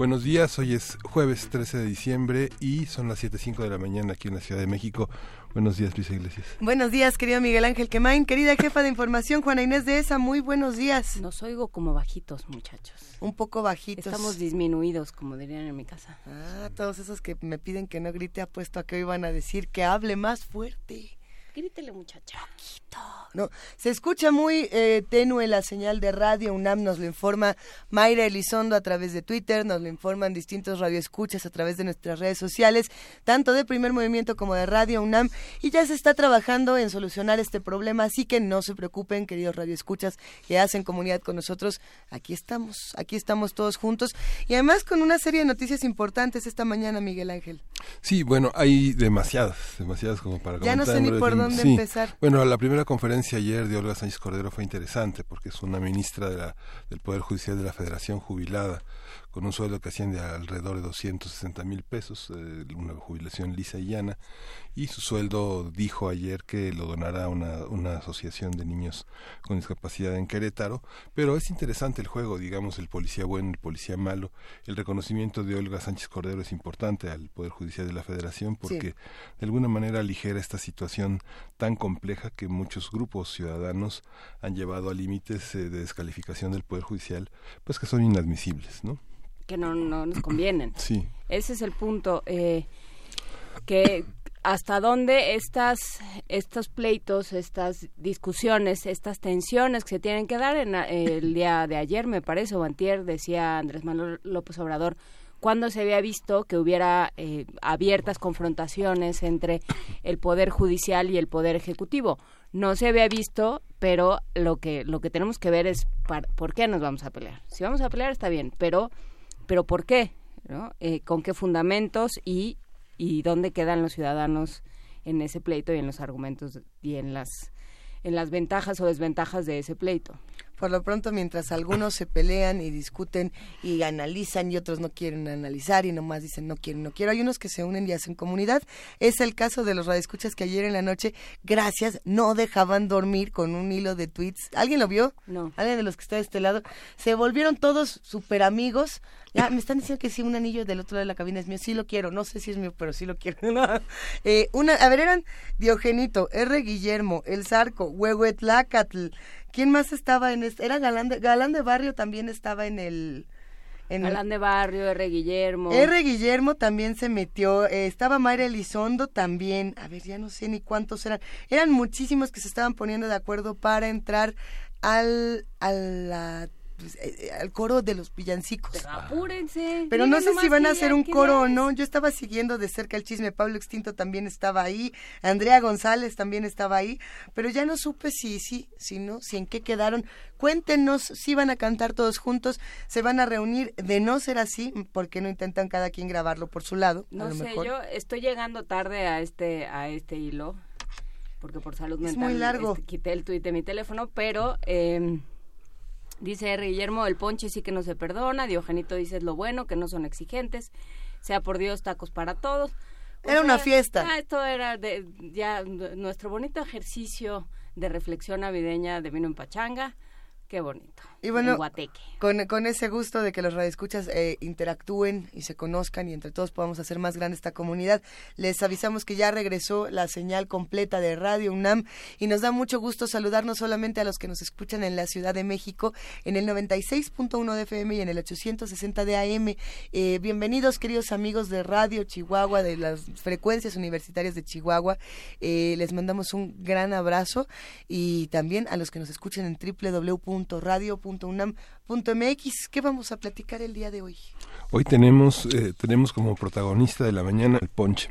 Buenos días, hoy es jueves 13 de diciembre y son las 7.05 de la mañana aquí en la Ciudad de México. Buenos días, Luisa Iglesias. Buenos días, querido Miguel Ángel Quemain, querida jefa de información, Juana Inés de ESA, muy buenos días. Nos oigo como bajitos, muchachos. Un poco bajitos. Estamos disminuidos, como dirían en mi casa. Ah, todos esos que me piden que no grite, apuesto a que hoy van a decir que hable más fuerte. Grítele, muchacha. No, se escucha muy eh, tenue la señal de radio UNAM, nos lo informa Mayra Elizondo a través de Twitter, nos lo informan distintos radioescuchas a través de nuestras redes sociales, tanto de Primer Movimiento como de Radio UNAM, y ya se está trabajando en solucionar este problema, así que no se preocupen, queridos radioescuchas que hacen comunidad con nosotros, aquí estamos, aquí estamos todos juntos, y además con una serie de noticias importantes esta mañana, Miguel Ángel. Sí, bueno, hay demasiadas, demasiadas como para Ya no sé ni por dónde empezar. Bueno, la primera conferencia ayer de Olga Sánchez Cordero fue interesante porque es una ministra de la, del Poder Judicial de la Federación jubilada con un sueldo que asciende a alrededor de 260 mil pesos, eh, una jubilación lisa y llana, y su sueldo dijo ayer que lo donará a una, una asociación de niños con discapacidad en Querétaro, pero es interesante el juego, digamos, el policía bueno, el policía malo, el reconocimiento de Olga Sánchez Cordero es importante al Poder Judicial de la Federación porque de alguna manera aligera esta situación tan compleja que muchos grupos ciudadanos han llevado a límites eh, de descalificación del Poder Judicial, pues que son inadmisibles, ¿no? que no, no nos convienen. Sí. Ese es el punto. Eh, que hasta dónde estas, estos pleitos, estas discusiones, estas tensiones que se tienen que dar en el día de ayer, me parece, o antier, decía Andrés Manuel López Obrador, cuando se había visto que hubiera eh, abiertas confrontaciones entre el poder judicial y el poder ejecutivo. No se había visto, pero lo que lo que tenemos que ver es por qué nos vamos a pelear. Si vamos a pelear está bien, pero pero ¿por qué? ¿no? Eh, ¿Con qué fundamentos y, y dónde quedan los ciudadanos en ese pleito y en los argumentos y en las en las ventajas o desventajas de ese pleito. Por lo pronto, mientras algunos se pelean y discuten y analizan y otros no quieren analizar y nomás dicen no quiero, no quiero, hay unos que se unen y hacen comunidad. Es el caso de los radioescuchas que ayer en la noche, gracias, no dejaban dormir con un hilo de tweets. ¿Alguien lo vio? No. ¿Alguien de los que está de este lado? Se volvieron todos súper amigos. Ya, me están diciendo que sí, un anillo del otro lado de la cabina es mío. Sí lo quiero, no sé si es mío, pero sí lo quiero. eh, una, a ver, eran Diogenito, R. Guillermo, El Zarco, Huehuetlacatl, ¿Quién más estaba en este? Era Galán de, Galán de Barrio también estaba en el... En Galán de Barrio, R. Guillermo. R. Guillermo también se metió, eh, estaba Mayra Elizondo también, a ver, ya no sé ni cuántos eran, eran muchísimos que se estaban poniendo de acuerdo para entrar al, a la pues, eh, eh, al coro de los villancicos. Pero apúrense. Pero no sé si van a hacer un coro o no. Yo estaba siguiendo de cerca el chisme. Pablo Extinto también estaba ahí. Andrea González también estaba ahí. Pero ya no supe si sí, si, no, si en qué quedaron. Cuéntenos si van a cantar todos juntos. Se van a reunir. De no ser así, porque no intentan cada quien grabarlo por su lado? No sé, yo estoy llegando tarde a este, a este hilo. Porque por salud mental. Es muy largo. Este, quité el tuit de mi teléfono, pero. Eh, Dice R. Guillermo, el ponche sí que no se perdona. Diogenito dice es lo bueno, que no son exigentes. Sea por Dios, tacos para todos. era una fiesta. Ah, esto era de, ya nuestro bonito ejercicio de reflexión navideña de vino en pachanga. Qué bonito. Y bueno, con, con, ese gusto de que los radioescuchas eh, interactúen y se conozcan y entre todos podamos hacer más grande esta comunidad, les avisamos que ya regresó la señal completa de Radio UNAM y nos da mucho gusto saludar no solamente a los que nos escuchan en la Ciudad de México, en el 96.1 de FM y en el 860 de AM. Eh, bienvenidos, queridos amigos de Radio Chihuahua, de las frecuencias universitarias de Chihuahua. Eh, les mandamos un gran abrazo y también a los que nos escuchan en www.radio.com unam.mx. ¿Qué vamos a platicar el día de hoy? Hoy tenemos, eh, tenemos como protagonista de la mañana el ponche.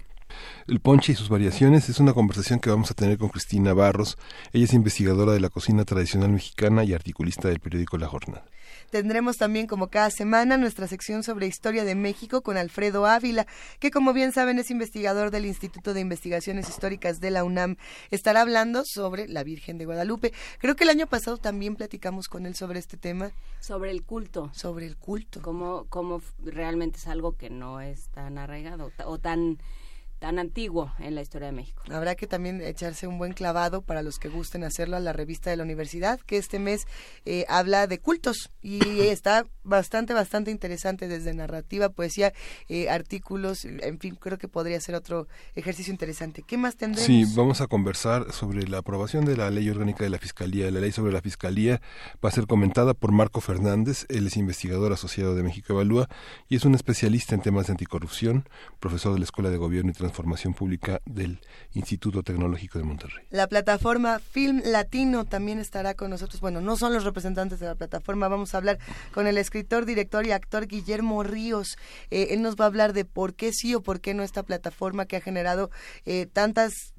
El ponche y sus variaciones es una conversación que vamos a tener con Cristina Barros. Ella es investigadora de la cocina tradicional mexicana y articulista del periódico La Jornada. Tendremos también como cada semana nuestra sección sobre historia de México con Alfredo Ávila, que como bien saben es investigador del Instituto de Investigaciones Históricas de la UNAM. Estará hablando sobre la Virgen de Guadalupe. Creo que el año pasado también platicamos con él sobre este tema. Sobre el culto. Sobre el culto. Cómo realmente es algo que no es tan arraigado o tan tan antiguo en la historia de México. Habrá que también echarse un buen clavado para los que gusten hacerlo a la revista de la universidad, que este mes eh, habla de cultos y está bastante, bastante interesante desde narrativa, poesía, eh, artículos, en fin, creo que podría ser otro ejercicio interesante. ¿Qué más tendremos? Sí, vamos a conversar sobre la aprobación de la ley orgánica de la Fiscalía. La ley sobre la Fiscalía va a ser comentada por Marco Fernández, él es investigador asociado de México Evalúa y es un especialista en temas de anticorrupción, profesor de la Escuela de Gobierno y Transformación Pública del Instituto Tecnológico de Monterrey. La plataforma Film Latino también estará con nosotros. Bueno, no son los representantes de la plataforma, vamos a hablar con el escritor, director y actor Guillermo Ríos. Eh, él nos va a hablar de por qué sí o por qué no esta plataforma que ha generado eh, tantas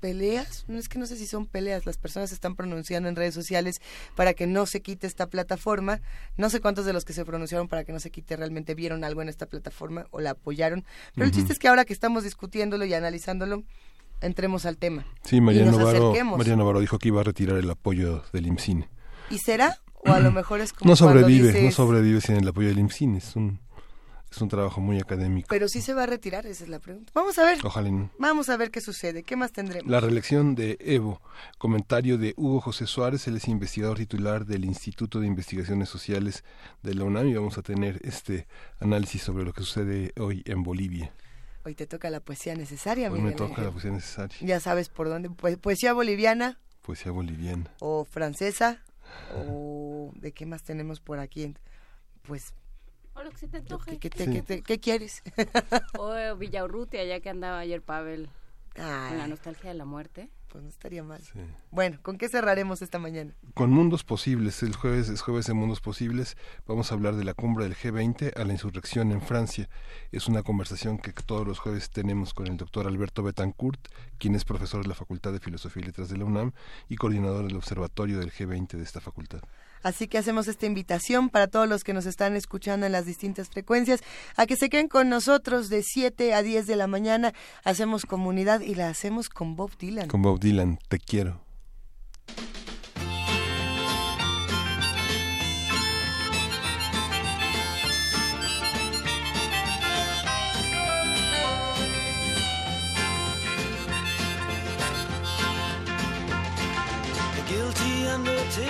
peleas, no es que no sé si son peleas, las personas se están pronunciando en redes sociales para que no se quite esta plataforma, no sé cuántos de los que se pronunciaron para que no se quite realmente vieron algo en esta plataforma o la apoyaron, pero el chiste es que ahora que estamos discutiéndolo y analizándolo, entremos al tema. Sí, María Navarro, María Navarro dijo que iba a retirar el apoyo del IMCINE. ¿Y será? O a lo mejor es como No sobrevive, no sobrevive sin el apoyo del IMCINE, es un es un trabajo muy académico. Pero sí se va a retirar, esa es la pregunta. Vamos a ver. Ojalá Vamos a ver qué sucede. ¿Qué más tendremos? La reelección de Evo. Comentario de Hugo José Suárez, él es investigador titular del Instituto de Investigaciones Sociales de la UNAM y vamos a tener este análisis sobre lo que sucede hoy en Bolivia. Hoy te toca la poesía necesaria, Hoy me toca la poesía necesaria. Ya sabes por dónde. poesía boliviana. Poesía boliviana. O francesa. o de qué más tenemos por aquí. Pues o lo que se te antoje. ¿Qué, quieres? o Villaurrutia, ya que andaba ayer Pavel con la nostalgia de la muerte. Pues no estaría mal. Bueno, ¿con qué cerraremos esta mañana? Con Mundos Posibles. El jueves es jueves de Mundos Posibles. Vamos a hablar de la cumbre del G20 a la insurrección en Francia. Es una conversación que todos los jueves tenemos con el doctor Alberto Betancourt, quien es profesor de la Facultad de Filosofía y Letras de la UNAM y coordinador del observatorio del G20 de esta facultad. Así que hacemos esta invitación para todos los que nos están escuchando en las distintas frecuencias a que se queden con nosotros de 7 a 10 de la mañana. Hacemos comunidad y la hacemos con Bob Dylan. Con Bob Dylan, te quiero.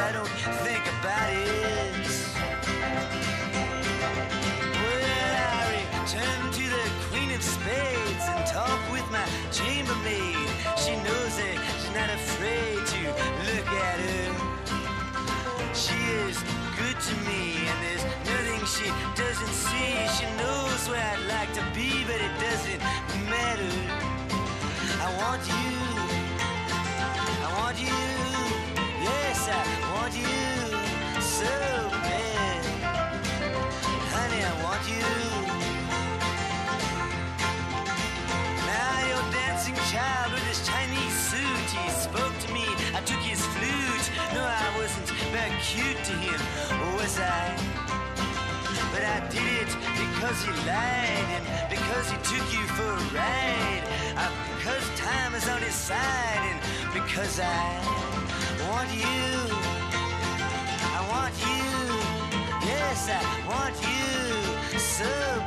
I don't think about it. Well, I return to the Queen of Spades and talk with my chambermaid. She knows that she's not afraid to look at her. She is good to me, and there's nothing she doesn't see. She knows where I'd like to be, but it doesn't matter. I want you. I want you want you so bad. Honey, I want you. Now your dancing child with his Chinese suit, he spoke to me. I took his flute. No, I wasn't very cute to him, was I? But I did it because he lied and because he took you for a ride. I, because time is on his side and because I want you. I want you. Yes, I want you so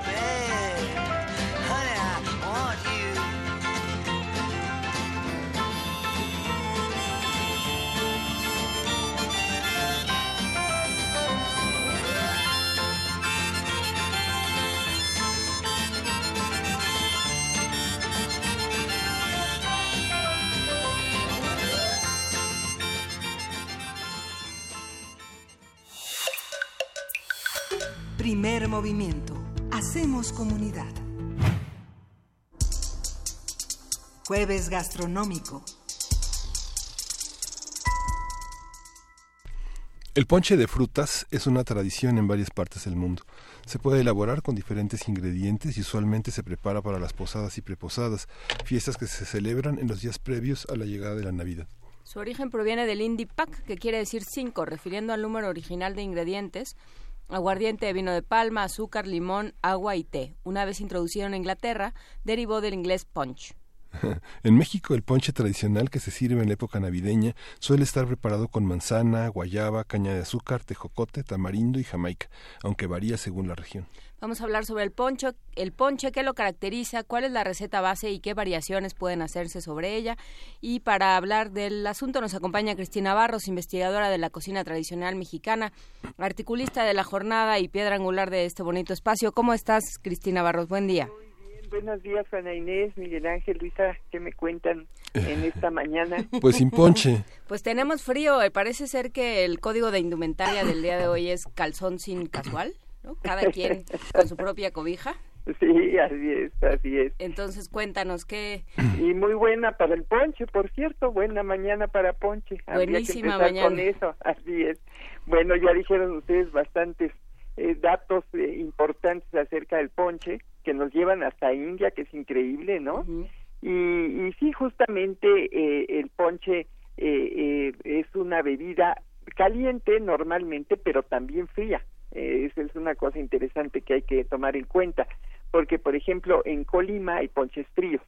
bad. Honey, I want you. Primer movimiento. Hacemos comunidad. Jueves gastronómico. El ponche de frutas es una tradición en varias partes del mundo. Se puede elaborar con diferentes ingredientes y usualmente se prepara para las posadas y preposadas, fiestas que se celebran en los días previos a la llegada de la Navidad. Su origen proviene del Indipac, que quiere decir cinco, refiriendo al número original de ingredientes aguardiente, vino de palma, azúcar, limón, agua y té. Una vez introducido en Inglaterra, derivó del inglés punch. En México el ponche tradicional que se sirve en la época navideña suele estar preparado con manzana, guayaba, caña de azúcar, tejocote, tamarindo y jamaica, aunque varía según la región. Vamos a hablar sobre el poncho, el ponche, qué lo caracteriza, cuál es la receta base y qué variaciones pueden hacerse sobre ella. Y para hablar del asunto nos acompaña Cristina Barros, investigadora de la cocina tradicional mexicana, articulista de la jornada y piedra angular de este bonito espacio. ¿Cómo estás, Cristina Barros? Buen día. Buenos días, Ana Inés, Miguel Ángel, Luisa, ¿qué me cuentan en esta mañana? Pues sin ponche. Pues tenemos frío, parece ser que el código de indumentaria del día de hoy es calzón sin casual. Cada quien con su propia cobija. Sí, así es, así es. Entonces cuéntanos qué... Y muy buena para el ponche, por cierto, buena mañana para ponche. Buenísima mañana. con eso, así es. Bueno, ya dijeron ustedes bastantes eh, datos eh, importantes acerca del ponche, que nos llevan hasta India, que es increíble, ¿no? y, y, sí, justamente eh, el ponche es una bebida caliente normalmente, pero también fría. Eh, esa es una cosa interesante que hay que tomar en cuenta, porque por ejemplo en Colima hay ponches fríos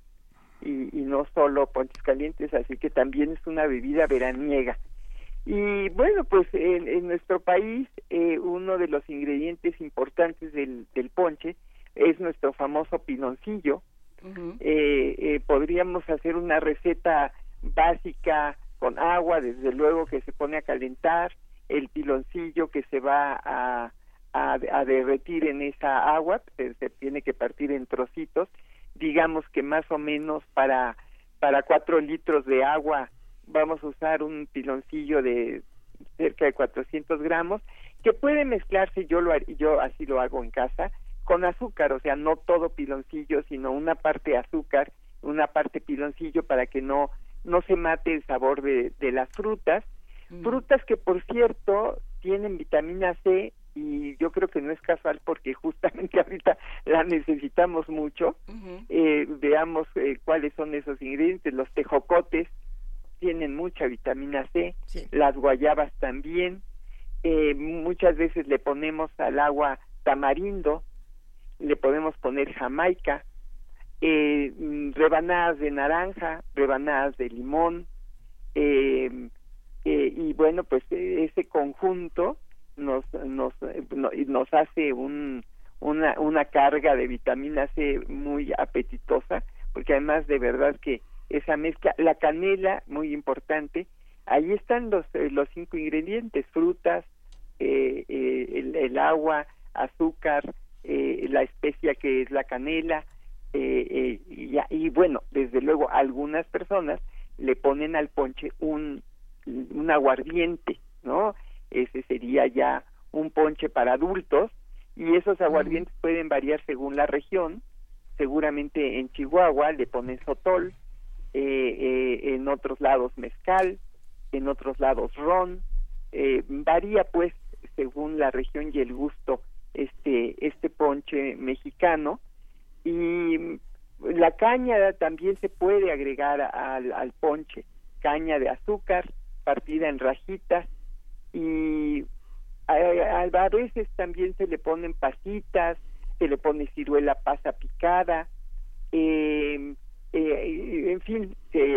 y, no solo ponches calientes, así que también es una bebida veraniega. Y bueno, pues en, nuestro país eh, uno de los ingredientes importantes del, del ponche es nuestro famoso pinoncillo. eh, podríamos hacer una receta básica con agua, desde luego que se pone a calentar, el piloncillo que se va a, a, derretir en esa agua, se, tiene que partir en trocitos, digamos que más o menos para, para cuatro litros de agua vamos a usar un piloncillo de cerca de 400 gramos, que puede mezclarse, yo, lo, yo así lo hago en casa, con azúcar, o sea, no todo piloncillo, sino una parte azúcar, una parte piloncillo para que no, no se mate el sabor de, de las frutas, Frutas que, por cierto, tienen vitamina C y yo creo que no es casual porque justamente ahorita la necesitamos mucho. eh, veamos eh, cuáles son esos ingredientes. Los tejocotes tienen mucha vitamina C, las guayabas también. Eh, muchas veces le ponemos al agua tamarindo, le podemos poner jamaica, eh, rebanadas de naranja, rebanadas de limón, eh, eh, y bueno, pues eh, ese conjunto nos, nos, nos hace un, una, una carga de vitamina C muy apetitosa, porque además de verdad que esa mezcla, la canela, muy importante, ahí están los, eh, los cinco ingredientes, frutas, eh, el, el, agua, azúcar, la especia que es la canela, y, y bueno, desde luego algunas personas le ponen al ponche un un aguardiente, ¿no? Ese sería ya un ponche para adultos y esos aguardientes pueden variar según la región. Seguramente en Chihuahua le ponen sotol, eh, eh, en otros lados mezcal, en otros lados ron. Eh, varía pues según la región y el gusto este este ponche mexicano. Y la caña también se puede agregar al, al ponche. Caña de azúcar partida en rajitas. Y a, veces también se le ponen pasitas, se le pone ciruela pasa picada, eh, eh, en fin,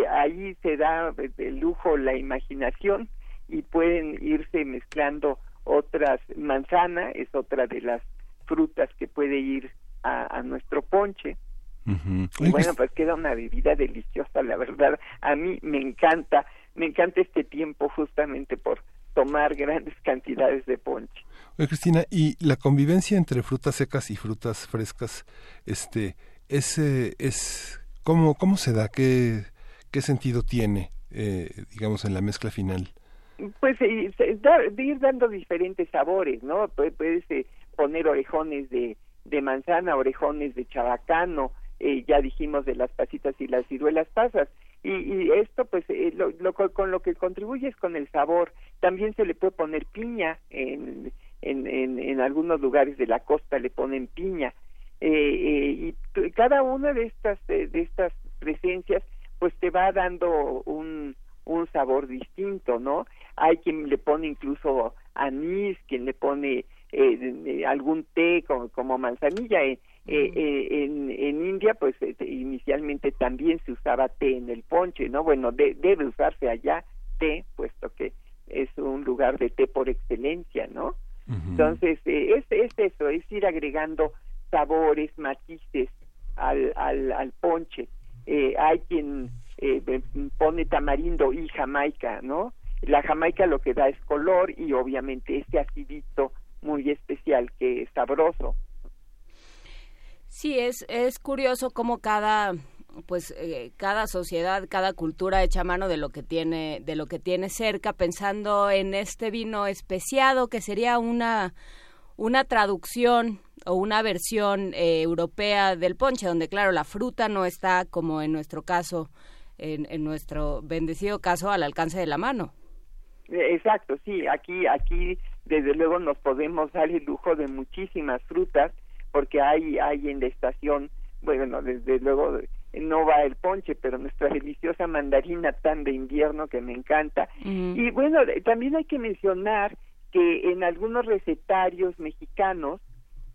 ahí se da el lujo la imaginación y pueden irse mezclando otras, manzana es otra de las frutas que puede ir a, nuestro ponche. Y bueno, pues queda una bebida deliciosa, la verdad. A mí me encanta, me encanta este tiempo justamente por tomar grandes cantidades de ponche. Oye, Cristina, y la convivencia entre frutas secas y frutas frescas, este, es, es ¿cómo, cómo se da? ¿Qué, qué sentido tiene, eh, digamos, en la mezcla final? Pues eh, de ir dando diferentes sabores, ¿no? Puedes eh, poner orejones de, de manzana, orejones de chabacano, eh, ya dijimos de las pasitas y las ciruelas pasas, y, esto pues eh, lo, con lo que contribuye es con el sabor. También se le puede poner piña en, en, en, algunos lugares de la costa le ponen piña. Eh, eh y cada una de estas de, estas presencias pues te va dando un un sabor distinto no hay quien le pone incluso anís quien le pone eh, algún té como, como manzanilla eh, eh, en, en India, pues este, inicialmente también se usaba té en el ponche, ¿no? Bueno, debe usarse allá té, puesto que es un lugar de té por excelencia, ¿no? Entonces, eh, es, es eso, es ir agregando sabores, matices al, al, al ponche. Eh, hay quien eh, pone tamarindo y jamaica, ¿no? La jamaica lo que da es color y obviamente este acidito muy especial que es sabroso. Sí, es, es curioso cómo cada pues eh, cada sociedad, cada cultura echa mano de lo que tiene de lo que tiene cerca, pensando en este vino especiado que sería una una traducción o una versión eh, europea del ponche, donde claro la fruta no está como en nuestro caso, en, en nuestro bendecido caso al alcance de la mano. Exacto, sí, aquí aquí desde luego nos podemos dar el lujo de muchísimas frutas porque hay, hay en la estación, bueno, desde luego no va el ponche, pero nuestra deliciosa mandarina tan de invierno que me encanta. Y bueno, también hay que mencionar que en algunos recetarios mexicanos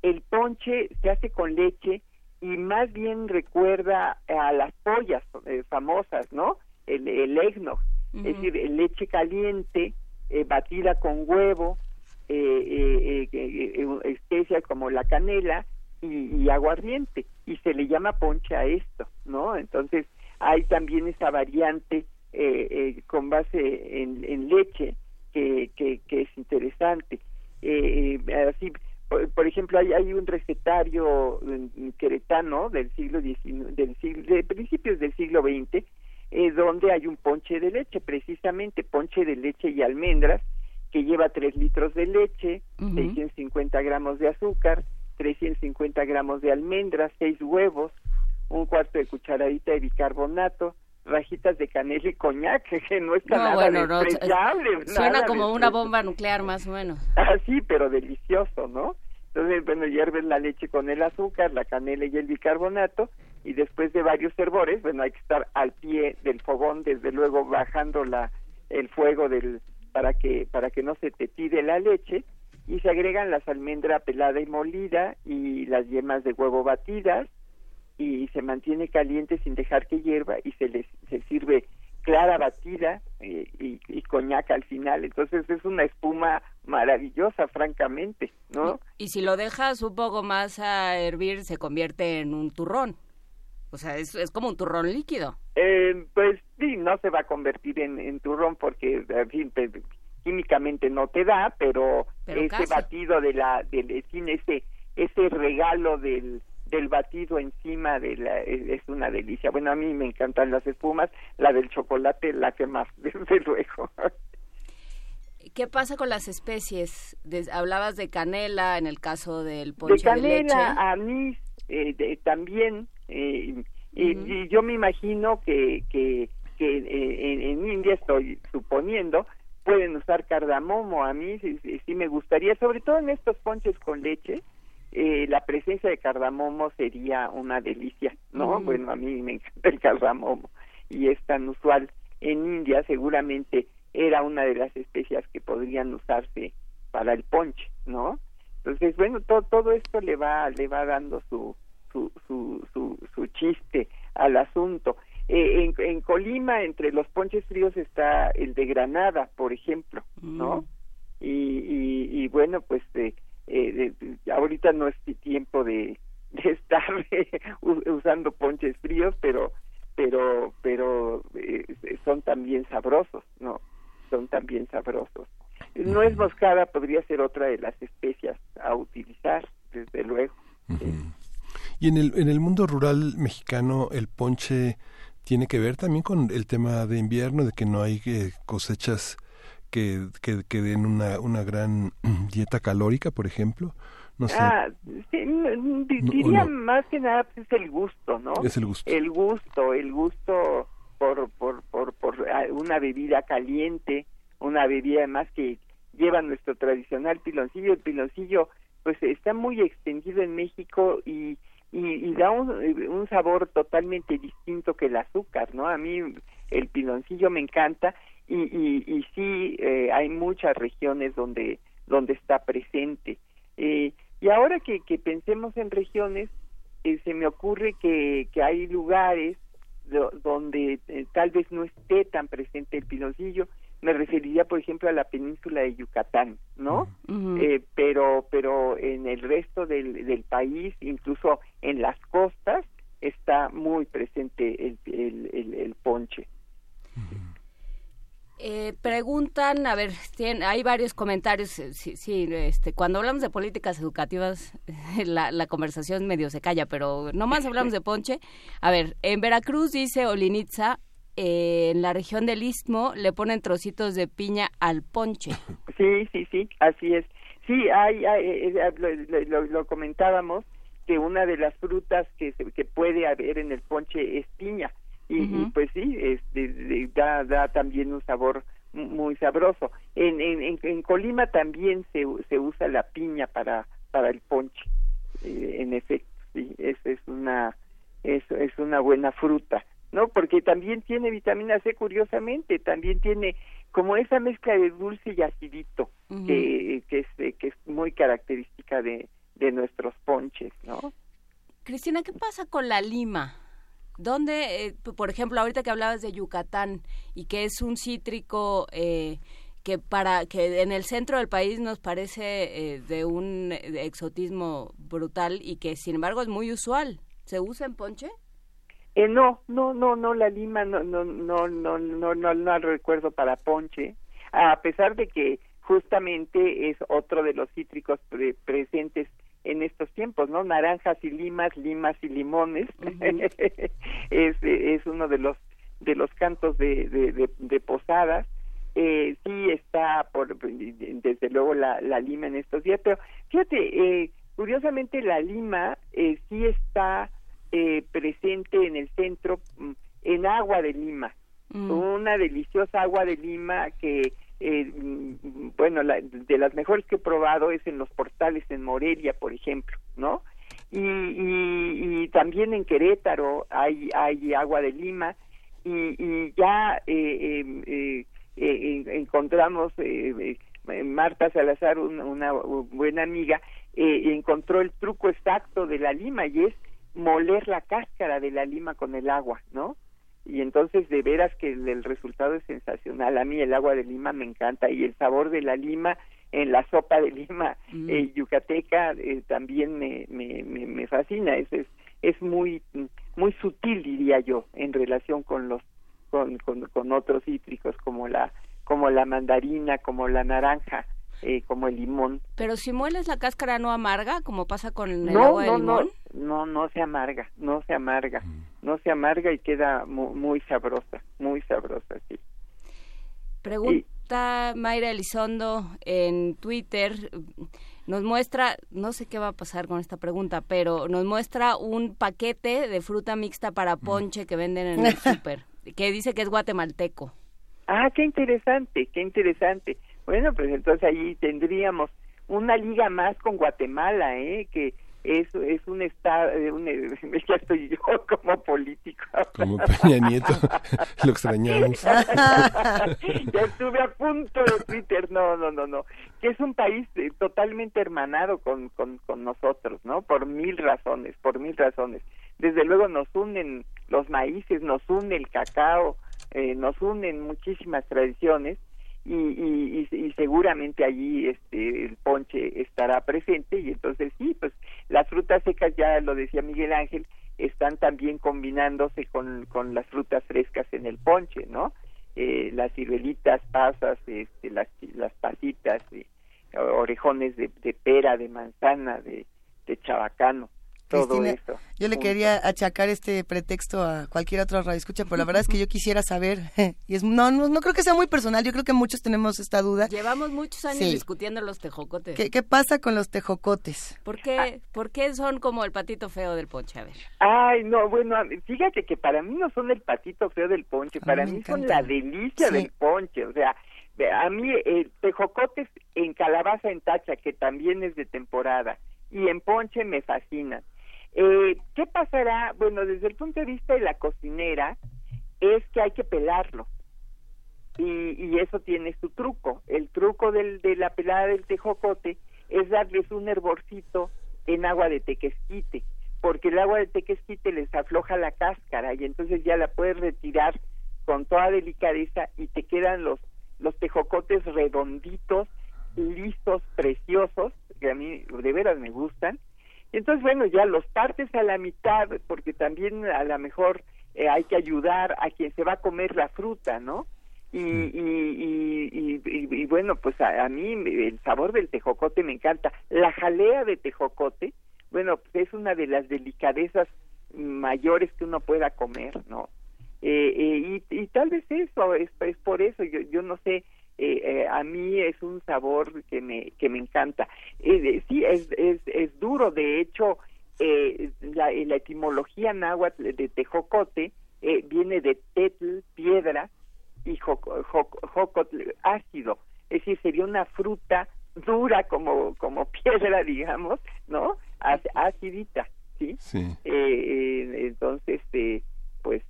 el ponche se hace con leche y más bien recuerda a las pollas eh, famosas, ¿no? El, el eggnog, es decir, leche caliente eh, batida con huevo, eh, eh, especias como la canela y, aguardiente y se le llama ponche a esto, ¿no? Entonces hay también esa variante eh, eh, con base en, leche que, que, es interesante. Eh, así, por, ejemplo, hay, hay un recetario queretano del siglo XIX, del siglo, de principios del siglo XX, donde hay un ponche de leche, precisamente ponche de leche y almendras, que lleva 3 litros de leche, 650 gramos de azúcar, 350 gramos de almendras, 6 huevos, un cuarto de cucharadita de bicarbonato, rajitas de canela y coñac, que no está nada despreciable. suena como una bomba nuclear más o menos. Ah, sí, pero delicioso, ¿no? Entonces, bueno, hierves la leche con el azúcar, la canela y el bicarbonato, y después de varios hervores, bueno, hay que estar al pie del fogón, desde luego bajando la el fuego del para que para que no se te tire la leche y se agregan las almendras pelada y molida y las yemas de huevo batidas y se mantiene caliente sin dejar que hierva y se les se sirve clara batida eh, y, y, coñac al final. Entonces es una espuma maravillosa francamente no y, si lo dejas un poco más a hervir se convierte en un turrón. O sea es, es como un turrón líquido. Eh, pues sí no se va a convertir en, en turrón porque en fin químicamente no te da, pero, ese batido de la, del, ese, ese regalo del, del batido encima de la, es, una delicia. Bueno, a mí me encantan las espumas, la del chocolate, la que más, desde luego. ¿Qué pasa con las especies? hablabas de canela en el caso del ponche de canela, anís, eh, también. Eh, y, yo me imagino que, que, que eh, en India estoy suponiendo pueden usar cardamomo. A mí sí, sí, me gustaría, sobre todo en estos ponches con leche, eh, la presencia de cardamomo sería una delicia, ¿no? Bueno, a mí me encanta el cardamomo y es tan usual en India, seguramente era una de las especias que podrían usarse para el ponche, ¿no? Entonces, bueno, todo, todo esto le va, le va dando su, su, su, su, su chiste al asunto. Eh, en, en Colima, entre los ponches fríos está el de Granada, por ejemplo, ¿no? Y, y, y bueno, pues eh, eh, de- ahorita no es tiempo de, de estar usando ponches fríos, pero pero pero eh, son también sabrosos, ¿no? Son también sabrosos. Nuez moscada podría ser otra de las especias a utilizar, desde luego. Y en el, en el mundo rural mexicano, el ponche tiene que ver también con el tema de invierno, de que no hay eh, cosechas que, que, que den una, una gran dieta calórica, por ejemplo. No sé. Ah, sí, di- No, diría no. más que nada pues, es el gusto, ¿no? Es el gusto. El gusto, el gusto por, por, por, por ah, una bebida caliente, una bebida además que lleva nuestro tradicional piloncillo. El piloncillo pues está muy extendido en México y, y, y da un, un sabor totalmente distinto que el azúcar, ¿no? A mí el piloncillo me encanta y, y, y sí eh, hay muchas regiones donde, donde está presente. Eh, y ahora que, que pensemos en regiones, eh, se me ocurre que, que hay lugares do- donde eh, tal vez no esté tan presente el piloncillo. Me referiría, por ejemplo, a la península de Yucatán, ¿no? Eh, pero pero en el resto del, del país, incluso en las costas, está muy presente el, el, el, el ponche. Eh, preguntan, a ver, tien- hay varios comentarios. eh, Sí, sí, este, cuando hablamos de políticas educativas, la, la conversación medio se calla, pero nomás hablamos de ponche. A ver, en Veracruz dice Olinitza, eh, en la región del Istmo le ponen trocitos de piña al ponche. Sí, sí, sí, así es. Sí, hay, eh, eh, lo, lo- comentábamos que una de las frutas que, que puede haber en el ponche es piña y, y, pues sí, este, da, da también un sabor mu- muy sabroso. En, en, en, Colima también se, se usa la piña para para el ponche. Eh, en efecto, sí, es, es una es, es una buena fruta, ¿no? Porque también tiene vitamina C, curiosamente, también tiene como esa mezcla de dulce y acidito que, que, es, eh, que es muy característica de, de nuestros ponches, ¿no? Cristina, ¿qué pasa con la lima? ¿Dónde, eh, por ejemplo, ahorita que hablabas de Yucatán y que es un cítrico eh, que para que en el centro del país nos parece eh, de un exotismo brutal y que sin embargo es muy usual, ¿se usa en ponche? Eh, no, no, no, no, la lima no, no, no, no, no, no, no recuerdo para ponche, a pesar de que justamente es otro de los cítricos pre- presentes en estos tiempos, ¿no? Naranjas y limas, limas y limones, es, es uno de los de los cantos de, de, de, de posadas. Eh, sí está por desde luego la, la lima en estos días, pero fíjate, eh, curiosamente la lima eh, sí está eh, presente en el centro mm, en agua de lima, Mm. una deliciosa agua de lima que eh, mm, bueno la, de las mejores que he probado es en los portales en Morelia por ejemplo no y, y, también en Querétaro hay hay agua de lima y, y ya eh, eh, eh, eh, encontramos eh, eh, Marta Salazar una, una buena amiga encontró el truco exacto de la lima y es moler la cáscara de la lima con el agua no y entonces de veras que el, resultado es sensacional. A mí el agua de lima me encanta y el sabor de la lima en la sopa de lima Mm. eh, yucateca eh, también me, me, me, me fascina. Es, es, es muy, muy sutil, diría yo, en relación con los con, con, con otros cítricos como la como la mandarina, como la naranja, eh, como el limón. Pero si mueles la cáscara no amarga, como pasa con el no, agua de no, limón. no, no, no se amarga, no se amarga, no se amarga y queda mu- muy, sabrosa, muy sabrosa, sí. Pregunta Mayra Elizondo en Twitter, nos muestra, no sé qué va a pasar con esta pregunta, pero nos muestra un paquete de fruta mixta para ponche que venden en el súper, que dice que es guatemalteco. Ah, qué interesante, qué interesante. Bueno, pues entonces ahí tendríamos una liga más con Guatemala, ¿eh? Que, es, es un estado, un, ya estoy yo como político. Como Peña Nieto, lo extrañamos. ya estuve a punto de Twitter, no, no, no, no, que es un país eh, totalmente hermanado con, con, con nosotros, ¿no? Por mil razones, por mil razones. Desde luego nos unen los maíces, nos une el cacao, eh, nos unen muchísimas tradiciones y, y, y, seguramente allí este el ponche estará presente y entonces sí pues las frutas secas ya lo decía Miguel Ángel están también combinándose con, con las frutas frescas en el ponche no eh, las ciruelitas pasas este, las las pasitas eh, orejones de, de, pera de manzana de, de chabacano todo. Yo le quería achacar este pretexto a cualquier otro radio escucha, pero la verdad es que yo quisiera saber, y es no, no, no creo que sea muy personal, yo creo que muchos tenemos esta duda. Llevamos muchos años discutiendo los tejocotes. ¿Qué, ¿Qué, pasa con los tejocotes? ¿Por qué, ¿Por qué son como el patito feo del ponche? A ver. Ay, no, bueno, fíjate que para mí no son el patito feo del ponche, para mí son la delicia del ponche, o sea, a mí el tejocotes en calabaza en tacha, que también es de temporada, y en ponche me fascinan eh, ¿Qué pasará? Bueno, desde el punto de vista de la cocinera, es que hay que pelarlo. Y, eso tiene su truco. El truco de la pelada del tejocote es darles un hervorcito en agua de tequesquite, porque el agua de tequesquite les afloja la cáscara y entonces ya la puedes retirar con toda delicadeza y te quedan los, los tejocotes redonditos, listos, preciosos, que a mí de veras me gustan, entonces, bueno, ya los partes a la mitad, porque también a lo mejor eh, hay que ayudar a quien se va a comer la fruta, ¿no? Y, y, y, bueno, pues a, mí el sabor del tejocote me encanta. La jalea de tejocote, bueno, pues es una de las delicadezas mayores que uno pueda comer, ¿no? Eh, eh, y, tal vez eso, es, es por eso, yo, yo no sé, eh, eh, a mí es un sabor que me que me encanta. Eh, sí es, es es duro de hecho eh, la, la, etimología náhuatl de tejocote viene de tetl piedra y jocotl ácido. Es decir sería una fruta dura como como piedra digamos no acidita sí, sí. entonces pues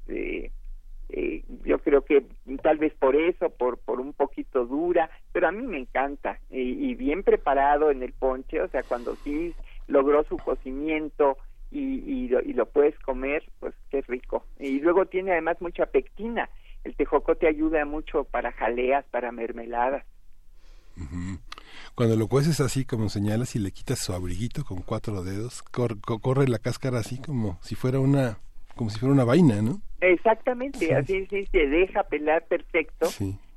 eh, yo creo que tal vez por eso, por, por un poquito dura, pero a mí me encanta y, bien preparado en el ponche, o sea, cuando sí logró su cocimiento y, y, lo, y lo puedes comer, pues qué rico. Y luego tiene además mucha pectina, el tejocote ayuda mucho para jaleas, para mermeladas. Cuando lo cueces así como señalas y le quitas su abriguito con cuatro dedos, corre la cáscara así como si fuera una como si fuera una vaina, ¿no? Exactamente, así sí, se deja pelar perfecto.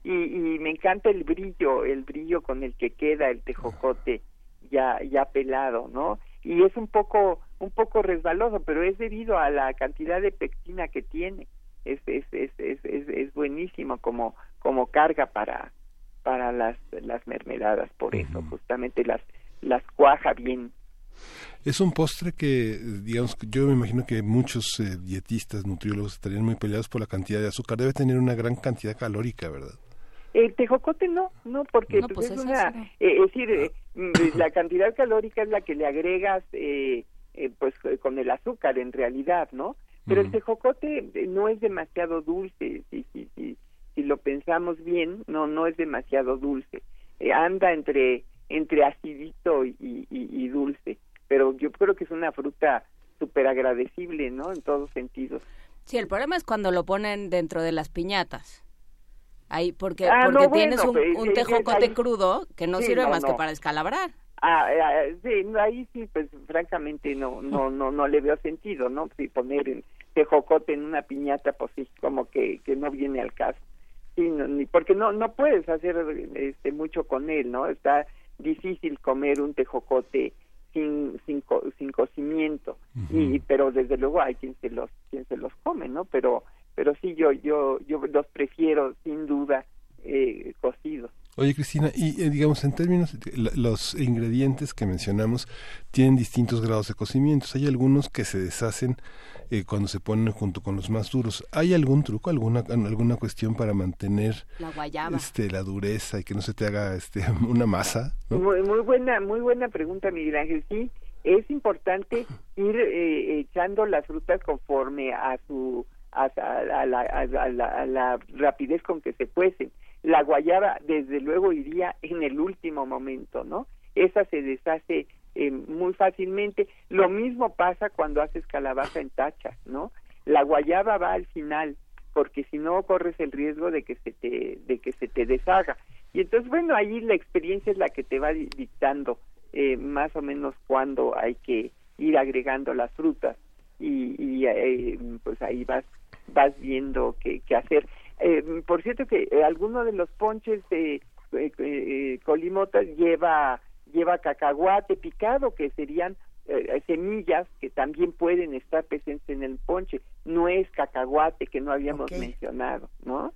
Y, y, me encanta el brillo, el brillo con el que queda el tejocote ya ya pelado, ¿no? Y es un poco un poco resbaloso, pero es debido a la cantidad de pectina que tiene. Es es es es, es, buenísimo como como carga para para las las mermeladas, por eso justamente las las cuaja bien es un postre que, digamos, yo me imagino que muchos eh, dietistas, nutriólogos estarían muy peleados por la cantidad de azúcar. Debe tener una gran cantidad calórica, ¿verdad? El tejocote no, no, porque pues, pues, es una, eh, es decir, eh, mm, la cantidad calórica es la que le agregas, pues, con el azúcar en realidad, ¿no? Pero el tejocote no es demasiado dulce, si, si, si, si lo pensamos bien, no, no es demasiado dulce. anda entre entre acidito y, y, y dulce pero yo creo que es una fruta súper agradecible, ¿no? En todos sentidos. Sí, el problema es cuando lo ponen dentro de las piñatas. Ahí, porque, ah, porque tienes un, un tejocote crudo que no sirve más que para descalabrar. Ah, ah, sí, ahí sí, pues francamente no, no, no, no le veo sentido, ¿no? Si poner el tejocote en una piñata, pues sí, como que, que no viene al caso. Sí, ni, porque no, no puedes hacer este, mucho con él, ¿no? Está difícil comer un tejocote sin, sin, sin cocimiento. Y pero desde luego hay quien se los quien se los come no pero pero sí yo yo yo los prefiero sin duda eh, cocidos Oye, Cristina, y eh, digamos, en términos, los ingredientes que mencionamos tienen distintos grados de cocimiento. Hay algunos que se deshacen eh, cuando se ponen junto con los más duros. ¿Hay algún truco, alguna alguna cuestión para mantener la, este, la dureza y que no se te haga este, una masa? Muy, muy buena muy buena pregunta, Miguel Ángel. Sí, es importante ir eh, echando las frutas conforme a su a, a la, a, la, a la rapidez con que se cuecen. La guayaba, desde luego, iría en el último momento, ¿no? Esa se deshace eh, muy fácilmente. Lo mismo pasa cuando haces calabaza en tachas, ¿no? La guayaba va al final, porque si no corres el riesgo de que se te de que se te deshaga. Y entonces, bueno, ahí la experiencia es la que te va di- dictando eh, más o menos cuándo hay que ir agregando las frutas y, y, eh, pues ahí vas vas viendo qué hacer. Eh, por cierto que eh, alguno de los ponches de eh, colimotas lleva lleva cacahuate picado que serían semillas que también pueden estar presentes en el ponche. No es cacahuate que no habíamos mencionado, ¿no?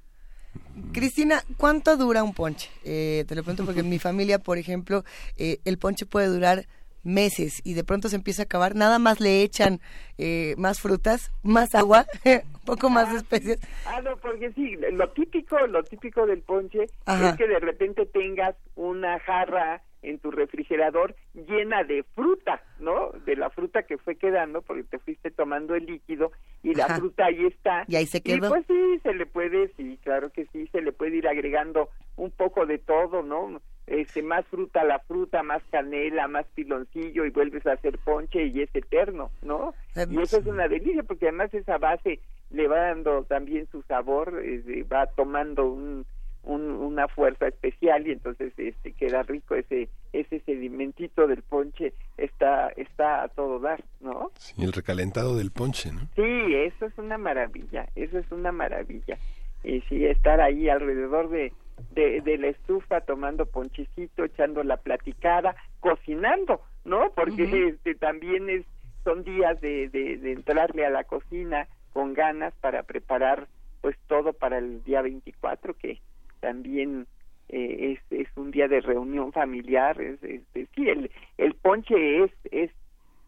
Cristina, ¿cuánto dura un ponche? Eh, te lo pregunto porque en mi familia, por ejemplo, el ponche puede durar meses y de pronto se empieza a acabar. Nada más le echan eh, más frutas, más agua, un poco más de especies. Ah, no, porque sí, lo típico, lo típico del ponche Ajá. es que de repente tengas una jarra en tu refrigerador llena de fruta, ¿no? De la fruta que fue quedando porque te fuiste tomando el líquido y la Ajá. fruta ahí está. Y ahí se quedó. pues sí, se le puede, sí, claro que sí, se le puede ir agregando un poco de todo, ¿no? Este, más fruta a la fruta, más canela, más piloncillo y vuelves a hacer ponche y es eterno, ¿no? Em, Y eso es una delicia porque además esa base le va dando también su sabor, eh, va tomando un, un- una fuerza especial y entonces este queda rico ese ese sedimentito del ponche está está a todo dar, ¿no? Sí, el recalentado del ponche, ¿no? Sí, eso es una maravilla, eso es una maravilla. Y sí, estar ahí alrededor de, de, de la estufa tomando ponchecito, echando la platicada, cocinando, ¿no? Porque este también es son días de, de, de entrarle a la cocina con ganas para preparar pues todo para el día 24 que también eh, es, es un día de reunión familiar es, es- es- sí el, el ponche es es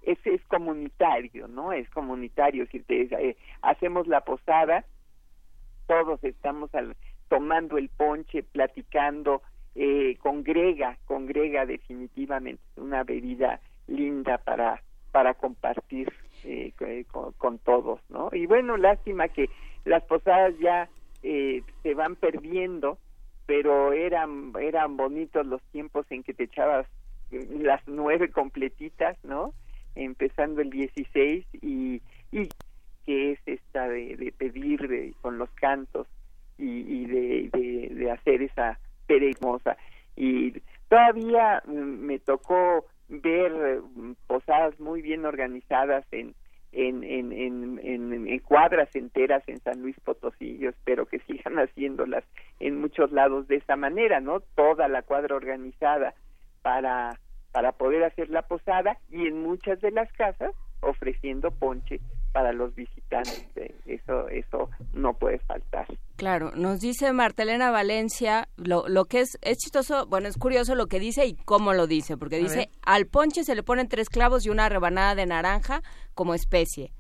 es, es comunitario, ¿no? Es comunitario. Si te, eh, hacemos la posada, todos estamos al- tomando el ponche, platicando, eh, congrega, congrega definitivamente, una bebida linda para para compartir eh, eh, con, con todos, ¿no? Y bueno, lástima que las posadas ya eh, se van perdiendo, pero eran eran bonitos los tiempos en que te echabas eh, las nueve completitas, ¿no? Empezando el 16 y, y que es esta de, de pedir de- con los cantos y, y de, de, hacer esa peregrinosa. Y todavía mm, me tocó ver eh, posadas muy bien organizadas en, en, en, en, en- cuadras enteras en San Luis Potosí. Yo espero que sigan haciéndolas en muchos lados de esa manera, ¿no? Toda la cuadra organizada para, para poder hacer la posada y en muchas de las casas ofreciendo ponche para los visitantes. Eso, eso no puede faltar. Claro, nos dice Martelena Valencia, lo, lo que es, es chistoso, bueno, es curioso lo que dice y cómo lo dice, porque A dice, ver. al ponche se le ponen tres clavos y una rebanada de naranja como especie.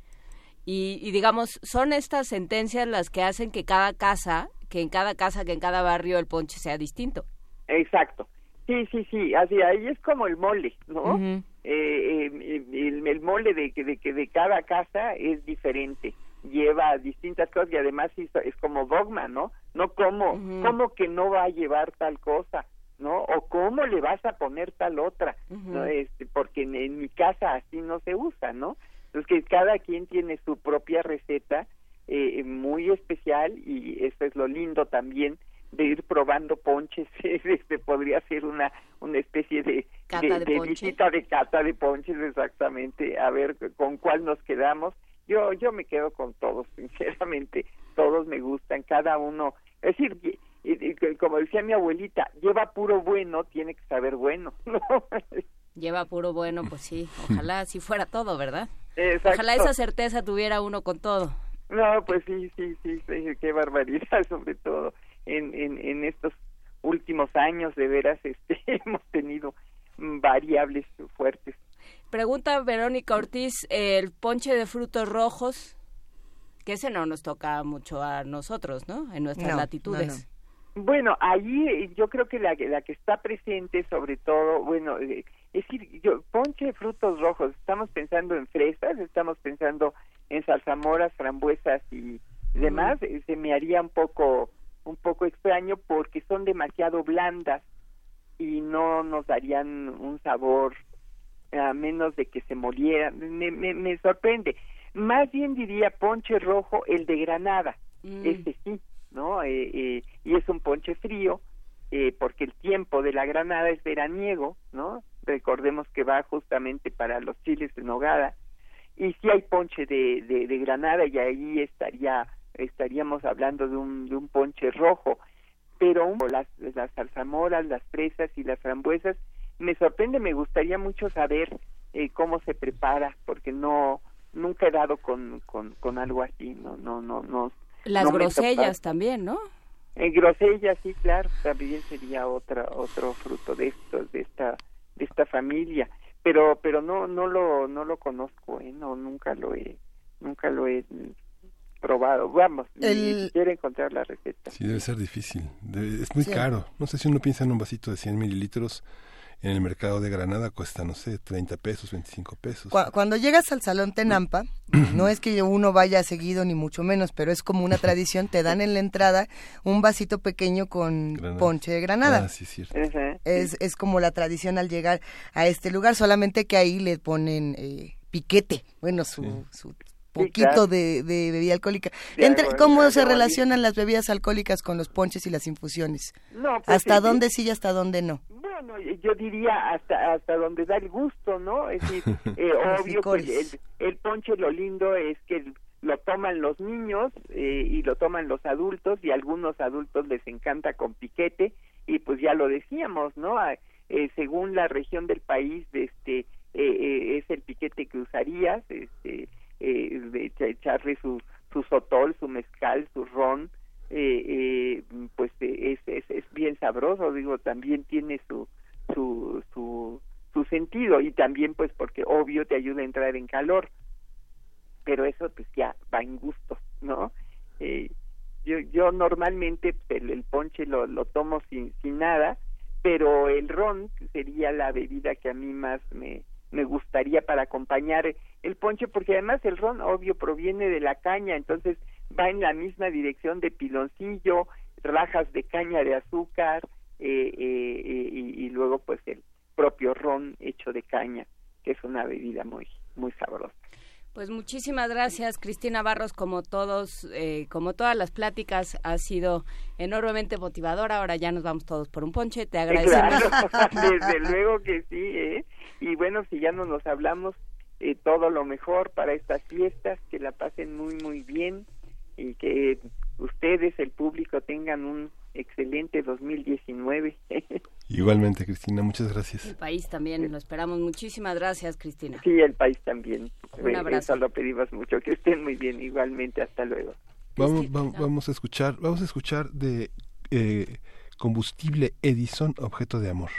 Y, y digamos, son estas sentencias las que hacen que cada casa, que en cada casa, que en cada barrio el ponche sea distinto. Exacto. Sí, sí, sí. Así ahí es como el mole, ¿no? Eh, eh, el, el mole de, que- de, que de cada casa es diferente lleva distintas cosas y además es, como dogma no no como Ujú. cómo que no va a llevar tal cosa no o cómo le vas a poner tal otra no este porque en, en mi casa así no se usa no entonces que cada quien tiene su propia receta eh, muy especial y eso es lo lindo también de ir probando ponches este podría ser una una especie de Cata de visita de cata de ponches exactamente a ver con cuál nos quedamos yo yo me quedo con todos sinceramente todos me gustan cada uno es decir como decía mi abuelita lleva puro bueno tiene que saber bueno ¿no? Lleva puro bueno, pues sí, ojalá así fuera todo, ¿verdad? Exacto. Ojalá esa certeza tuviera uno con todo. No, pues sí, sí, sí, sí, qué barbaridad, sobre todo en, en, en estos últimos años, de veras, este, hemos tenido variables fuertes. Pregunta Verónica Ortiz, el ponche de frutos rojos, que ese no nos toca mucho a nosotros, ¿no? En nuestras No, latitudes. Bueno, ahí eh, yo creo que la, la que está presente, sobre todo, bueno, eh, Es decir, yo, ponche de frutos rojos, estamos pensando en fresas, estamos pensando en salsamoras, frambuesas y demás, eh, se me haría un poco un poco extraño porque son demasiado blandas y no nos darían un sabor a menos de que se molieran. Me, me, me sorprende. Más bien diría ponche rojo el de Granada, Mm. este sí, ¿no? Eh, eh, y es un ponche frío eh, porque el tiempo de la Granada es veraniego, ¿no? Recordemos que va justamente para los chiles de nogada y si hay ponche de, de, de Granada y ahí estaría estaríamos hablando de un, de un ponche rojo pero un- las, las zarzamoras, las fresas y las frambuesas me sorprende, me gustaría mucho saber eh, cómo se prepara porque no nunca he dado con, con, con algo así, no no no no Las no grosellas también, ¿no? En grosella, sí, claro, también sería otra otro fruto de estos, de esta de esta familia, pero pero no no lo no lo conozco, ¿eh? no nunca lo he nunca lo he probado. Vamos, ni El- siquiera encontrar la receta. Sí, debe ser difícil. Debe- es muy Sí. caro. No sé si uno piensa en un vasito de 100 mililitros. En el mercado de Granada cuesta, no sé, 30 pesos, 25 pesos. Cu- Cuando llegas al Salón Tenampa, no es que uno vaya seguido ni mucho menos, pero es como una tradición, te dan en la entrada un vasito pequeño con Granada. ponche de granada. Ah, sí, es cierto. Es, es como la tradición al llegar a este lugar, solamente que ahí le ponen eh, piquete, bueno, su, su poquito claro. de, de bebida alcohólica. De Entre- ¿Cómo de se relacionan las bebidas alcohólicas con los ponches y las infusiones? No, pues, ¿Hasta dónde sí y hasta dónde no? Bueno, yo diría hasta hasta donde da el gusto, ¿no? Es decir, eh, obvio, pues, el, el ponche lo lindo es que lo toman los niños eh, y lo toman los adultos y a algunos adultos les encanta con piquete y pues ya lo decíamos, ¿no? Ah, eh, según la región del país, este eh, eh, es el piquete que usarías, este eh, de echa- echarle su su sotol, su mezcal, su ron, eh, eh, pues eh, es, es, es bien sabroso, digo, también tiene su, su, su, su sentido y también pues porque obvio te ayuda a entrar en calor, pero eso pues ya va en gusto, ¿no? Eh, yo, yo normalmente el, el ponche lo, lo tomo sin, sin nada, pero el ron sería la bebida que a mí más me, me gustaría para acompañar el ponche, porque además el ron obvio proviene de la caña, entonces va en la misma dirección de piloncillo, rajas de caña de azúcar eh, eh, eh, y, y luego pues el propio ron hecho de caña, que es una bebida muy muy sabrosa. Pues muchísimas gracias, Cristina Barros, como todos, eh, como todas las pláticas, ha sido enormemente motivadora. Ahora ya nos vamos todos por un ponche. Te agradecemos. Claro, desde luego que sí, ¿eh? Y bueno, si ya no nos hablamos, eh, todo lo mejor para estas fiestas, que la pasen muy, muy bien y que ustedes, el público, tengan un excelente 2019. Igualmente, Cristina, muchas El gracias. país también, lo esperamos. Muchísimas gracias, Cristina. sí, el país también. Un Eh, abrazo. Eso lo pedimos mucho. Que estén muy bien, igualmente. Hasta luego. Vamos, Cristina, va- vamos a escuchar, vamos a escuchar de eh, combustible Edison, objeto de amor.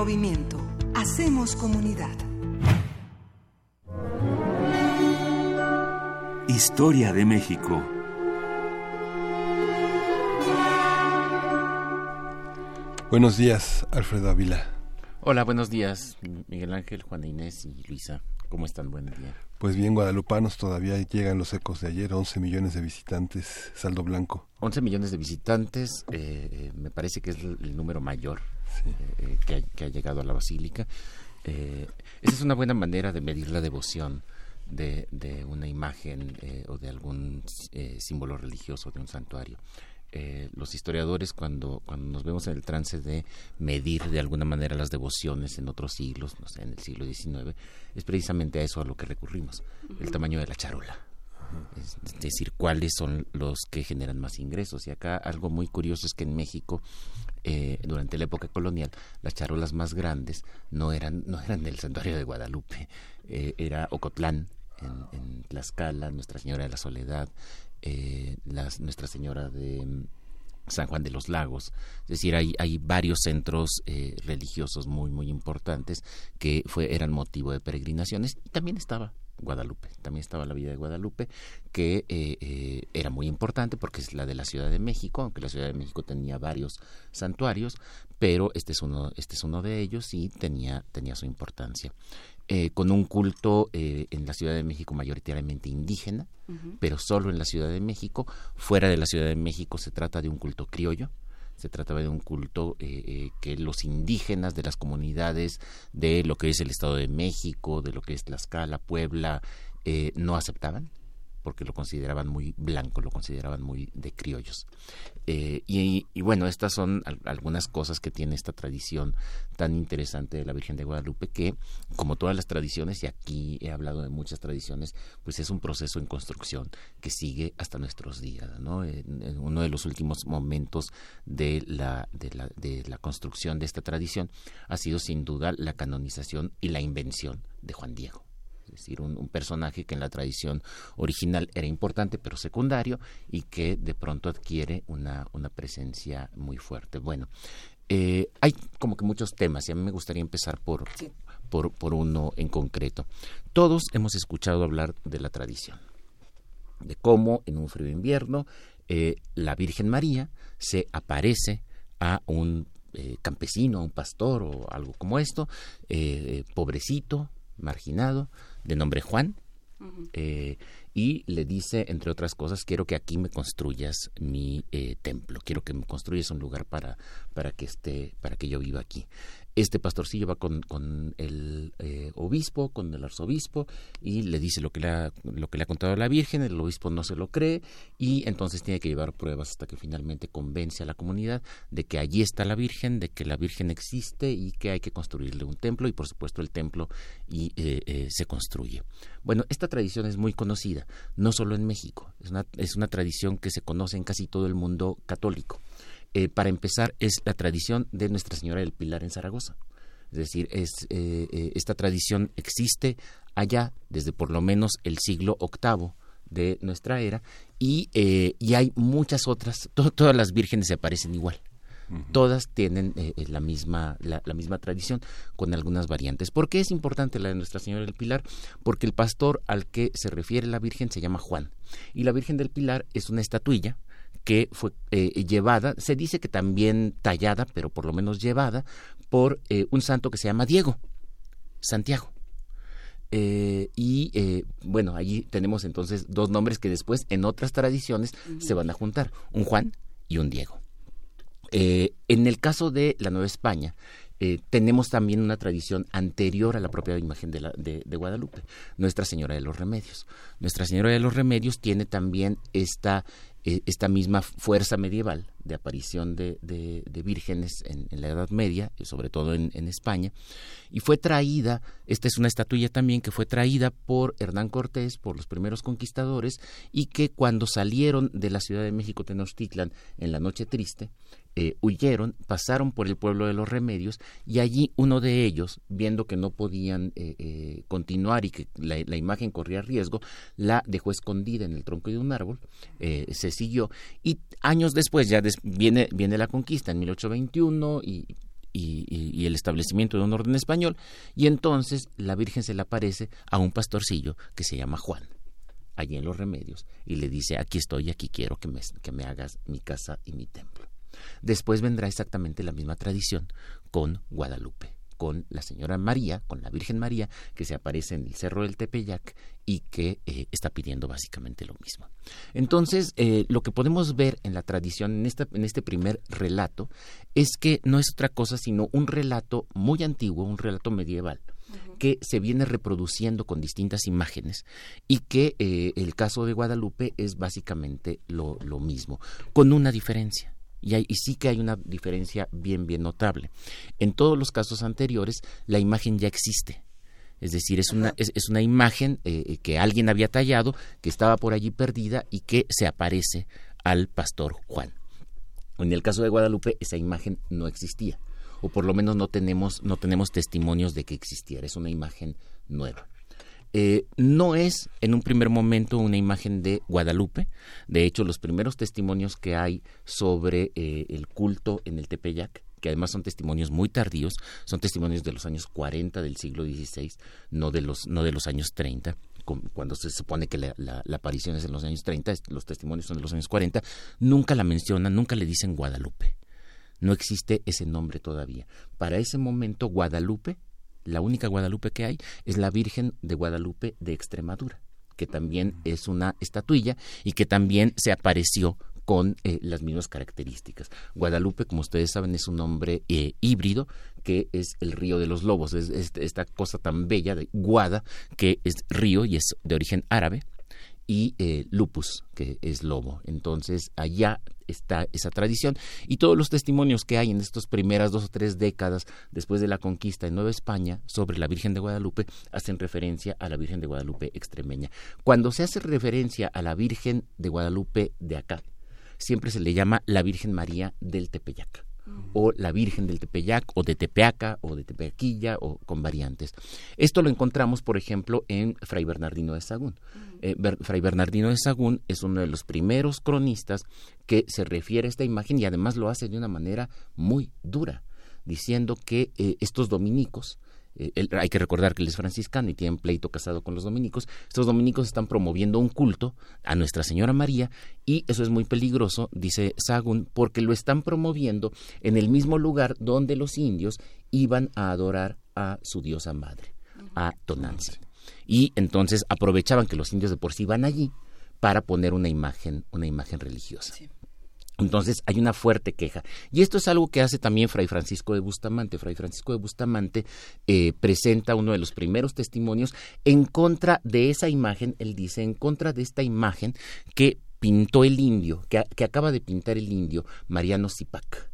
Movimiento. Hacemos comunidad. Historia de México. Buenos días, Alfredo Ávila. Hola, buenos días, Miguel Ángel, Juana Inés y Luisa. ¿Cómo están? Buen día. Pues bien, guadalupanos, todavía llegan los ecos de ayer, 11 millones de visitantes, saldo blanco. 11 millones de visitantes, eh, me parece que es el, número mayor que, ha, que, ha, llegado a la basílica. esa es una buena manera de medir la devoción de, de una imagen o de algún símbolo religioso de un santuario. Eh, los historiadores cuando, cuando nos vemos en el trance de medir de alguna manera las devociones en otros siglos, no sé, en el siglo XIX, es precisamente a eso a lo que recurrimos, el tamaño de la charola. Es, es decir, cuáles son los que generan más ingresos. Y acá algo muy curioso es que en México, eh, durante la época colonial, las charolas más grandes no eran, no eran del santuario de Guadalupe, eh, era Ocotlán, en, en Tlaxcala, Nuestra Señora de la Soledad, eh, las, Nuestra Señora de mm, San Juan de los Lagos. Es decir, hay, hay varios centros eh, religiosos muy, muy importantes que fue, eran motivo de peregrinaciones. Y también estaba Guadalupe, también estaba la vida de Guadalupe, que eh, eh, era muy importante porque es la de la Ciudad de México, aunque la Ciudad de México tenía varios santuarios, pero este es uno, este es uno de ellos y tenía, tenía su importancia. Eh, con un culto eh, en la Ciudad de México mayoritariamente indígena, uh -huh. pero solo en la Ciudad de México. Fuera de la Ciudad de México se trata de un culto criollo, se trataba de un culto eh, eh, que los indígenas de las comunidades de lo que es el Estado de México, de lo que es Tlaxcala, Puebla, eh, no aceptaban porque lo consideraban muy blanco, lo consideraban muy de criollos. Eh, y, bueno, estas son al, algunas cosas que tiene esta tradición tan interesante de la Virgen de Guadalupe que, como todas las tradiciones, y aquí he hablado de muchas tradiciones, pues es un proceso en construcción que sigue hasta nuestros días. ¿no? En uno de los últimos momentos de la, de, la, de la construcción de esta tradición ha sido sin duda la canonización y la invención de Juan Diego es decir, un, un, personaje que en la tradición original era importante pero secundario y que de pronto adquiere una, una presencia muy fuerte. Bueno, eh, hay como que muchos temas y a mí me gustaría empezar por, sí. por, por uno en concreto. Todos hemos escuchado hablar de la tradición, de cómo en un frío invierno eh, la Virgen María se aparece a un eh, campesino, a un pastor o algo como esto, eh, pobrecito, marginado, de nombre Juan, uh -huh. eh, y le dice, entre otras cosas, quiero que aquí me construyas mi eh, templo, quiero que me construyas un lugar para, para, que, esté, para que yo viva aquí. Este pastorcillo va con, con el eh, obispo, con el arzobispo, y le dice lo que le, ha, lo que le ha contado la Virgen, el obispo no se lo cree, y entonces tiene que llevar pruebas hasta que finalmente convence a la comunidad de que allí está la Virgen, de que la Virgen existe y que hay que construirle un templo, y por supuesto el templo y, eh, eh, se construye. Bueno, esta tradición es muy conocida, no solo en México, es una, es una tradición que se conoce en casi todo el mundo católico eh, para empezar, es la tradición de Nuestra Señora del Pilar en Zaragoza. Es decir, es, eh, eh, esta tradición existe allá desde por lo menos el siglo VIII de nuestra era y, y hay muchas otras, to todas las vírgenes se aparecen igual. Uh -huh. Todas tienen la, misma, la, la, misma tradición con algunas variantes. ¿Por qué es importante la de Nuestra Señora del Pilar? Porque el pastor al que se refiere la Virgen se llama Juan y la Virgen del Pilar es una estatuilla que fue eh, llevada, se dice que también tallada, pero por lo menos llevada, por eh, un santo que se llama Diego, Santiago. Eh, y eh, bueno, allí tenemos entonces dos nombres que después en otras tradiciones uh -huh. se van a juntar, un Juan y un Diego. Eh, en el caso de la Nueva España, tenemos también una tradición anterior a la propia imagen de, la, de, de, Guadalupe, Nuestra Señora de los Remedios. Nuestra Señora de los Remedios tiene también esta, esta misma fuerza medieval de aparición de, vírgenes en, en, la Edad Media, sobre todo en, en, España, y fue traída, esta es una estatuilla también que fue traída por Hernán Cortés, por los primeros conquistadores, y que cuando salieron de la Ciudad de México, Tenochtitlan, en la Noche Triste, eh, huyeron, pasaron por el pueblo de los remedios y allí uno de ellos, viendo que no podían eh, eh, continuar y que la, imagen corría riesgo, la dejó escondida en el tronco de un árbol, eh, se siguió y años después ya viene, viene la conquista en 1821 y y, el establecimiento de un orden español, y entonces la Virgen se le aparece a un pastorcillo que se llama Juan, allí en los remedios, y le dice, aquí estoy, aquí quiero que me, que me hagas mi casa y mi templo. Después vendrá exactamente la misma tradición con Guadalupe con la señora María, con la Virgen María, que se aparece en el Cerro del Tepeyac y que eh, está pidiendo básicamente lo mismo. Entonces, eh, lo que podemos ver en la tradición, en, esta, en este primer relato, es que no es otra cosa sino un relato muy antiguo, un relato medieval, que se viene reproduciendo con distintas imágenes y que eh, el caso de Guadalupe es básicamente lo, lo mismo, con una diferencia y, sí que hay una diferencia bien, bien notable. En todos los casos anteriores, la imagen ya existe. Es decir, es una, es, una imagen eh, eh, que alguien había tallado, que estaba por allí perdida y que se aparece al pastor Juan. En el caso de Guadalupe, esa imagen no existía, o por lo menos no tenemos, no tenemos testimonios de que existiera. Es una imagen nueva. Eh, no es en un primer momento una imagen de Guadalupe. De hecho, los primeros testimonios que hay sobre eh, el culto en el Tepeyac, que además son testimonios muy tardíos, son testimonios de los años 40 del siglo XVI, no de los, no de los años 30 cuando se supone que la, aparición es en los años 30, los testimonios son de los años 40, nunca la mencionan, nunca le dicen Guadalupe. No existe ese nombre todavía. Para ese momento, Guadalupe la única Guadalupe que hay es la Virgen de Guadalupe de Extremadura, que también es una estatuilla y que también se apareció con eh, las mismas características. Guadalupe, como ustedes saben, es un nombre eh, híbrido que es el río de los lobos, es, esta cosa tan bella de Guada, que es río y es de origen árabe, y eh, lupus, que es lobo. Entonces, allá está esa tradición y todos los testimonios que hay en estas primeras dos o tres décadas después de la conquista en Nueva España sobre la Virgen de Guadalupe hacen referencia a la Virgen de Guadalupe extremeña. Cuando se hace referencia a la Virgen de Guadalupe de acá, siempre se le llama la Virgen María del Tepeyac o la Virgen del Tepeyac o de Tepeaca o de Tepeaquilla o con variantes. Esto lo encontramos, por ejemplo, en Fray Bernardino de Sagún. Eh, Fray Bernardino de Sagún es uno de los primeros cronistas que se refiere a esta imagen y además lo hace de una manera muy dura, diciendo que eh, estos dominicos, eh, hay que recordar que él es franciscano y tiene pleito casado con los dominicos. Estos dominicos están promoviendo un culto a Nuestra Señora María y eso es muy peligroso, dice Sagún, porque lo están promoviendo en el mismo lugar donde los indios iban a adorar a su diosa madre, a Tonanzi. Y entonces aprovechaban que los indios de por sí iban allí para poner una imagen, una imagen religiosa. Entonces hay una fuerte queja. Y esto es algo que hace también Fray Francisco de Bustamante. Fray Francisco de Bustamante eh, presenta uno de los primeros testimonios en contra de esa imagen, él dice, en contra de esta imagen que pintó el indio, que, que acaba de pintar el indio Mariano Zipac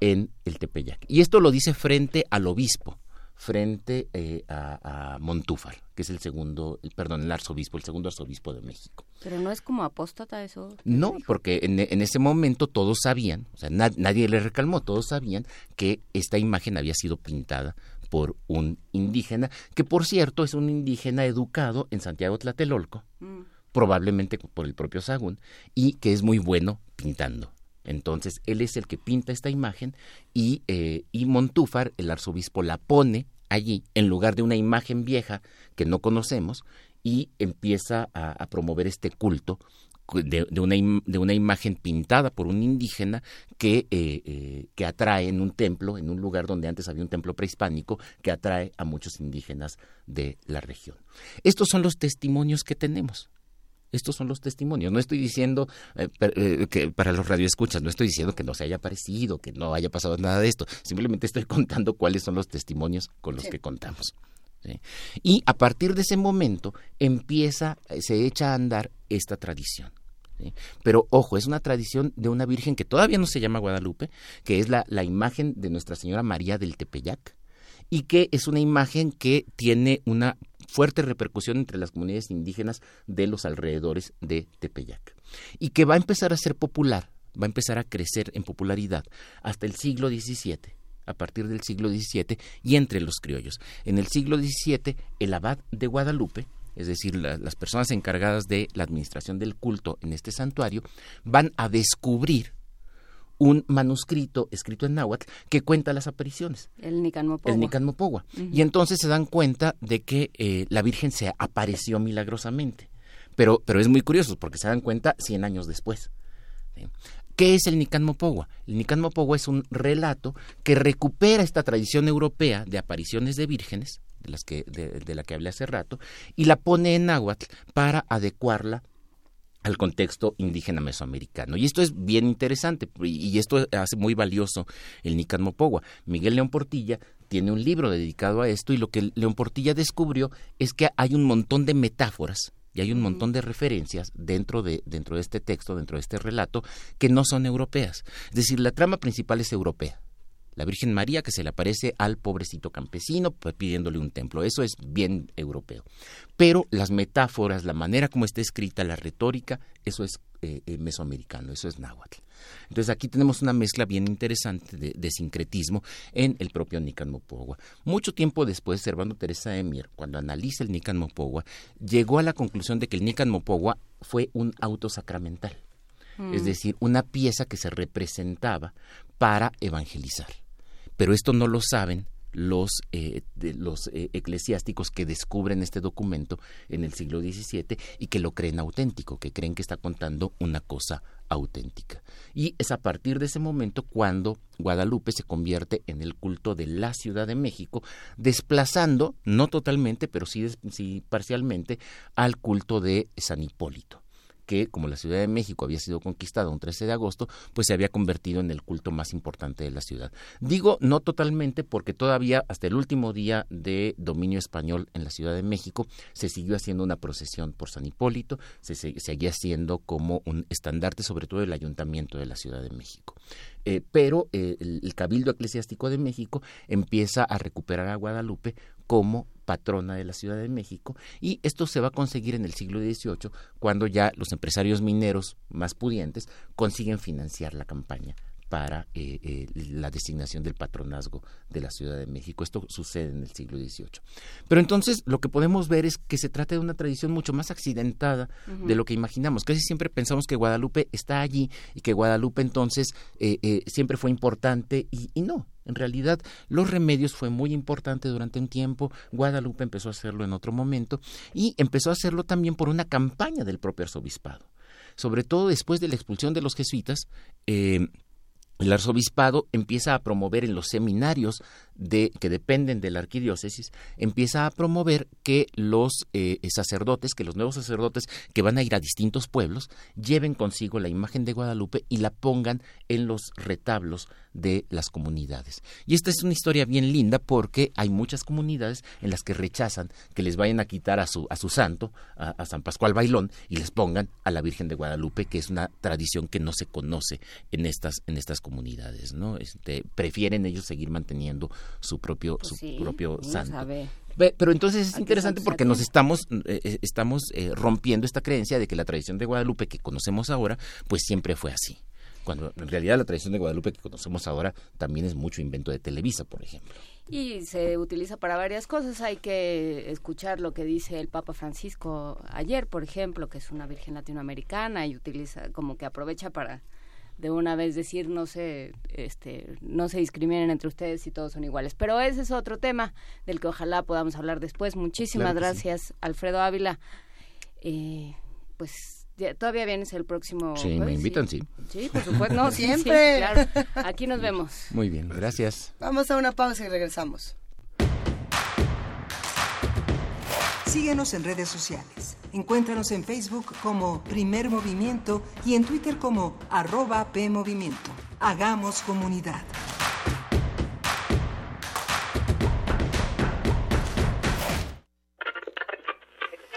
en el Tepeyac. Y esto lo dice frente al obispo frente eh, a, Montúfar, que es el segundo, perdón, el arzobispo, el segundo arzobispo de México. Pero no es como apóstata eso. No, porque en, ese momento todos sabían, o sea, nadie le recalmó, todos sabían que esta imagen había sido pintada por un indígena, que por cierto es un indígena educado en Santiago Tlatelolco, mm. probablemente por el propio Sagún, y que es muy bueno pintando. Entonces, él es el que pinta esta imagen y, eh, y Montúfar, el arzobispo, la pone allí en lugar de una imagen vieja que no conocemos y empieza a, promover este culto de, una, de, una, imagen pintada por un indígena que, eh, eh, que atrae en un templo, en un lugar donde antes había un templo prehispánico, que atrae a muchos indígenas de la región. Estos son los testimonios que tenemos. Estos son los testimonios. No estoy diciendo eh, eh, que para los radioescuchas, no estoy diciendo que no se haya parecido, que no haya pasado nada de esto. Simplemente estoy contando cuáles son los testimonios con los que contamos. Y a partir de ese momento empieza, eh, se echa a andar esta tradición. Pero ojo, es una tradición de una virgen que todavía no se llama Guadalupe, que es la, la imagen de Nuestra Señora María del Tepeyac, y que es una imagen que tiene una fuerte repercusión entre las comunidades indígenas de los alrededores de Tepeyac y que va a empezar a ser popular, va a empezar a crecer en popularidad hasta el siglo XVII a partir del siglo XVII y entre los criollos. En el siglo XVII, el abad de Guadalupe, es decir, las personas encargadas de la administración del culto en este santuario, van a descubrir un manuscrito escrito en náhuatl que cuenta las apariciones. El Nican Mopogua. El Nican Mopogua. Y entonces se dan cuenta de que eh, la Virgen se apareció milagrosamente. Pero, pero es muy curioso porque se dan cuenta 100 años después. ¿sí? ¿Qué es el Nican Mopogua? El Nican Mopogua es un relato que recupera esta tradición europea de apariciones de vírgenes, de, las que, de, de la que hablé hace rato, y la pone en náhuatl para adecuarla al contexto indígena mesoamericano. Y esto es bien interesante y esto hace muy valioso el Nican Mopogua. Miguel León Portilla tiene un libro dedicado a esto y lo que León Portilla descubrió es que hay un montón de metáforas y hay un montón de referencias dentro de, dentro de este texto, dentro de este relato, que no son europeas. Es decir, la trama principal es europea. La Virgen María que se le aparece al pobrecito campesino pues, pidiéndole un templo. Eso es bien europeo. Pero las metáforas, la manera como está escrita, la retórica, eso es eh, eh, mesoamericano, eso es náhuatl. Entonces aquí tenemos una mezcla bien interesante de, de sincretismo en el propio Nican Mopogua. Mucho tiempo después, Servando Teresa Emir, cuando analiza el Nican Mopogua, llegó a la conclusión de que el Nican Mopogua fue un auto sacramental. Es decir, una pieza que se representaba para evangelizar. Pero esto no lo saben los, eh, los eh, eclesiásticos que descubren este documento en el siglo XVII y que lo creen auténtico, que creen que está contando una cosa auténtica. Y es a partir de ese momento cuando Guadalupe se convierte en el culto de la Ciudad de México, desplazando, no totalmente, pero sí parcialmente, al culto de San Hipólito que como la Ciudad de México había sido conquistada un 13 de agosto, pues se había convertido en el culto más importante de la ciudad. Digo no totalmente porque todavía hasta el último día de dominio español en la Ciudad de México se siguió haciendo una procesión por San Hipólito, se, se- seguía haciendo como un estandarte sobre todo del ayuntamiento de la Ciudad de México. Eh, pero eh, el, el Cabildo Eclesiástico de México empieza a recuperar a Guadalupe como patrona de la Ciudad de México y esto se va a conseguir en el siglo XVIII cuando ya los empresarios mineros más pudientes consiguen financiar la campaña para eh, eh, la designación del patronazgo de la Ciudad de México. Esto sucede en el siglo XVIII. Pero entonces lo que podemos ver es que se trata de una tradición mucho más accidentada de lo que imaginamos. Casi siempre pensamos que Guadalupe está allí y que Guadalupe entonces eh, eh, siempre fue importante y, y no. En realidad, los remedios fue muy importante durante un tiempo. Guadalupe empezó a hacerlo en otro momento y empezó a hacerlo también por una campaña del propio arzobispado. Sobre todo después de la expulsión de los jesuitas, eh, el arzobispado empieza a promover en los seminarios de, que dependen de la arquidiócesis, empieza a promover que los eh, sacerdotes, que los nuevos sacerdotes que van a ir a distintos pueblos, lleven consigo la imagen de Guadalupe y la pongan en los retablos de las comunidades. Y esta es una historia bien linda porque hay muchas comunidades en las que rechazan que les vayan a quitar a su, a su santo, a, a San Pascual Bailón, y les pongan a la Virgen de Guadalupe, que es una tradición que no se conoce en estas, en estas comunidades, ¿no? Este, prefieren ellos seguir manteniendo su propio, Pues su sí, propio santo. sabe. Pero entonces es ¿A qué interesante porque nos estamos, eh, eh, estamos eh, rompiendo esta creencia de que la tradición de Guadalupe que conocemos ahora, pues siempre fue así. Cuando en realidad la tradición de Guadalupe que conocemos ahora también es mucho invento de Televisa, por ejemplo. Y se utiliza para varias cosas. Hay que escuchar lo que dice el Papa Francisco ayer, por ejemplo, que es una virgen latinoamericana y utiliza como que aprovecha para de una vez decir no se este no se discriminen entre ustedes y todos son iguales. Pero ese es otro tema del que ojalá podamos hablar después. Muchísimas Claro que sí. gracias, Alfredo Ávila. Eh, pues ya- todavía vienes el próximo Sí, me invitan, sí. Sí, por supuesto. No, sí, sí, Siempre. claro. Aquí nos vemos. Muy bien, gracias. Vamos a una pausa y regresamos. Síguenos en redes sociales. Encuéntranos en Facebook como Primer Movimiento y en Twitter como arroba PMovimiento. Hagamos comunidad.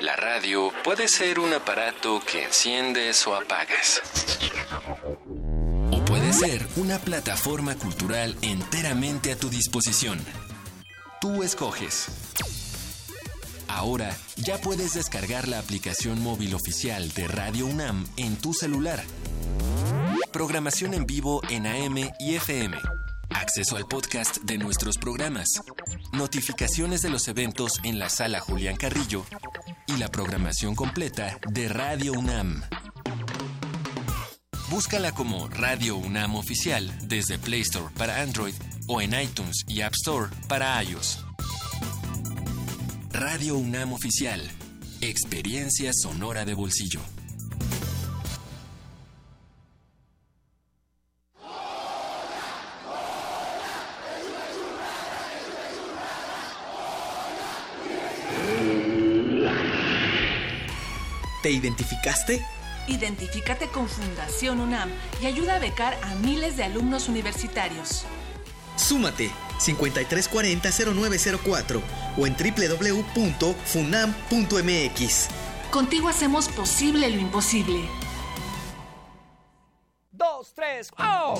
La radio puede ser un aparato que enciendes o apagas. O puede ser una plataforma cultural enteramente a tu disposición. Tú escoges. Ahora ya puedes descargar la aplicación móvil oficial de Radio UNAM en tu celular. Programación en vivo en AM y FM. Acceso al podcast de nuestros programas. Notificaciones de los eventos en la sala Julián Carrillo. Y la programación completa de Radio UNAM. Búscala como Radio UNAM Oficial desde Play Store para Android o en iTunes y App Store para iOS. Radio UNAM Oficial. Experiencia sonora de bolsillo. ¿Te identificaste? Identifícate con Fundación UNAM y ayuda a becar a miles de alumnos universitarios. Súmate 5340-0904 o en www.funam.mx. Contigo hacemos posible lo imposible. Dos, tres, ¡oh!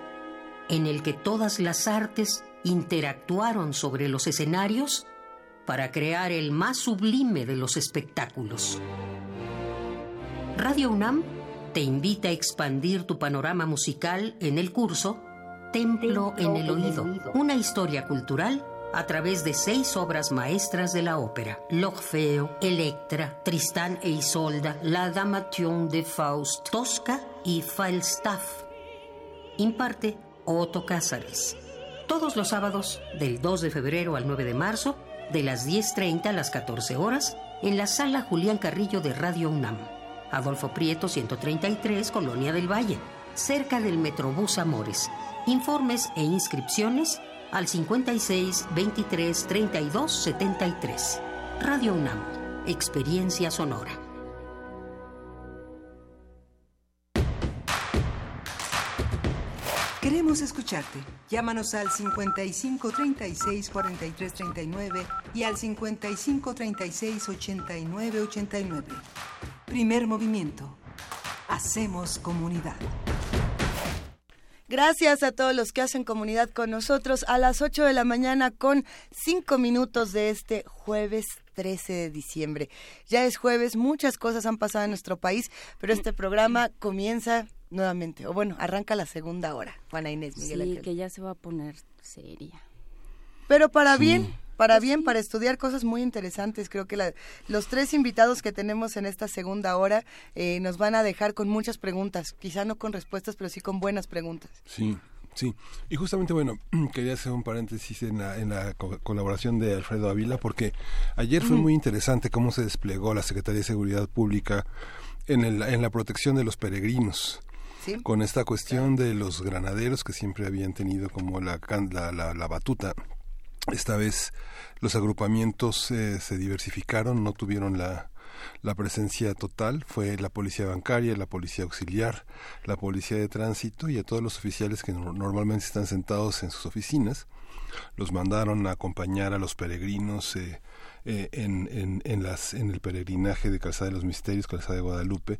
en el que todas las artes interactuaron sobre los escenarios para crear el más sublime de los espectáculos. Radio UNAM te invita a expandir tu panorama musical en el curso Templo, en el oído, una historia cultural a través de seis obras maestras de la ópera: L'Orfeo, Electra, Tristán e Isolda, La Damation de Faust, Tosca y Falstaff. Imparte Otto Cázares. Todos los sábados, del 2 de febrero al 9 de marzo, de las 10.30 a las 14 horas, en la sala Julián Carrillo de Radio UNAM. Adolfo Prieto 133, Colonia del Valle, cerca del Metrobús Amores. Informes e inscripciones al 56 23 32 73. Radio UNAM, Experiencia Sonora. Queremos escucharte. Llámanos al 55 36 43 39 y al 55 36 89 89. Primer movimiento. Hacemos comunidad. Gracias a todos los que hacen comunidad con nosotros a las 8 de la mañana con 5 minutos de este jueves 13 de diciembre. Ya es jueves, muchas cosas han pasado en nuestro país, pero este programa comienza nuevamente, o bueno, arranca la segunda hora, Juana Inés Miguel Sí, que ya se va a poner seria. Pero para bien, para bien, para estudiar cosas muy interesantes. Creo que la, los tres invitados que tenemos en esta segunda hora eh, nos van a dejar con muchas preguntas, quizá no con respuestas, pero sí con buenas preguntas. Sí, Sí, y justamente, bueno, quería hacer un paréntesis en la, en la colaboración de Alfredo Ávila, porque ayer fue muy interesante cómo se desplegó la Secretaría de Seguridad Pública en, el, en la protección de los peregrinos. Con esta cuestión de los granaderos que siempre habían tenido como la, la, la, batuta. Esta vez los agrupamientos eh, se diversificaron, no tuvieron la, presencia total fue la policía bancaria, la policía auxiliar, la policía de tránsito y a todos los oficiales que normalmente están sentados en sus oficinas. Los mandaron a acompañar a los peregrinos eh, eh, en, en el peregrinaje de Calzada de los Misterios, Calzada de Guadalupe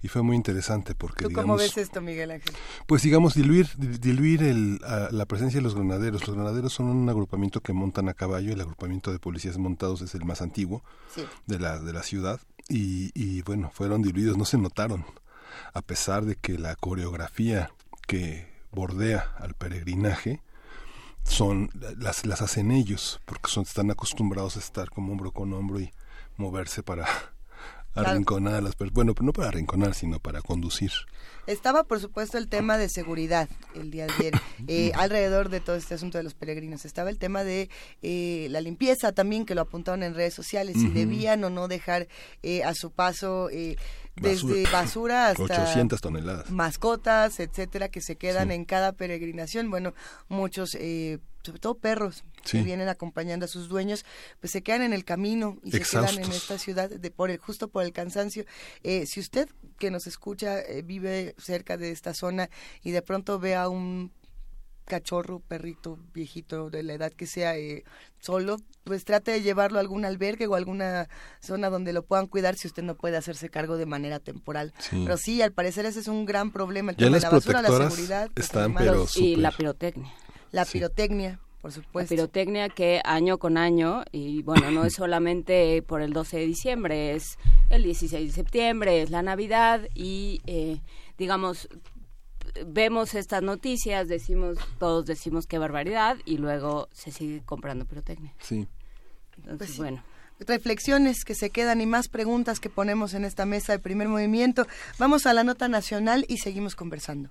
y fue muy interesante porque ¿Tú digamos cómo ves esto Miguel Ángel? pues digamos diluir diluir el, a, la presencia de los granaderos. Los granaderos son un agrupamiento que montan a caballo. El agrupamiento de policías montados es el más antiguo sí. de la de la ciudad. Y, y bueno fueron diluidos. No se notaron. A pesar de que la coreografía que bordea al peregrinaje son las las hacen ellos porque son están acostumbrados a estar como hombro con hombro y moverse para arrinconar a las personas. Bueno, no para arrinconar, sino para conducir. Estaba, por supuesto, el tema de seguridad el día de ayer, eh, alrededor de todo este asunto de los peregrinos. Estaba el tema de eh, la limpieza también, que lo apuntaron en redes sociales, si debían o no dejar eh, a su paso desde basura, basura hasta 800 toneladas. mascotas, etcétera, que se quedan sí. en cada peregrinación. Bueno, muchos sobre todo perros sí. que vienen acompañando a sus dueños, pues se quedan en el camino y Exhaustos. se quedan en esta ciudad de por el, justo por el cansancio. Eh, si usted que nos escucha eh, vive cerca de esta zona y de pronto ve a un cachorro, perrito, viejito, de la edad que sea, eh, solo, pues trate de llevarlo a algún albergue o alguna zona donde lo puedan cuidar si usted no puede hacerse cargo de manera temporal. Pero sí, al parecer ese es un gran problema. El Ya tema de las la basura, la protectoras seguridad. los están, pero y la pirotecnia. La pirotecnia, por supuesto. La pirotecnia que año con año, y bueno, no es solamente por el 12 de diciembre, es el 16 de septiembre, es la Navidad y, eh, digamos, vemos estas noticias, decimos, todos decimos qué barbaridad y luego se sigue comprando pirotecnia. Sí. Entonces, Pues sí. bueno. reflexiones que se quedan y más preguntas que ponemos en esta mesa de primer movimiento. Vamos a la nota nacional y seguimos conversando.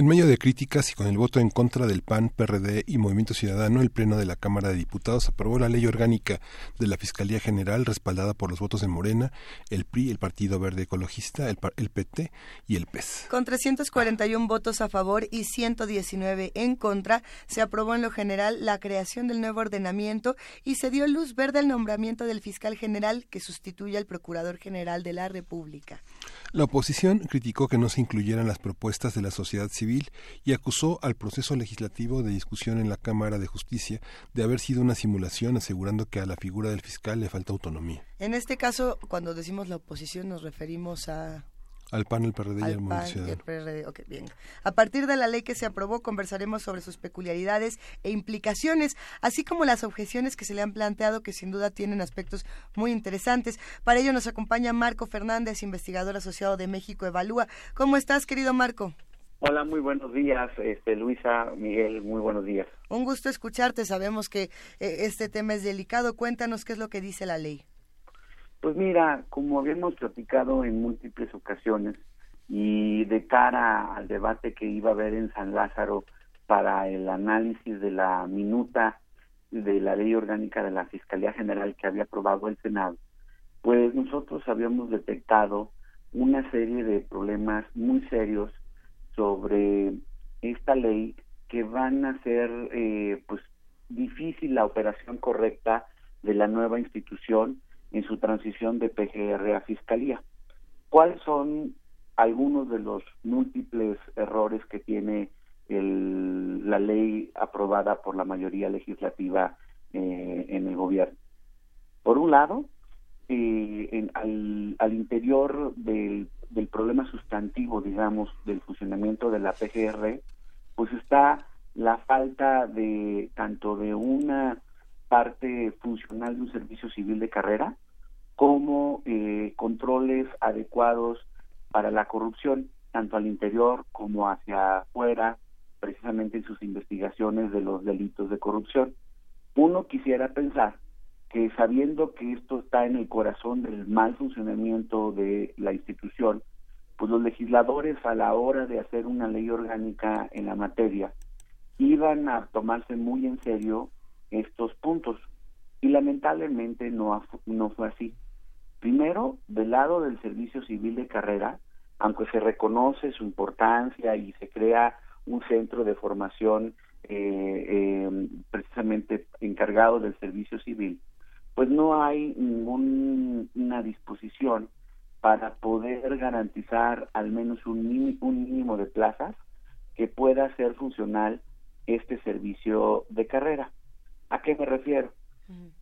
En medio de críticas y con el voto en contra del PAN, PRD y Movimiento Ciudadano, el Pleno de la Cámara de Diputados aprobó la ley orgánica de la Fiscalía General respaldada por los votos de Morena, el PRI, el Partido Verde Ecologista, el, PT y el PES. Con 341 votos a favor y 119 en contra, se aprobó en lo general la creación del nuevo ordenamiento y se dio luz verde al nombramiento del fiscal general que sustituye al Procurador General de la República. La oposición criticó que no se incluyeran las propuestas de la sociedad civil y acusó al proceso legislativo de discusión en la Cámara de Justicia de haber sido una simulación, asegurando que a la figura del fiscal le falta autonomía. En este caso, cuando decimos la oposición, nos referimos a Al PAN, al PRD y al al PAN Movimiento y al Ciudadano. PRD. Ok, bien. A partir de la ley que se aprobó, conversaremos sobre sus peculiaridades e implicaciones, así como las objeciones que se le han planteado, que sin duda tienen aspectos muy interesantes. Para ello nos acompaña Marco Fernández, investigador asociado de México Evalúa. ¿Cómo estás, querido Marco? Hola, muy buenos días, este, Luisa, Miguel, muy buenos días. Un gusto escucharte. Sabemos que eh, este tema es delicado. Cuéntanos qué es lo que dice la ley. Pues mira, como habíamos platicado en múltiples ocasiones y de cara al debate que iba a haber en San Lázaro para el análisis de la minuta de la ley orgánica de la Fiscalía General que había aprobado el Senado, pues nosotros habíamos detectado una serie de problemas muy serios sobre esta ley que van a hacer eh, pues difícil la operación correcta de la nueva institución en su transición de PGR a Fiscalía. ¿Cuáles son algunos de los múltiples errores que tiene el- la ley aprobada por la mayoría legislativa eh, en el gobierno? Por un lado, eh, en- al, al interior del, del problema sustantivo, digamos, del funcionamiento de la PGR, pues está la falta de tanto de una parte funcional de un servicio civil de carrera como eh, controles adecuados para la corrupción, tanto al interior como hacia afuera, precisamente en sus investigaciones de los delitos de corrupción. Uno quisiera pensar que sabiendo que esto está en el corazón del mal funcionamiento de la institución, pues los legisladores a la hora de hacer una ley orgánica en la materia iban a tomarse muy en serio estos puntos y lamentablemente no, no fue así. Primero, del lado del servicio civil de carrera, aunque se reconoce su importancia y se crea un centro de formación eh, eh, precisamente encargado del servicio civil, pues no hay ninguna disposición para poder garantizar al menos un, un mínimo de plazas que pueda hacer funcional este servicio de carrera. ¿A qué me refiero?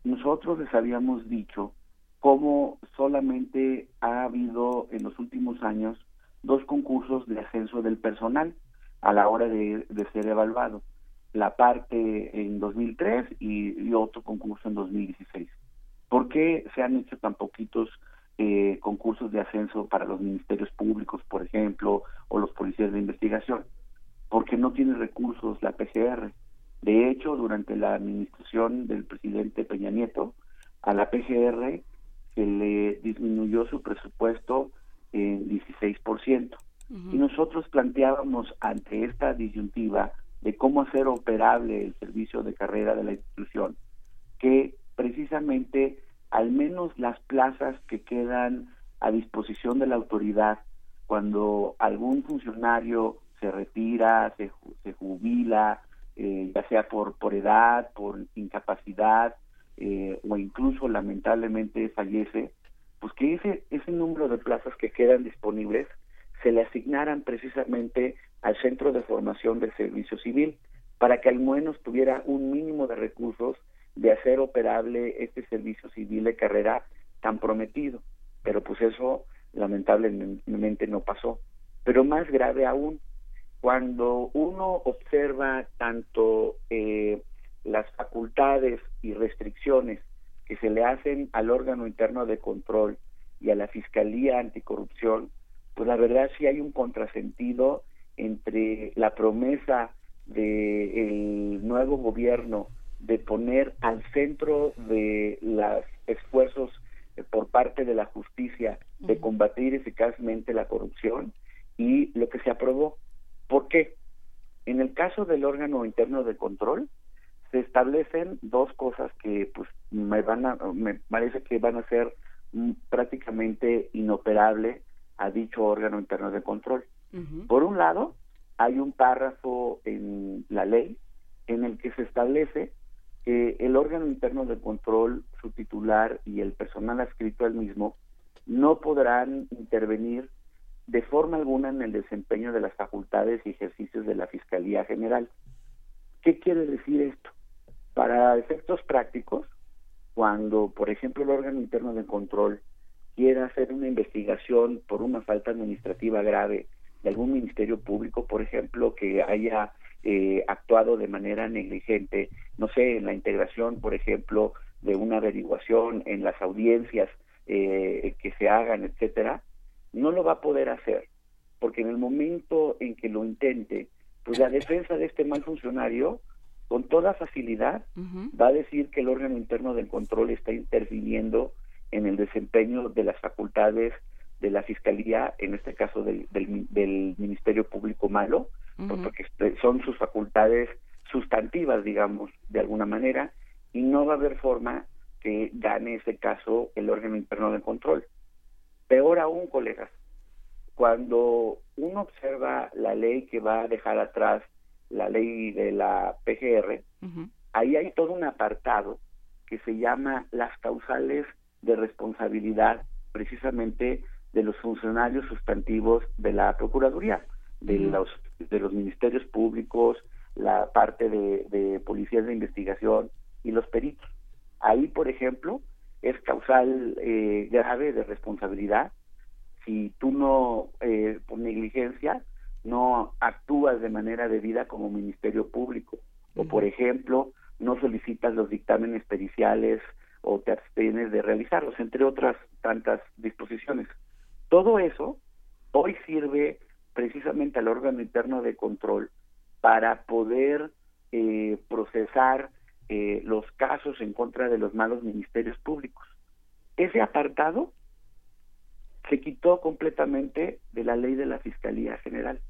Nosotros les habíamos dicho cómo solamente ha habido en los últimos años dos concursos de ascenso del personal a la hora de, de ser evaluado. La parte en 2003 y, y otro concurso en 2016. ¿Por qué se han hecho tan poquitos eh, concursos de ascenso para los ministerios públicos, por ejemplo, o los policías de investigación? Porque no tiene recursos la PGR. De hecho, durante la administración del presidente Peña Nieto, a la PGR se le disminuyó su presupuesto en 16%. Y nosotros planteábamos ante esta disyuntiva de cómo hacer operable el servicio de carrera de la institución, que precisamente al menos las plazas que quedan a disposición de la autoridad cuando algún funcionario se retira, se, se jubila, eh, ya sea por, por edad, por incapacidad eh, o incluso lamentablemente fallece, pues que ese, ese número de plazas que quedan disponibles se le asignaran precisamente al Centro de Formación del Servicio Civil para que al menos tuviera un mínimo de recursos de hacer operable este servicio civil de carrera tan prometido. Pero pues eso lamentablemente no pasó. Pero más grave aún, cuando uno observa tanto eh, las facultades y restricciones que se le hacen al órgano interno de control y a la Fiscalía Anticorrupción, pues la verdad sí hay un contrasentido entre la promesa del nuevo gobierno de poner al centro de los esfuerzos eh, por parte de la justicia de combatir eficazmente la corrupción y lo que se aprobó. ¿Por qué? En el caso del órgano interno de control, se establecen dos cosas que pues me van a, me parece que van a ser mm, prácticamente inoperable a dicho órgano interno de control. Por un lado, hay un párrafo en la ley en el que se establece que el órgano interno de control, su titular y el personal adscrito al mismo no podrán intervenir de forma alguna en el desempeño de las facultades y ejercicios de la Fiscalía General. ¿Qué quiere decir esto? Para efectos prácticos, cuando, por ejemplo, el órgano interno de control quiera hacer una investigación por una falta administrativa grave de algún ministerio público, por ejemplo, que haya eh, actuado de manera negligente, no sé, en la integración, por ejemplo, de una averiguación en las audiencias eh, que se hagan, etcétera, no lo va a poder hacer, porque en el momento en que lo intente, pues la defensa de este mal funcionario, con toda facilidad, va a decir que el órgano interno del control está interviniendo en el desempeño de las facultades de la Fiscalía, en este caso del, del, Ministerio Público Malo, porque son sus facultades sustantivas, digamos, de alguna manera, y no va a haber forma que gane ese caso el órgano interno de control. Peor aún, colegas, cuando uno observa la ley que va a dejar atrás la ley de la PGR, ahí hay todo un apartado que se llama las causales de responsabilidad precisamente de los funcionarios sustantivos de la Procuraduría, de, los, de los ministerios públicos, la parte de, de policías de investigación y los peritos. Ahí, por ejemplo, es causal eh, grave de responsabilidad si tú no, eh, por negligencia, no actúas de manera debida como Ministerio Público. O, por ejemplo, no solicitas los dictámenes periciales o te abstienes de realizarlos, entre otras tantas disposiciones. Todo eso hoy sirve precisamente al órgano interno de control para poder eh, procesar eh, los casos en contra de los malos ministerios públicos. Ese apartado se quitó completamente de la ley de la Fiscalía General.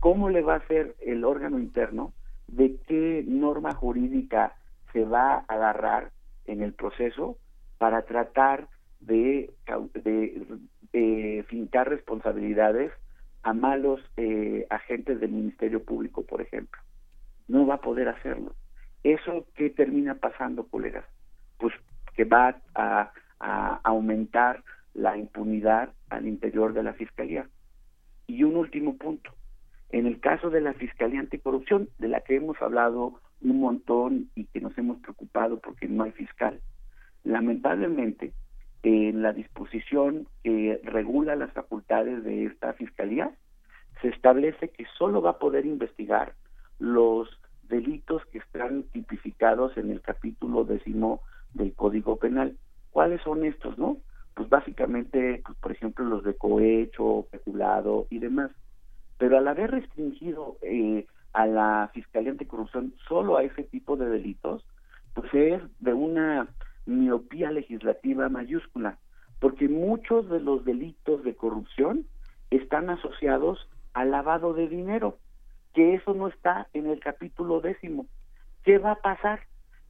¿Cómo le va a hacer el órgano interno? ¿De qué norma jurídica se va a agarrar en el proceso para tratar de, de, fincar responsabilidades a malos eh, agentes del Ministerio Público, por ejemplo? No va a poder hacerlo. ¿Eso qué termina pasando, colegas? Pues que va a, aumentar la impunidad al interior de la Fiscalía. Y un último punto. En el caso de la Fiscalía Anticorrupción, de la que hemos hablado un montón y que nos hemos preocupado porque no hay fiscal, lamentablemente en la disposición que regula las facultades de esta Fiscalía, se establece que solo va a poder investigar los delitos que están tipificados en el capítulo décimo del Código Penal. ¿Cuáles son estos, no? Pues básicamente, pues, por ejemplo, los de cohecho, peculado y demás. Pero al haber restringido eh, a la Fiscalía Anticorrupción solo a ese tipo de delitos, pues es de una miopía legislativa mayúscula, porque muchos de los delitos de corrupción están asociados al lavado de dinero que eso no está en el capítulo décimo. ¿Qué va a pasar?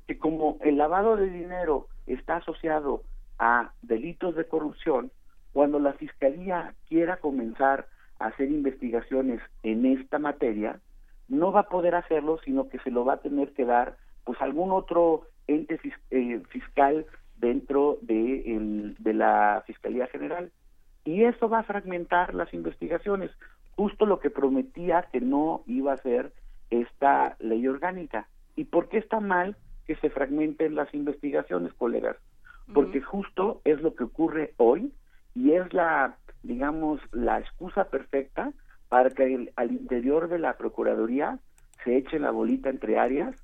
Que como el lavado de dinero está asociado a delitos de corrupción, cuando la Fiscalía quiera comenzar a hacer investigaciones en esta materia, no va a poder hacerlo, sino que se lo va a tener que dar pues algún otro ente eh, fiscal dentro de, de la Fiscalía General. Y eso va a fragmentar las investigaciones, justo lo que prometía que no iba a ser esta ley orgánica. ¿Y por qué está mal que se fragmenten las investigaciones, colegas? Porque justo es lo que ocurre hoy y es la, digamos, la excusa perfecta para que al interior de la Procuraduría se eche la bolita entre áreas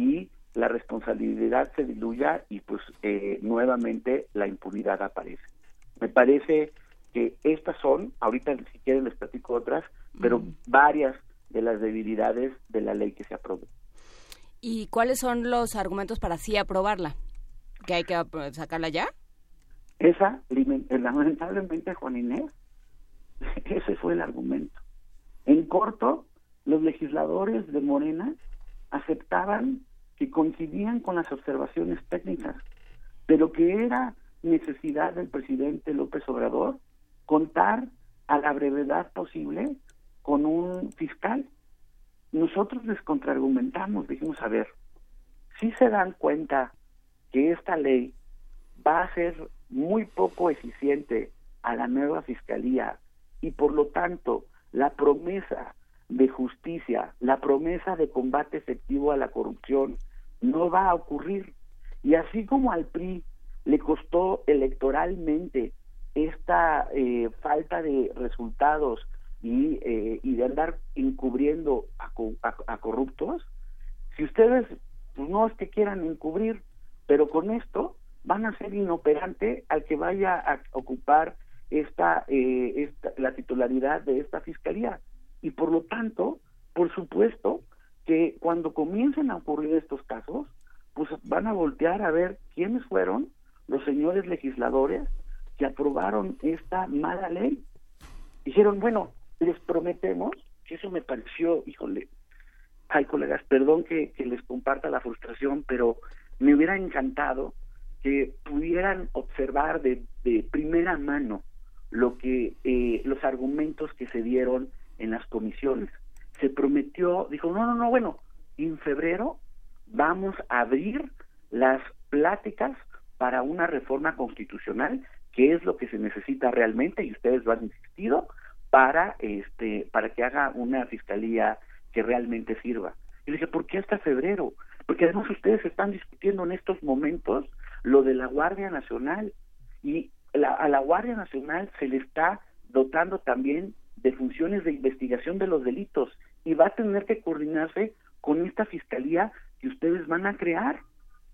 y la responsabilidad se diluya y pues eh, nuevamente la impunidad aparece. Me parece que estas son, ahorita si quieren les platico otras, pero varias de las debilidades de la ley que se aprobó. ¿Y cuáles son los argumentos para sí aprobarla? ¿Que hay que sacarla ya? Esa, lamentablemente, Juan Inés, ese fue el argumento. En corto, los legisladores de Morena aceptaban que coincidían con las observaciones técnicas, pero que era necesidad del presidente López Obrador contar a la brevedad posible con un fiscal. Nosotros les contraargumentamos, dijimos, a ver, si se dan cuenta que esta ley va a ser muy poco eficiente a la nueva fiscalía y por lo tanto la promesa de justicia, la promesa de combate efectivo a la corrupción no va a ocurrir. Y así como al PRI le costó electoralmente esta eh, falta de resultados y, eh, y de andar encubriendo a, a, corruptos, si ustedes pues no es que quieran encubrir, pero con esto van a ser inoperante al que vaya a ocupar esta, eh, esta, la titularidad de esta fiscalía. Y por lo tanto, por supuesto que cuando comiencen a ocurrir estos casos, pues van a voltear a ver quiénes fueron los señores legisladores que aprobaron esta mala ley. Dijeron, bueno, les prometemos, que eso me pareció, híjole, ay colegas, perdón que, que les comparta la frustración, pero me hubiera encantado que pudieran observar de, de primera mano lo que eh, los argumentos que se dieron en las comisiones. Se prometió, dijo, no, no, no, bueno, en febrero vamos a abrir las pláticas para una reforma constitucional, que es lo que se necesita realmente, y ustedes lo han insistido, para este, para que haga una fiscalía que realmente sirva. Y le dije, ¿por qué hasta febrero? Porque además ustedes están discutiendo en estos momentos lo de la Guardia Nacional y a la Guardia Nacional se le está dotando también de funciones de investigación de los delitos y va a tener que coordinarse con esta fiscalía que ustedes van a crear.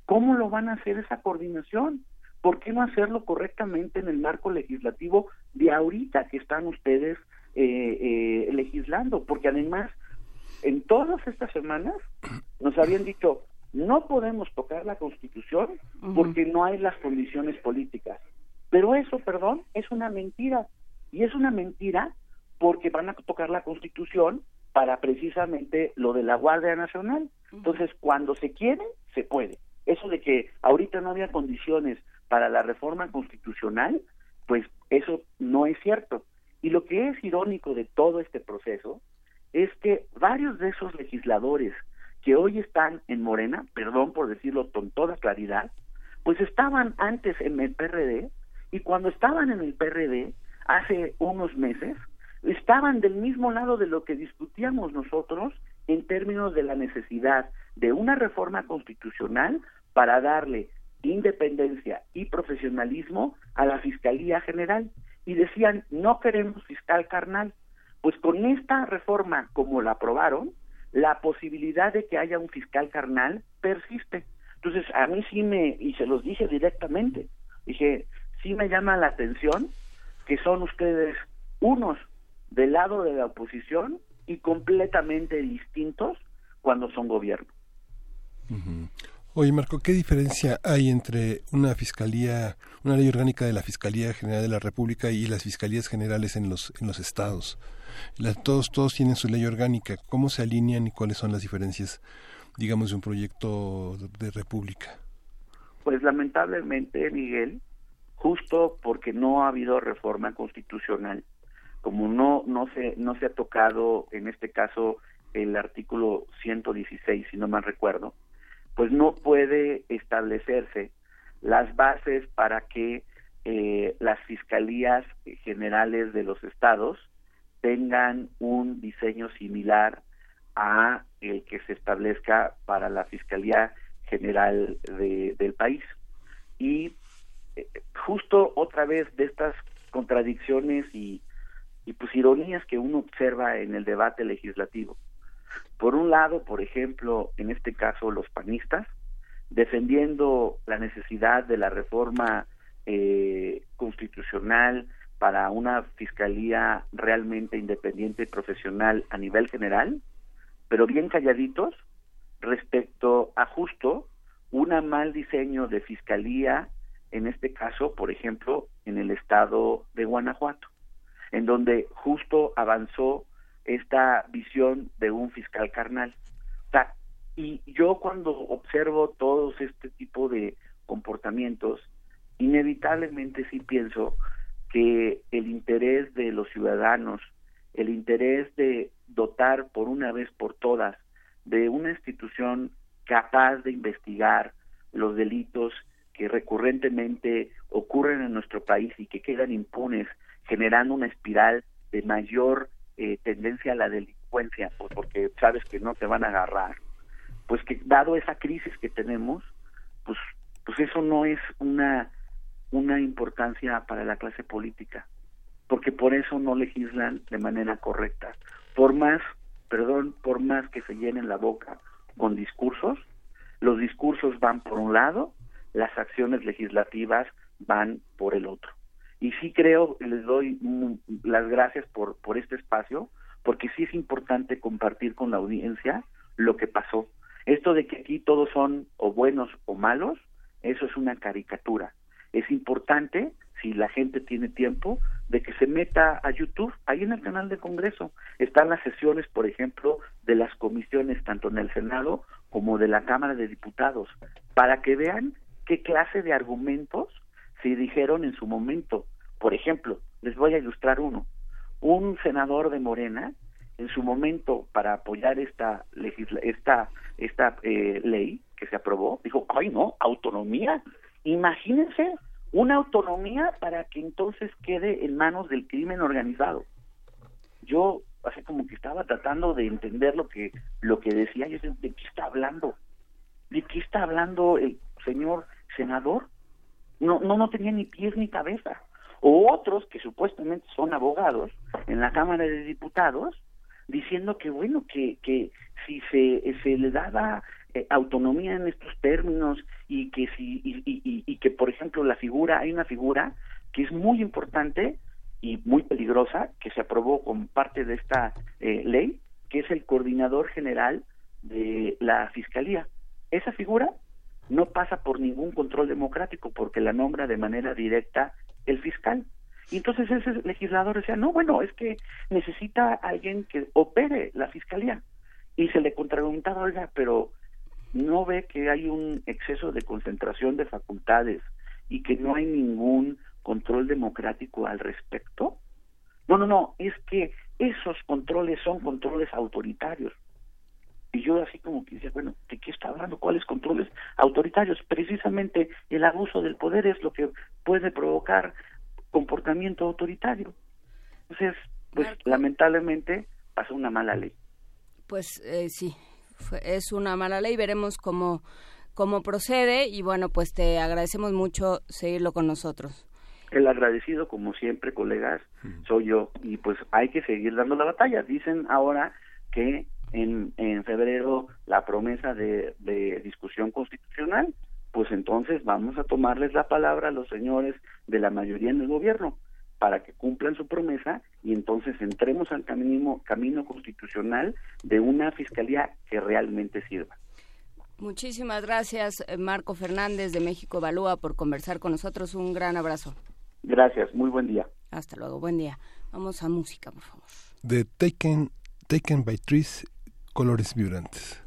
¿Cómo lo van a hacer esa coordinación? ¿Por qué no hacerlo correctamente en el marco legislativo de ahorita que están ustedes eh, eh, legislando? Porque además, en todas estas semanas nos habían dicho, no podemos tocar la constitución porque no hay las condiciones políticas. Pero eso, perdón, es una mentira. Y es una mentira porque van a tocar la Constitución para precisamente lo de la Guardia Nacional. Entonces, cuando se quiere, se puede. Eso de que ahorita no había condiciones para la reforma constitucional, pues eso no es cierto. Y lo que es irónico de todo este proceso es que varios de esos legisladores que hoy están en Morena, perdón por decirlo con toda claridad, pues estaban antes en el PRD y cuando estaban en el PRD, hace unos meses, estaban del mismo lado de lo que discutíamos nosotros en términos de la necesidad de una reforma constitucional para darle independencia y profesionalismo a la Fiscalía General. Y decían, no queremos fiscal carnal. Pues con esta reforma, como la aprobaron, la posibilidad de que haya un fiscal carnal persiste. Entonces, a mí sí me, y se los dije directamente, dije, sí me llama la atención que son ustedes unos del lado de la oposición y completamente distintos cuando son gobierno. Oye, Marco, ¿qué diferencia hay entre una fiscalía, una ley orgánica de la Fiscalía General de la República y las fiscalías generales en los en los estados? todos todos tienen su ley orgánica. ¿Cómo se alinean y cuáles son las diferencias, digamos, de un proyecto de república? Pues lamentablemente, Miguel, justo porque no ha habido reforma constitucional, como no no se no se ha tocado en este caso el artículo 116, si no mal recuerdo, pues no puede establecerse las bases para que eh, las fiscalías generales de los estados tengan un diseño similar a el que se establezca para la Fiscalía General del país. Y eh, justo otra vez de estas contradicciones y, y pues ironías que uno observa en el debate legislativo. Por un lado, por ejemplo, en este caso los panistas, defendiendo la necesidad de la reforma eh, constitucional para una fiscalía realmente independiente y profesional a nivel general, pero bien calladitos respecto a justo un mal diseño de fiscalía, en este caso, por ejemplo, en el estado de Guanajuato, en donde justo avanzó esta visión de un fiscal carnal. y yo cuando observo todos este tipo de comportamientos, inevitablemente sí pienso que el interés de los ciudadanos, el interés de dotar por una vez por todas de una institución capaz de investigar los delitos que recurrentemente ocurren en nuestro país y que quedan impunes, generando una espiral de mayor eh, tendencia a la delincuencia, pues porque sabes que no te van a agarrar, pues que dado esa crisis que tenemos, pues, pues eso no es una, una importancia para la clase política, porque por eso no legislan de manera correcta. Por más, perdón, por más que se llenen la boca con discursos, los discursos van por un lado, las acciones legislativas van por el otro y sí creo, les doy las gracias por, por este espacio, porque sí es importante compartir con la audiencia lo que pasó. Esto de que aquí todos son o buenos o malos, eso es una caricatura. Es importante, si la gente tiene tiempo, de que se meta a YouTube, ahí en el canal de Congreso. Están las sesiones, por ejemplo, de las comisiones, tanto en el Senado como de la Cámara de Diputados, para que vean qué clase de argumentos se dijeron en su momento. Por ejemplo, les voy a ilustrar uno. Un senador de Morena, en su momento, para apoyar esta, esta, esta eh, ley que se aprobó, dijo, ay no, autonomía. Imagínense una autonomía para que entonces quede en manos del crimen organizado. Yo, así como que estaba tratando de entender lo que, lo que decía, yo ¿de qué está hablando? ¿De qué está hablando el señor senador? No, no, no tenía ni pies ni cabeza. O otros que supuestamente son abogados en la Cámara de Diputados diciendo que bueno, que, que si se, se le daba eh, autonomía en estos términos y que si y, y, que por ejemplo la figura hay una figura que es muy importante y muy peligrosa que se aprobó como parte de esta eh, ley que es el coordinador general de la fiscalía esa figura no pasa por ningún control democrático porque la nombra de manera directa el fiscal. Y entonces ese legislador decía, no, bueno, es que necesita alguien que opere la fiscalía. Y se le contrargumentaba, oiga, pero no ve que hay un exceso de concentración de facultades y que no hay ningún control democrático al respecto. No, no, no, es que esos controles son controles autoritarios. Y yo así como que decía, bueno, ¿de qué está hablando? ¿Cuáles controles autoritarios? Precisamente el abuso del poder es lo que puede provocar comportamiento autoritario. Entonces, pues lamentablemente pasó una mala ley. Pues eh, sí, es una mala ley, veremos cómo, cómo procede y bueno, pues te agradecemos mucho seguirlo con nosotros. El agradecido, como siempre, colegas, soy yo y pues hay que seguir dando la batalla. Dicen ahora que en, en febrero la promesa de, de discusión constitucional, pues entonces vamos a tomarles la palabra a los señores de la mayoría en el gobierno para que cumplan su promesa y entonces entremos al camino, camino constitucional de una fiscalía que realmente sirva. Muchísimas gracias, Marco Fernández de México Evalúa, por conversar con nosotros. Un gran abrazo. Gracias, muy buen día. Hasta luego, buen día. Vamos a música, por favor. The Taken, Taken by Trees colores vibrantes.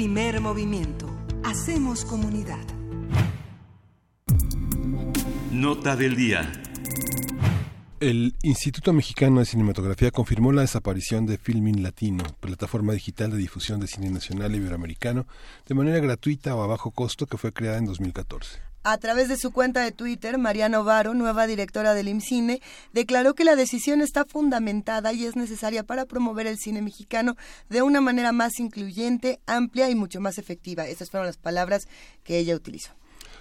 Primer movimiento. Hacemos comunidad. Nota del día. El Instituto Mexicano de Cinematografía confirmó la desaparición de Filmin Latino, plataforma digital de difusión de cine nacional y iberoamericano, de manera gratuita o a bajo costo que fue creada en 2014. A través de su cuenta de Twitter, Mariana Ovaro, nueva directora del IMCINE, declaró que la decisión está fundamentada y es necesaria para promover el cine mexicano de una manera más incluyente, amplia y mucho más efectiva. Estas fueron las palabras que ella utilizó.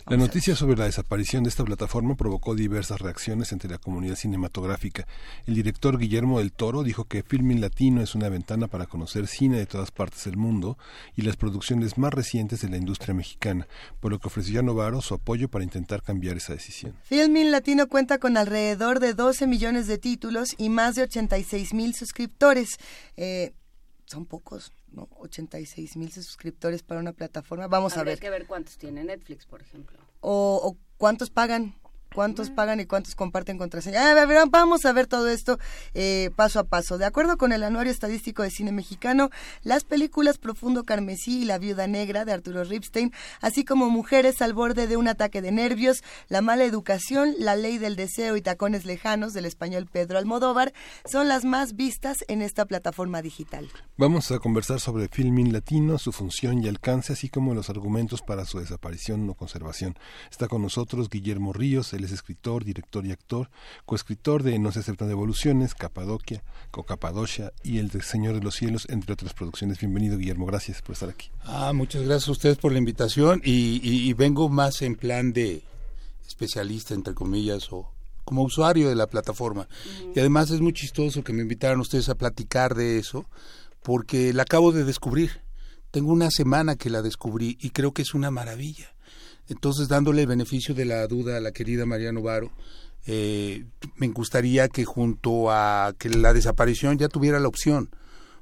La noticia sobre la desaparición de esta plataforma provocó diversas reacciones entre la comunidad cinematográfica. El director Guillermo del Toro dijo que Filming Latino es una ventana para conocer cine de todas partes del mundo y las producciones más recientes de la industria mexicana, por lo que ofreció a Novaro su apoyo para intentar cambiar esa decisión. Filmin Latino cuenta con alrededor de 12 millones de títulos y más de 86 mil suscriptores. Eh, son pocos, ¿no? 86 mil suscriptores para una plataforma. Vamos Habría a ver. que ver cuántos tiene Netflix, por ejemplo. O, o cuántos pagan. ¿Cuántos pagan y cuántos comparten contraseña? A ver, vamos a ver todo esto eh, paso a paso. De acuerdo con el Anuario Estadístico de Cine Mexicano, las películas Profundo Carmesí y La Viuda Negra de Arturo Ripstein, así como Mujeres al borde de un ataque de nervios, La mala educación, La ley del deseo y Tacones lejanos del español Pedro Almodóvar, son las más vistas en esta plataforma digital. Vamos a conversar sobre Filming Latino, su función y alcance, así como los argumentos para su desaparición o conservación. Está con nosotros Guillermo Ríos, él es escritor, director y actor, coescritor de No se aceptan devoluciones, Capadocia, Cocapadocia y El Señor de los Cielos, entre otras producciones. Bienvenido, Guillermo, gracias por estar aquí. Ah, muchas gracias a ustedes por la invitación y, y- y vengo más en plan de especialista, entre comillas, o como usuario de la plataforma. Y además es muy chistoso que me invitaran ustedes a platicar de eso, porque la acabo de descubrir. Tengo una semana que la descubrí y creo que es una maravilla. Entonces, dándole el beneficio de la duda a la querida María Novaro, eh, me gustaría que junto a que la desaparición ya tuviera la opción,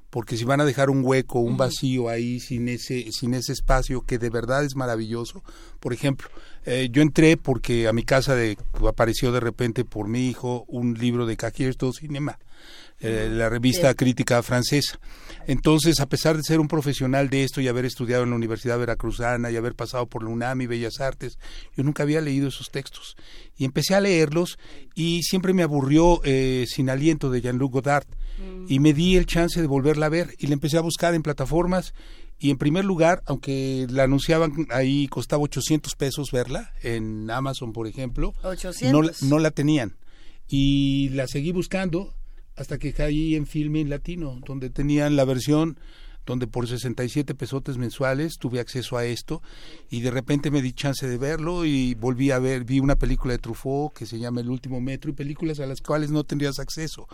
porque si van a dejar un hueco, un vacío ahí sin ese, sin ese espacio que de verdad es maravilloso. Por ejemplo, eh, yo entré porque a mi casa de, apareció de repente por mi hijo un libro de Cajierto Cinema, eh, la revista Sí. crítica francesa. Entonces, a pesar de ser un profesional de esto y haber estudiado en la Universidad Veracruzana y haber pasado por la UNAM y Bellas Artes, yo nunca había leído esos textos. Y empecé a leerlos y siempre me aburrió eh, Sin Aliento de Jean-Luc Godard. Y me di el chance de volverla a ver y la empecé a buscar en plataformas. Y en primer lugar, aunque la anunciaban ahí, costaba 800 pesos verla, en Amazon, por ejemplo, 800. no, la- no la tenían. Y la seguí buscando hasta que caí en Filmin Latino, donde tenían la versión donde por 67 pesotes mensuales tuve acceso a esto y de repente me di chance de verlo y volví a ver, vi una película de Truffaut que se llama El último metro y películas a las cuales no tendrías acceso.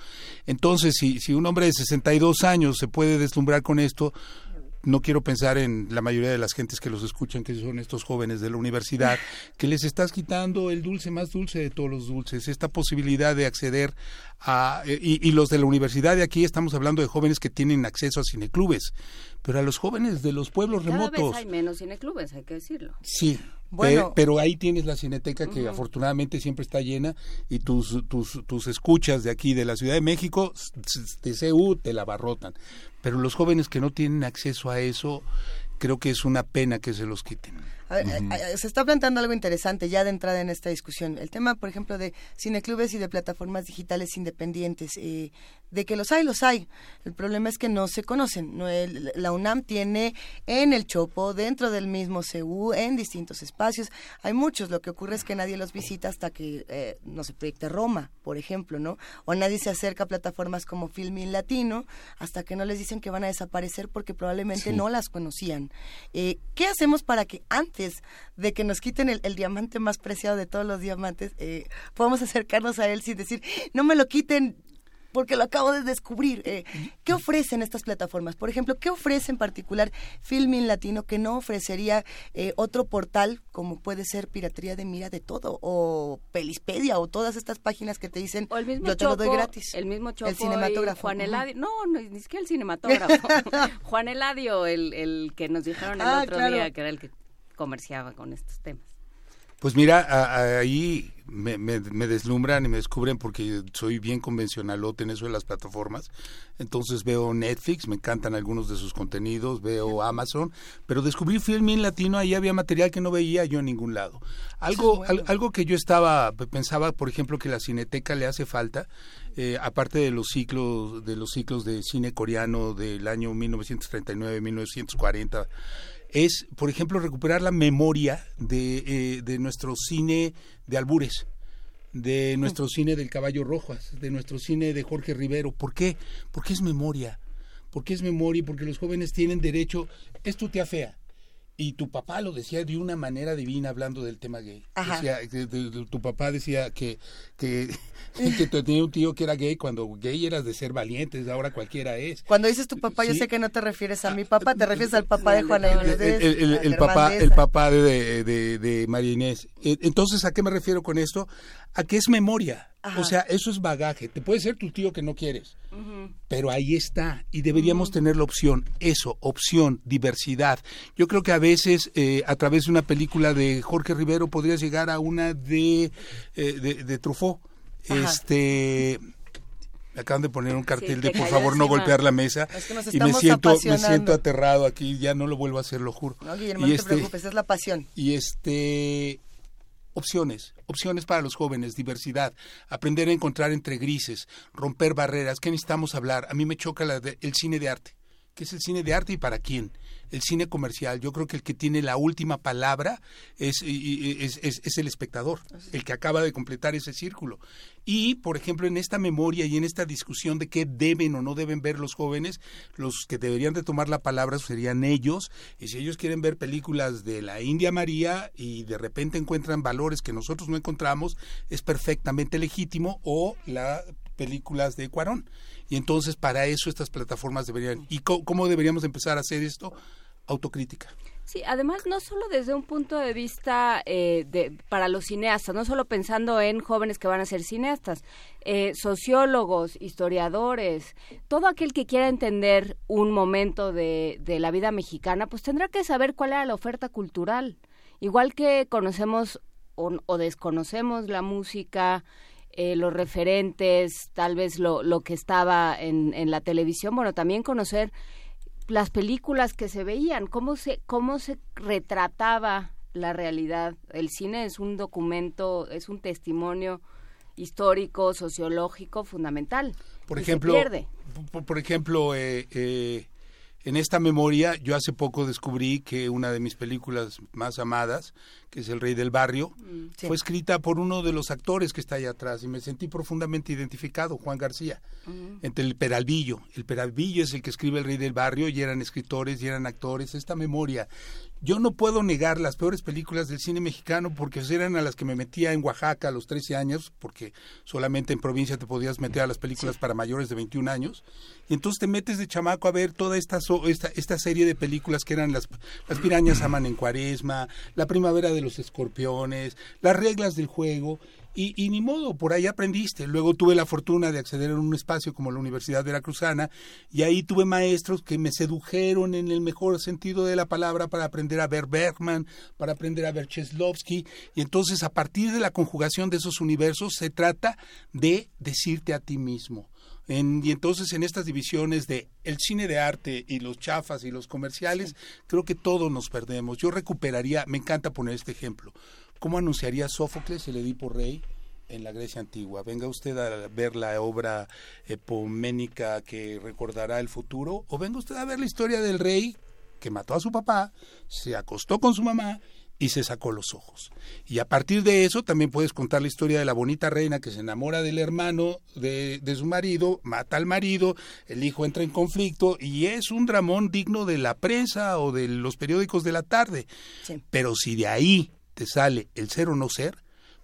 Entonces, si, si un hombre de 62 años se puede deslumbrar con esto, no quiero pensar en la mayoría de las gentes que los escuchan, que son estos jóvenes de la universidad, que les estás quitando el dulce más dulce de todos los dulces, esta posibilidad de acceder a... eh, Y, y los de la universidad de aquí estamos hablando de jóvenes que tienen acceso a cineclubes, pero a los jóvenes de los pueblos Cada remotos... vez hay menos cineclubes, hay que decirlo. Sí, Bueno. pero ahí tienes la cineteca que afortunadamente siempre está llena y tus, tus, tus escuchas de aquí de la Ciudad de México, de CEU, te la abarrotan. Pero los jóvenes que no tienen acceso a eso, creo que es una pena que se los quiten. A ver, se está planteando algo interesante ya de entrada en esta discusión. El tema, por ejemplo, de cineclubes y de plataformas digitales independientes. eh, de que los hay, los hay. El problema es que no se conocen. No, el- la UNAM tiene en el Chopo, dentro del mismo CEU, en distintos espacios. Hay muchos. Lo que ocurre es que nadie los visita hasta que, eh, no se proyecte Roma, por ejemplo, ¿no? O nadie se acerca a plataformas como Filmin Latino hasta que no les dicen que van a desaparecer porque probablemente Sí. no las conocían. Eh, ¿Qué hacemos para que antes de que nos quiten el, el diamante más preciado de todos los diamantes, eh, podamos acercarnos a él sin decir, no me lo quiten porque lo acabo de descubrir? Eh, ¿Qué ofrecen estas plataformas? Por ejemplo, ¿qué ofrece en particular Filmin Latino que no ofrecería eh, otro portal como puede ser Piratería de Mira de Todo o Pelispedia o todas estas páginas que te dicen, El mismo yo te lo doy gratis? El mismo El cinematógrafo. Juan. Eladio. No, no, ni siquiera el cinematógrafo. Juan Eladio, el, el que nos dijeron el Ah, otro claro. día, que era el que comerciaba con estos temas. Pues mira, a- a- ahí me, me- me deslumbran y me descubren porque soy bien convencionalote en eso de las plataformas. Entonces veo Netflix, me encantan algunos de sus contenidos, veo Amazon, pero descubrí Filmin Latino, ahí había material que no veía yo en ningún lado. Algo, al- algo que yo estaba, pensaba, por ejemplo, que la Cineteca le hace falta, eh, aparte de los ciclos, de los ciclos de cine coreano del año 1939-1940, es, por ejemplo, recuperar la memoria de, eh, de nuestro cine de albures, de nuestro cine del Caballo Rojas, de nuestro cine de Jorge Rivero. ¿Por qué? Porque es memoria. Porque es memoria y porque los jóvenes tienen derecho. Es tu tía fea. Y tu papá lo decía de una manera divina hablando del tema gay. Ajá. Decía, de- de- de- tu papá decía que, que, que tenía un tío que era gay cuando gay eras de ser valientes, ahora cualquiera es. Cuando dices tu papá, yo sé que no te refieres a mi papá, te refieres al papá de Juana Inés. el- papá Deza. el papá de, de, de- de María Inés Eh, entonces a qué me refiero con esto a que es memoria Ajá. o sea eso es bagaje. Te puede ser tu tío que no quieres pero ahí está. Y deberíamos tener la opción eso opción diversidad. Yo creo que a veces eh, a través de una película de Jorge Rivero podrías llegar a una de eh, de, de Truffaut. Ajá. este me acaban de poner un cartel te de por favor no golpear la mesa Es que nos y me siento me siento aterrado aquí ya no lo vuelvo a hacer lo juro. No, Guillermo, y no este te preocupes, es la pasión. y este opciones, opciones para los jóvenes, diversidad, aprender a encontrar entre grises, romper barreras. ¿Qué necesitamos hablar? A mí me choca la de- el cine de arte. ¿Qué es el cine de arte y para quién? El cine comercial. Yo creo que el que tiene la última palabra es, es, es- es el espectador, el que acaba de completar ese círculo. Y, por ejemplo, en esta memoria y en esta discusión de qué deben o no deben ver los jóvenes, los que deberían de tomar la palabra serían ellos. Y si ellos quieren ver películas de la India María y de repente encuentran valores que nosotros no encontramos, es perfectamente legítimo. O las películas de Cuarón. Y entonces para eso estas plataformas deberían... ¿Y cómo deberíamos empezar a hacer esto? Autocrítica. Sí, además no solo desde un punto de vista eh, de, para los cineastas, no solo pensando en jóvenes que van a ser cineastas, eh, sociólogos, historiadores, todo aquel que quiera entender un momento de, de la vida mexicana, pues tendrá que saber cuál era la oferta cultural. Igual que conocemos o, o desconocemos la música, eh, los referentes, tal vez lo, lo que estaba en, en la televisión, bueno, también conocer las películas que se veían, cómo se, cómo se retrataba la realidad. El cine es un documento, es un testimonio histórico, sociológico fundamental. Por y se ejemplo, pierde. por, por ejemplo, eh, eh, en esta memoria, yo hace poco descubrí que una de mis películas más amadas, que es El Rey del Barrio, Mm, sí. fue escrita por uno de los actores que está allá atrás y me sentí profundamente identificado, Juan García, entre el Peralvillo. El Peralvillo es el que escribe El Rey del Barrio y eran escritores y eran actores. Esta memoria, Yo no puedo negar las peores películas del cine mexicano porque eran a las que me metía en Oaxaca a los 13 años, porque solamente en provincia te podías meter a las películas para mayores de 21 años. Y entonces te metes de chamaco a ver toda esta, esta, esta serie de películas que eran las, las pirañas aman en cuaresma, La primavera de los escorpiones, Las reglas del juego. Y, y, ni modo, por ahí aprendiste. Luego tuve la fortuna de acceder a un espacio como la Universidad Veracruzana y ahí tuve maestros que me sedujeron en el mejor sentido de la palabra para aprender a ver Bergman, para aprender a ver Cheslovsky. Y entonces a partir de la conjugación de esos universos se trata de decirte a ti mismo. En, y entonces en estas divisiones de el cine de arte y los chafas y los comerciales, creo que todos nos perdemos. Yo recuperaría, me encanta poner este ejemplo. ¿Cómo anunciaría Sófocles el Edipo Rey en la Grecia antigua? Venga usted a ver la obra epoménica que recordará el futuro, o venga usted a ver la historia del rey que mató a su papá, se acostó con su mamá y se sacó los ojos. Y a partir de eso también puedes contar la historia de la bonita reina que se enamora del hermano de, de, su marido, mata al marido, el hijo entra en conflicto y es un dramón digno de la prensa o de los periódicos de la tarde. Sí. Pero si de ahí te sale el ser o no ser,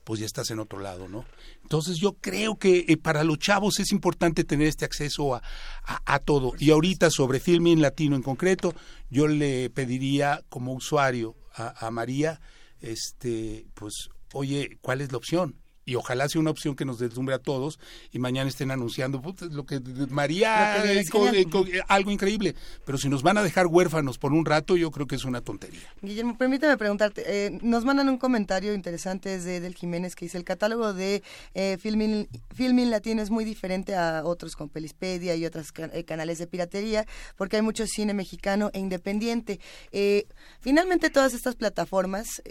pues ya estás en otro lado, ¿no? Entonces yo creo que eh, para los chavos es importante tener este acceso a, a, a todo. Y ahorita sobre Filming Latino en concreto, yo le pediría como usuario a, a María, este, pues, oye, ¿cuál es la opción? Y ojalá sea una opción que nos deslumbre a todos y mañana estén anunciando lo que María Lo que eh, eh, eh, algo increíble pero si nos van a dejar huérfanos por un rato yo creo que es una tontería. Guillermo, permítame preguntarte, nos mandan un comentario interesante desde Del Jiménez que dice, el catálogo de eh, Filmin, Filmin Latino es muy diferente a otros con Pelispedia y otros ca- canales de piratería, porque hay mucho cine mexicano e independiente. Finalmente todas estas plataformas...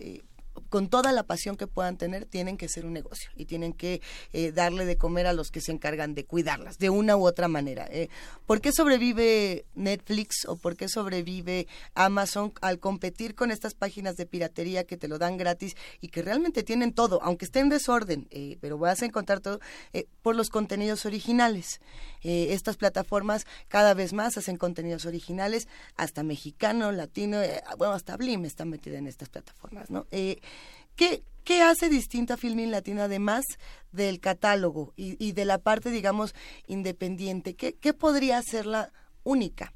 con toda la pasión que puedan tener, tienen que ser un negocio y tienen que eh, darle de comer a los que se encargan de cuidarlas, de una u otra manera. Eh, ¿Por qué sobrevive Netflix o por qué sobrevive Amazon al competir con estas páginas de piratería que te lo dan gratis y que realmente tienen todo, aunque esté en desorden, eh, pero vas a encontrar todo eh, por los contenidos originales? Estas plataformas cada vez más hacen contenidos originales, hasta mexicano, latino, bueno, hasta Blim está metida en estas plataformas, ¿no? ¿Qué, ¿Qué hace distinta Filmin Latino además del catálogo y, de la parte, digamos, independiente? ¿Qué, qué podría hacerla única?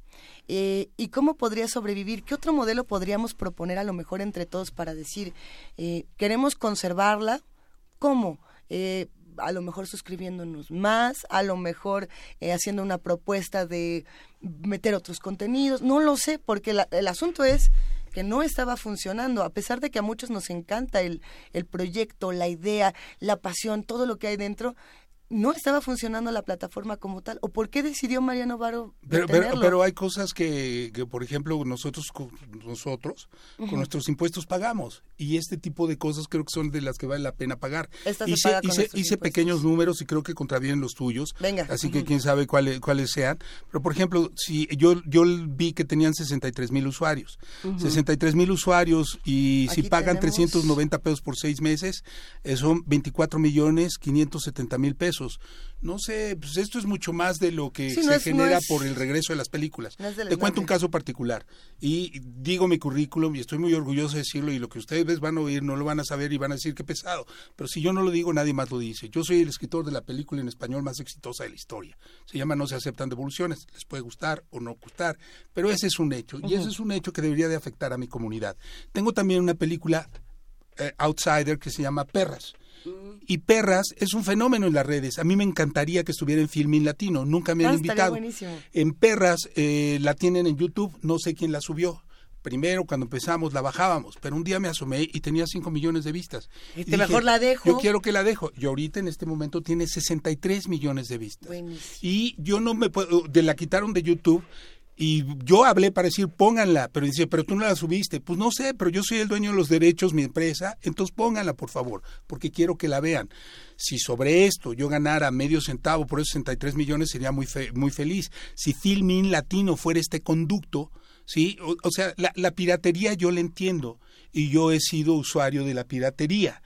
Eh, ¿Y cómo podría sobrevivir? ¿Qué otro modelo podríamos proponer a lo mejor entre todos para decir, eh, queremos conservarla? ¿Cómo? Eh, a lo mejor suscribiéndonos más, a lo mejor haciendo una propuesta de meter otros contenidos, no lo sé, porque el asunto es que no estaba funcionando, a pesar de que a muchos nos encanta el, el proyecto, la idea, la pasión, todo lo que hay dentro, no estaba funcionando la plataforma como tal. ¿O por qué decidió Mariano Varo pero, pero, hay cosas que, que, por ejemplo nosotros con- nosotros con nuestros impuestos pagamos. Y este tipo de cosas creo que son de las que vale la pena pagar. Esta hice, paga hice, pequeños números y creo que contravienen los tuyos. Venga. así que quién sabe cuáles cuáles sean. Pero por ejemplo si yo yo vi que tenían 63 mil usuarios. Ujú. 63 mil usuarios y si pagan tenemos- 390 pesos por seis meses eh, son 24 millones 570 mil pesos no sé pues esto es mucho más de lo que Sí, se no es- no genera es- por el regreso de las películas No te cuento un caso particular y digo mi currículum y estoy muy orgulloso de decirlo y lo que ustedes van a oír no lo van a saber y van a decir que pesado, pero si yo no lo digo nadie más lo dice. Yo soy el escritor de la película en español más exitosa de la historia. Se llama No se aceptan devoluciones, les puede gustar o no gustar, pero ese es un hecho y ese es un hecho que debería de afectar a mi comunidad. Tengo también una película eh, outsider que se llama Perras. Y Perras es un fenómeno en las redes. A mí me encantaría que estuviera en Filmin Latino. Nunca me han Ah, invitado. En Perras eh, la tienen en YouTube, no sé quién la subió. Primero, cuando empezamos, la bajábamos, pero un día me asomé y tenía 5 millones de vistas. Y te mejor la dejo. Yo quiero que la dejo. Y ahorita en este momento tiene 63 millones de vistas. Buenísimo. Y yo no me puedo, de la quitaron de YouTube. Y yo hablé para decir, pónganla, pero dice, pero tú no la subiste. Pues no sé, pero yo soy el dueño de los derechos, mi empresa, entonces pónganla, por favor, porque quiero que la vean. Si sobre esto yo ganara medio centavo por esos 63 millones, sería muy, fe- muy feliz. Si Filmin Latino fuera este conducto, ¿sí? O, sea, la, la piratería yo la entiendo, y yo he sido usuario de la piratería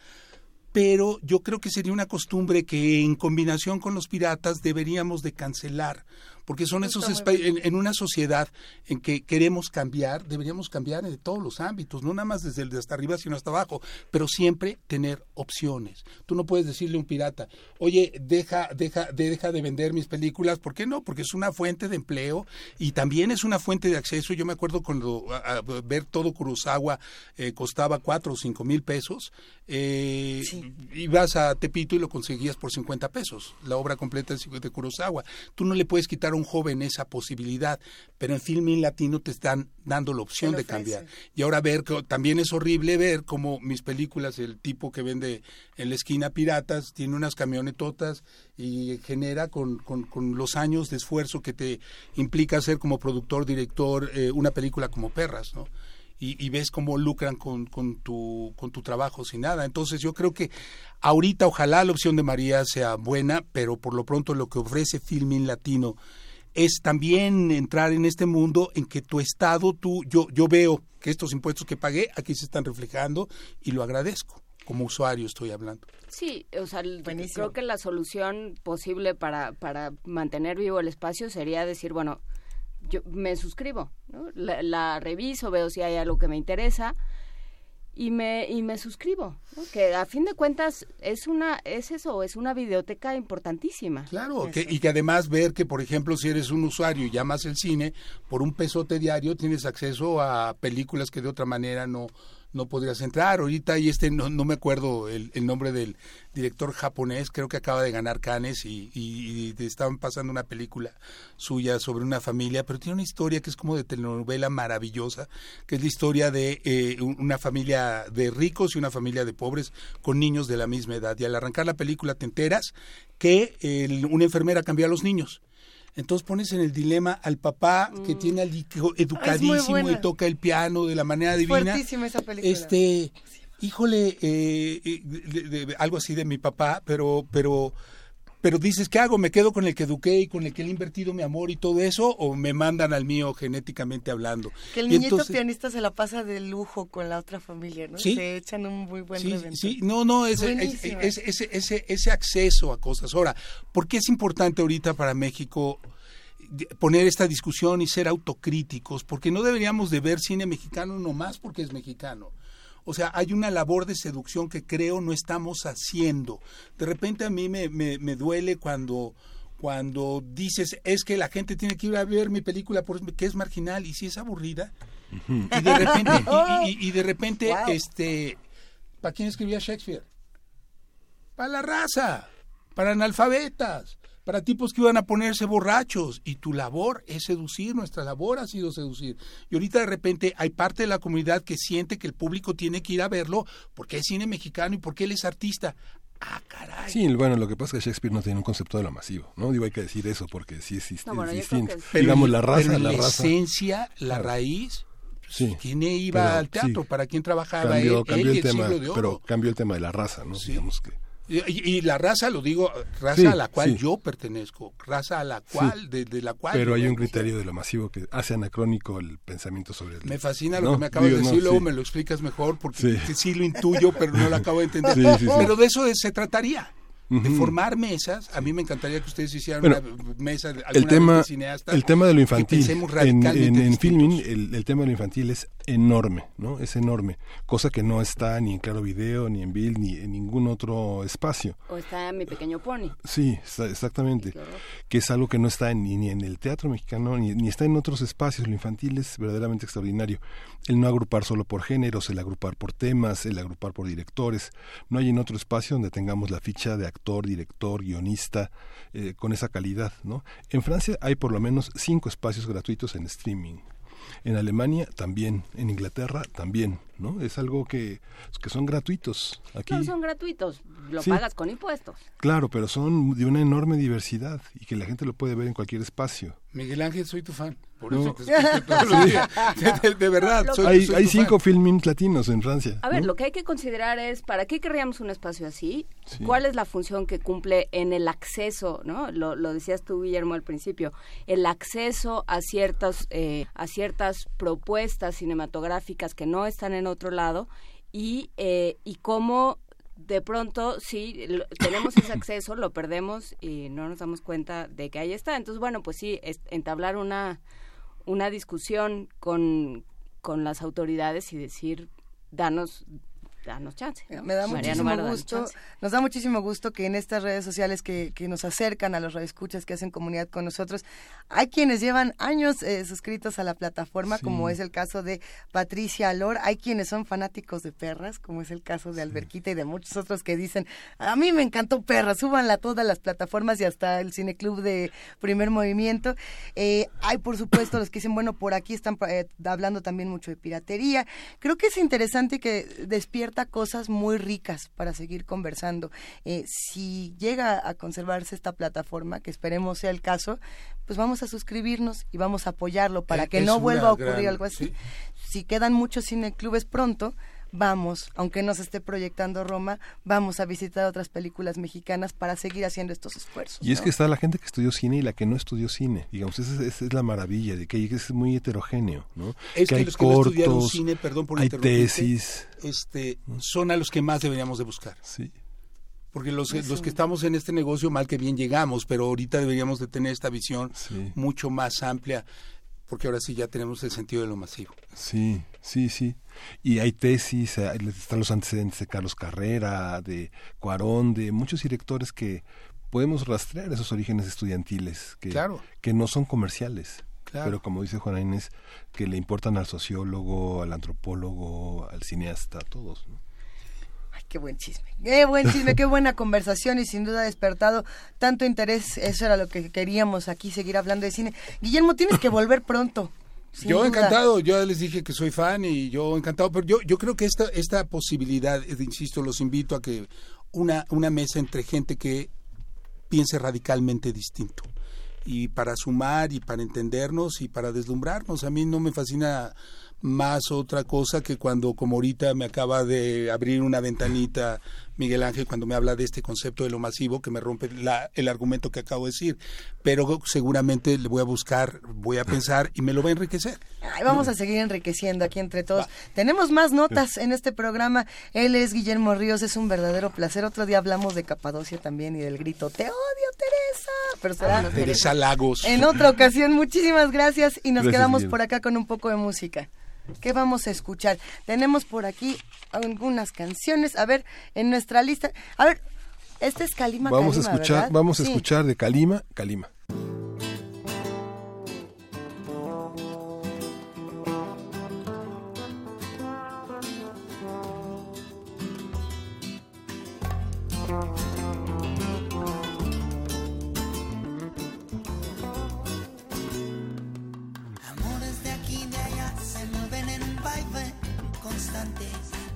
pero yo creo que sería una costumbre que en combinación con los piratas deberíamos de cancelar, porque son esos en, en una sociedad en que queremos cambiar, deberíamos cambiar en todos los ámbitos, no nada más desde el de hasta arriba, sino hasta abajo, pero siempre tener opciones. Tú no puedes decirle a un pirata, oye, deja, deja, de- deja de vender mis películas, ¿por qué no? Porque es una fuente de empleo y también es una fuente de acceso. Yo me acuerdo cuando a- a ver todo Kurosawa eh, costaba cuatro o cinco mil pesos, eh, ibas a Tepito y lo conseguías por 50 pesos, la obra completa de Kurosawa. Tú no le puedes quitar un joven esa posibilidad, pero en Filmin Latino te están dando la opción de cambiar. Y ahora ver, que también es horrible ver como mis películas, el tipo que vende en la esquina piratas, tiene unas camionetotas y genera con, con, con los años de esfuerzo que te implica hacer como productor, director, eh, una película como Perras, ¿no? Y, y ves cómo lucran con, con, tu, con tu trabajo sin nada. Entonces yo creo que ahorita ojalá la opción de María sea buena, pero por lo pronto lo que ofrece Filmin Latino es también entrar en este mundo en que tu estado, tú, yo, yo veo que estos impuestos que pagué aquí se están reflejando y lo agradezco. Como usuario estoy hablando. Sí, o sea, creo que la solución posible para, para mantener vivo el espacio sería decir, bueno, yo me suscribo, ¿no? la, la reviso, veo si hay algo que me interesa y me y me suscribo, ¿no? que a fin de cuentas es una es eso, es una videoteca importantísima. Claro, que, y que además ver que, por ejemplo, si eres un usuario y llamas el cine, por un pesote diario tienes acceso a películas que de otra manera no, no podrías entrar. Ahorita hay este, no, me acuerdo el, nombre del director japonés, creo que acaba de ganar Cannes y, y, y te estaban pasando una película suya sobre una familia, pero tiene una historia que es como de telenovela maravillosa, que es la historia de eh, un- una familia de ricos y una familia de pobres con niños de la misma edad. Y al arrancar la película te enteras que el- una enfermera cambió a los niños. Entonces pones en el dilema al papá que tiene al hijo educadísimo y toca el piano de la manera divina. Fuertísima esa película. Este, híjole, eh, eh, de- de- algo así de mi papá, pero, pero, pero dices, ¿qué hago? ¿Me quedo con el que eduqué y con el que le he invertido mi amor y todo eso? ¿O me mandan al mío genéticamente hablando? Que el Y niñito entonces- pianista se la pasa de lujo con la otra familia, ¿no? Sí. Se echan un muy buen Sí, reventón. sí, no, no, ese, ese, ese, ese, ese acceso a cosas. Ahora, ¿por qué es importante ahorita para México poner esta discusión y ser autocríticos? Porque no deberíamos de ver cine mexicano nomás porque es mexicano. O sea, hay una labor de seducción que creo no estamos haciendo. De repente a mí me, me, me duele cuando cuando dices es que la gente tiene que ir a ver mi película porque es marginal y si es aburrida y de repente y, y- y de repente Wow. este ¿para quién escribía Shakespeare? Para la raza, para analfabetas, para tipos que iban a ponerse borrachos. Y tu labor es seducir, nuestra labor ha sido seducir. Y ahorita de repente hay parte de la comunidad que siente que el público tiene que ir a verlo porque es cine mexicano y porque él es artista. Sí, bueno, lo que pasa es que Shakespeare no tiene un concepto de lo masivo, ¿no? Digo, hay que decir eso porque sí es, No, bueno, es yo creo distinto. que- Pero- Digamos, la raza, pero la la raza. esencia, la raíz, Sí. ¿quién iba Pero, al teatro? sí, ¿Para quién trabajaba cambió, él? cambió Él el tema, siglo de oro. pero cambió el tema de la raza, ¿no? Digamos que Y, la raza, lo digo, raza Sí, a la cual sí. yo pertenezco, raza a la Sí. cual, de, de la cual... pero hay un criterio de lo masivo que hace anacrónico el pensamiento sobre el Me fascina lo ¿no? que me acabas Digo, de no, decir, luego sí. me lo explicas mejor porque Sí. sí. sí lo intuyo, pero no lo acabo de entender. Sí, sí, sí. Pero de eso se trataría, de formar mesas. A mí me encantaría que ustedes hicieran Bueno, una mesa alguna el vez tema de cineasta el tema de lo infantil en, en, en filming el, el tema de lo infantil es enorme no es enorme cosa que no está ni en claro video ni en Bill ni en ningún otro espacio O está mi pequeño pony. Sí, está- exactamente. Que es algo que no está ni, ni en el teatro mexicano, ni, ni está en otros espacios. Lo infantil es verdaderamente extraordinario. El no agrupar solo por géneros, el agrupar por temas, el agrupar por directores. No hay en otro espacio donde tengamos la ficha de actor, director, guionista, eh, con esa calidad. ¿no? En Francia hay por lo menos cinco espacios gratuitos en streaming. En Alemania también, en Inglaterra también, ¿no? Es algo que, que son gratuitos. Aquí, No son gratuitos, lo Sí. pagas con impuestos. Claro, pero son de una enorme diversidad y que la gente lo puede ver en cualquier espacio. Miguel Ángel, soy tu fan. Por No. eso te escucho todos los días. De, de- de verdad, soy, hay soy hay tu cinco filmings latinos en Francia. A ver, ¿no? lo que hay que considerar es, ¿para qué querríamos un espacio así? Sí. ¿Cuál es la función que cumple en el acceso, no? Lo, lo decías tú, Guillermo, al principio, el acceso a ciertas, eh, a ciertas propuestas cinematográficas que no están en otro lado y, eh, y cómo de pronto sí lo- tenemos ese acceso, lo perdemos y no nos damos cuenta de que ahí está. Entonces, bueno, pues sí, es entablar una, una discusión con, con las autoridades y decir, danos, danos chance. ¿no? Me da Mariano muchísimo gusto, nos da muchísimo gusto que en estas redes sociales que, que nos acercan a los radioescuchas que hacen comunidad con nosotros, hay quienes llevan años eh, suscritos a la plataforma, Sí. como es el caso de Patricia Alor, hay quienes son fanáticos de perras, como es el caso de Alberquita y de muchos otros que dicen, a mí me encantó perras, súbanla a todas las plataformas y hasta el cineclub de primer movimiento. Eh, hay por supuesto los que dicen, bueno, por aquí están eh, hablando también mucho de piratería. Creo que es interesante que despierta cosas muy ricas para seguir conversando. Eh, si llega a conservarse esta plataforma, que esperemos sea el caso, pues vamos a suscribirnos y vamos a apoyarlo para Eh, que no vuelva a ocurrir gran- algo así. Si quedan muchos cineclubes pronto, vamos, aunque no se esté proyectando Roma, vamos a visitar otras películas mexicanas para seguir haciendo estos esfuerzos. Y es ¿no? que está la gente que estudió cine y la que no estudió cine. Digamos, esa, es- esa es la maravilla, de que es muy heterogéneo, ¿no? Es que, hay los que no estudiaron cortos, cine, perdón por hay tesis. este, son a los que más deberíamos de buscar. Sí. Porque los, Sí. los que estamos en este negocio, mal que bien llegamos, pero ahorita deberíamos de tener esta visión Sí. mucho más amplia, porque ahora sí ya tenemos el sentido de lo masivo. Sí, sí, sí. Y hay tesis, hay- están los antecedentes de Carlos Carrera, de Cuarón, de muchos directores que podemos rastrear esos orígenes estudiantiles que, Claro. que no son comerciales. Claro. Pero como dice Juana Inés, que le importan al sociólogo, al antropólogo, al cineasta, a todos. ¿no? Ay, qué buen chisme. Qué buen chisme, qué buena conversación y sin duda ha despertado tanto interés. Eso era lo que queríamos aquí, seguir hablando de cine. Guillermo, tienes que volver pronto. Sin yo duda. encantado, yo les dije que soy fan y yo encantado, pero yo, yo creo que esta, esta posibilidad, eh, insisto, los invito a que una, una mesa entre gente que piense radicalmente distinto y para sumar y para entendernos y para deslumbrarnos. A mí no me fascina más otra cosa que cuando, como ahorita me acaba de abrir una ventanita Miguel Ángel cuando me habla de este concepto de lo masivo que me rompe la, el argumento que acabo de decir. Pero seguramente le voy a buscar, voy a pensar y me lo va a enriquecer. Ay, vamos a seguir enriqueciendo aquí entre todos. Tenemos más notas en este programa. Él es Guillermo Ríos, es un verdadero placer. Otro día hablamos de Capadocia también y del grito, te odio Teresa. Pero será Ah, Teresa Lagos. en otra ocasión. Muchísimas gracias y nos Gracias, quedamos Guillermo. por acá con un poco de música. ¿Qué vamos a escuchar? Tenemos por aquí algunas canciones. A ver, en nuestra lista. A ver, este es Calima vamos a escuchar, ¿verdad? vamos a Sí. escuchar de Calima, Calima.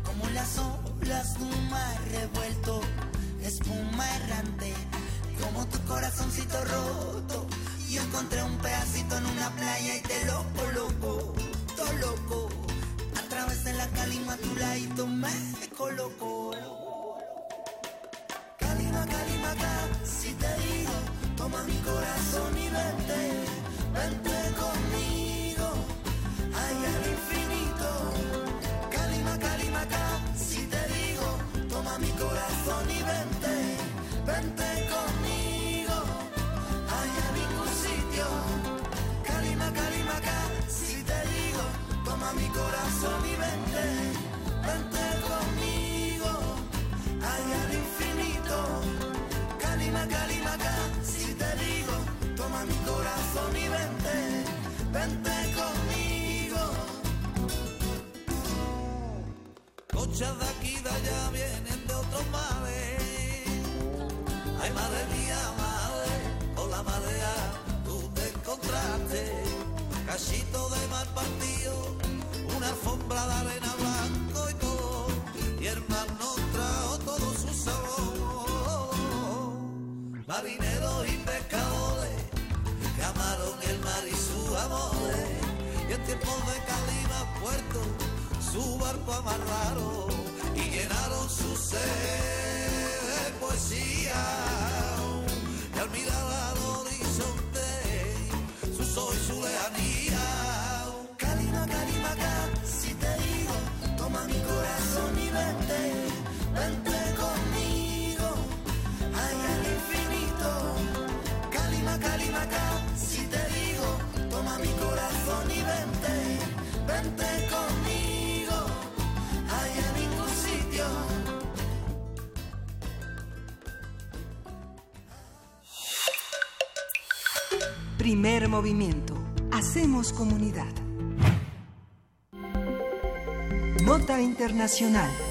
Como las olas de un mar revuelto, espuma errante, como tu corazoncito roto. Yo encontré un pedacito en una playa y te lo coloco, todo loco. A través de la calima tu ladito me coloco. Calima, calima, acá, si te digo, toma mi corazón y vente, vente conmigo, allá al infinito. Toma mi corazón y vente, vente conmigo, allá al infinito. Calima, calima, acá, si te digo, toma mi corazón y vente, vente conmigo. Cochas de aquí de allá vienen de otros mares. Hay madre mía, madre, con la marea tú te encontraste. Cachito de mal partido, alfombra de arena blanco y todo. Y el mar nos trajo todo su sabor. Marineros y pescadores que amaron el mar y sus amores. Y en tiempos de calima puerto, su barco amarraron y llenaron su sed de poesía. Y al mirar Vente conmigo, hay al infinito. Calima, calima, cal, si te digo, toma mi corazón y vente, vente conmigo, hay a ningún sitio. Primer movimiento, hacemos comunidad. Nota internacional.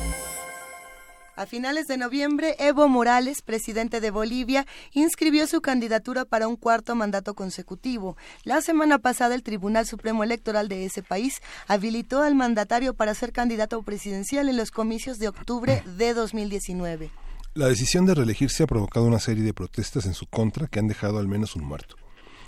A finales de noviembre, Evo Morales, presidente de Bolivia, inscribió su candidatura para un cuarto mandato consecutivo. La semana pasada, el Tribunal Supremo Electoral de ese país habilitó al mandatario para ser candidato presidencial en los comicios de octubre de 2019. La decisión de reelegirse ha provocado una serie de protestas en su contra que han dejado al menos un muerto.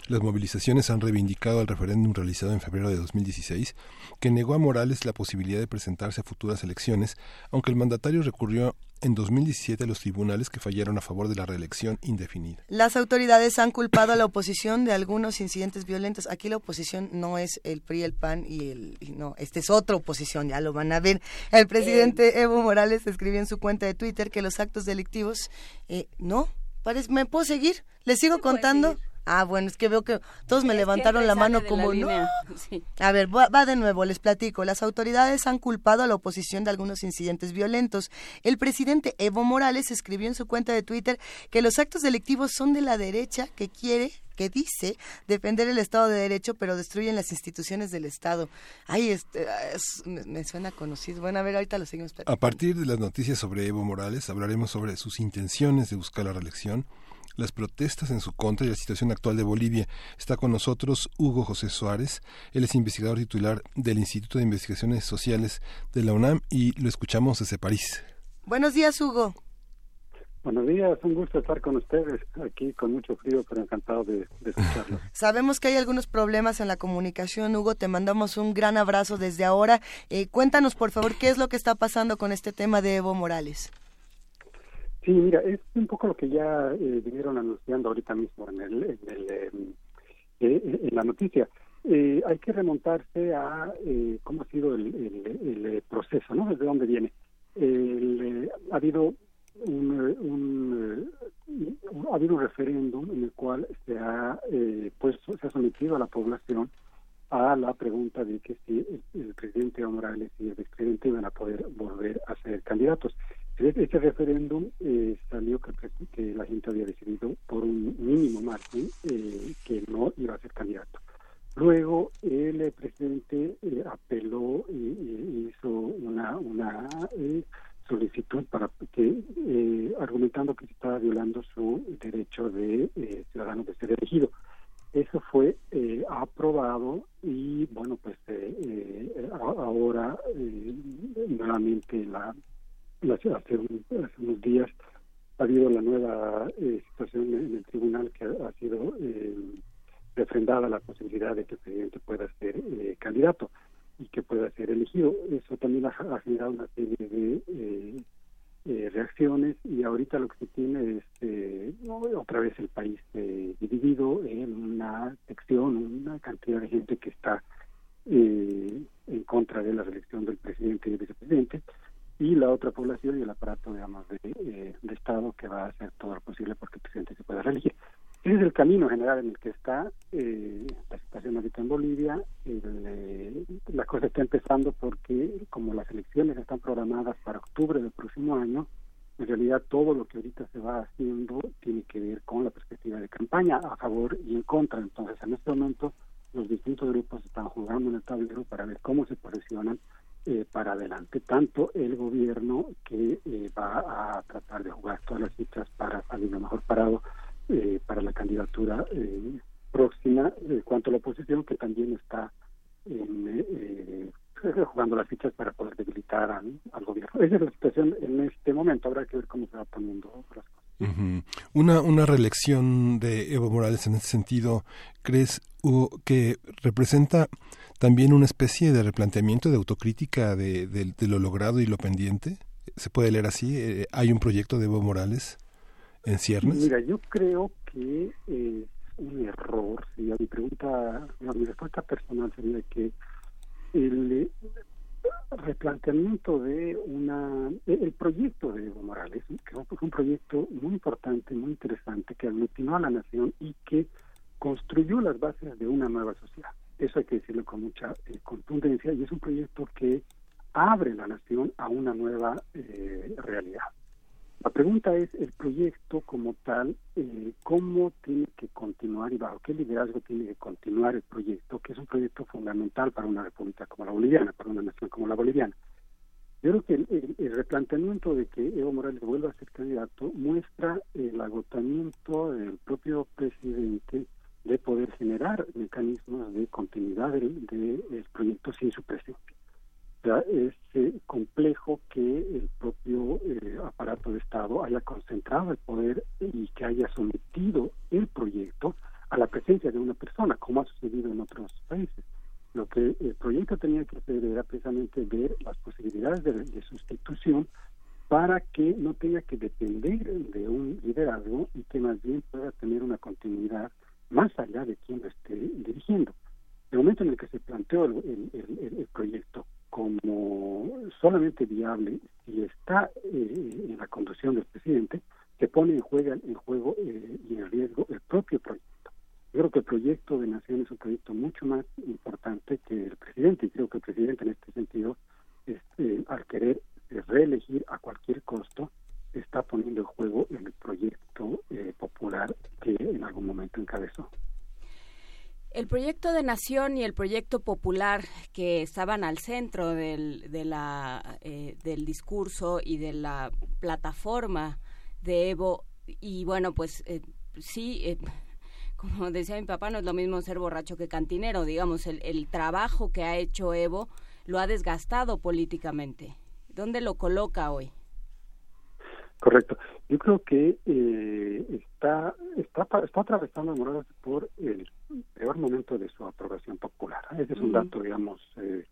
Las movilizaciones han reivindicado el referéndum realizado en febrero de 2016, que negó a Morales la posibilidad de presentarse a futuras elecciones, aunque el mandatario recurrió en 2017 a los tribunales que fallaron a favor de la reelección indefinida. Las autoridades han culpado a la oposición de algunos incidentes violentos. Aquí la oposición no es el PRI, el PAN y el... y no, esta es otra oposición, ya lo van a ver. El presidente Evo Morales escribió en su cuenta de Twitter que los actos delictivos... Eh, no, parece, ¿me puedo seguir? ¿Les sigo contando? Ah, bueno, es que veo que todos me levantaron la mano como no. A ver, va, va de nuevo, les platico. Las autoridades han culpado a la oposición de algunos incidentes violentos. El presidente Evo Morales escribió en su cuenta de Twitter que los actos delictivos son de la derecha que quiere que dice defender el Estado de Derecho, pero destruyen las instituciones del Estado. Ay, este, es- me, me suena conocido. Bueno, a ver, ahorita lo seguimos. A partir de las noticias sobre Evo Morales, hablaremos sobre sus intenciones de buscar la reelección, las protestas en su contra y la situación actual de Bolivia. Está con nosotros Hugo José Suárez. Él es investigador titular del Instituto de Investigaciones Sociales de la UNAM y lo escuchamos desde París. Buenos días, Hugo. Buenos días, un gusto estar con ustedes aquí con mucho frío, pero encantado de, de escucharlos. Sabemos que hay algunos problemas en la comunicación, Hugo. Te mandamos un gran abrazo desde ahora. Eh, cuéntanos, por favor, qué es lo que está pasando con este tema de Evo Morales. Sí, mira, es un poco lo que ya eh, vinieron anunciando ahorita mismo en, el, en, el, eh, eh, en la noticia. Eh, hay que remontarse a cómo ha sido el, el- el, proceso, ¿no? Desde dónde viene. Ha habido un, un, ha habido un referéndum en el cual se ha puesto, se ha sometido a la población a la pregunta de que si el, el presidente Evo Morales y el expresidente iban a poder volver a ser candidatos. Ese referéndum eh, salió que, la gente había decidido por un mínimo margen eh, que no iba a ser candidato. Luego el eh, presidente apeló y, hizo una, una solicitud para que argumentando que se estaba violando su derecho de ciudadano de ser elegido. Eso fue aprobado y bueno pues eh, ahora nuevamente la- hace, un- hace unos días ha habido la nueva eh, situación en el tribunal que ha, sido eh, refrendada la posibilidad de que el presidente pueda ser eh, candidato y que pueda ser elegido. Eso también ha, generado una serie de eh, eh, reacciones y ahorita lo que se tiene es eh, otra vez el país dividido en una sección, una cantidad de gente que está en contra de la reelección del presidente y del vicepresidente y la otra población y el aparato digamos de, eh, de Estado que va a hacer todo lo posible porque el presidente se pueda reelegir. Ese es el camino general en el que está eh, la situación ahorita en Bolivia. El, eh, la cosa está empezando porque como las elecciones están programadas para octubre del próximo año, en realidad todo lo que ahorita se va haciendo tiene que ver con la perspectiva de campaña a favor y en contra. Entonces, en este momento, los distintos grupos están jugando en el tablero para ver cómo se posicionan eh, para adelante. Tanto el gobierno que eh, va a tratar de jugar todas las fichas para salir lo mejor parado eh, para la candidatura eh, próxima, eh, cuanto la oposición que también está jugando las fichas para poder debilitar al, al gobierno. Esa es la situación en este momento. Habrá que ver cómo se va poniendo las cosas. Una, una reelección de Evo Morales en ese sentido, ¿crees que representa también una especie de replanteamiento de autocrítica de, lo logrado y lo pendiente? ¿Se puede leer así? Eh, ¿Hay un proyecto de Evo Morales en ciernes? Mira, yo creo que es un error. Si a mi pregunta, a mi respuesta personal sería que el eh, replanteamiento de una el proyecto de Evo Morales que fue un proyecto muy importante muy interesante que aglutinó a la nación y que construyó las bases de una nueva sociedad eso hay que decirlo con mucha eh, contundencia y es un proyecto que abre la nación a una nueva eh, realidad La pregunta es el proyecto como tal, eh, cómo tiene que continuar y bajo qué liderazgo tiene que continuar el proyecto, que es un proyecto fundamental para una república como la boliviana, para una nación como la boliviana. Yo creo que el, replanteamiento de que Evo Morales vuelva a ser candidato muestra el agotamiento del propio presidente de poder generar mecanismos de continuidad del, proyecto sin su presencia. O sea, es eh, complejo que el propio eh, aparato de Estado haya concentrado el poder y que haya sometido el proyecto a la presencia de una persona, como ha sucedido en otros países. Lo que el proyecto tenía que hacer era precisamente ver las posibilidades de, de sustitución para que no tenga que depender de un liderazgo y que más bien pueda tener una continuidad más allá de quien lo esté dirigiendo. El momento en el que se planteó el, proyecto como solamente viable si está eh, en la conducción del presidente, se pone en juego, en juego eh, y en riesgo el propio proyecto. Yo creo que el proyecto de Nación es un proyecto mucho más importante que el presidente, y creo que el presidente en este sentido, este, al querer eh, reelegir a cualquier costo, está poniendo en juego el proyecto eh, popular que en algún momento encabezó. El proyecto de nación y el proyecto popular que estaban al centro del, de la, eh, del discurso y de la plataforma de Evo, y bueno, pues eh, sí, eh, como decía mi papá, no es lo mismo ser borracho que cantinero, digamos, el, el trabajo que ha hecho Evo lo ha desgastado políticamente. ¿Dónde lo coloca hoy? Correcto. Yo creo que eh, está, está está atravesando Morales por el peor momento de su aprobación popular. Ese es un dato, digamos, eh,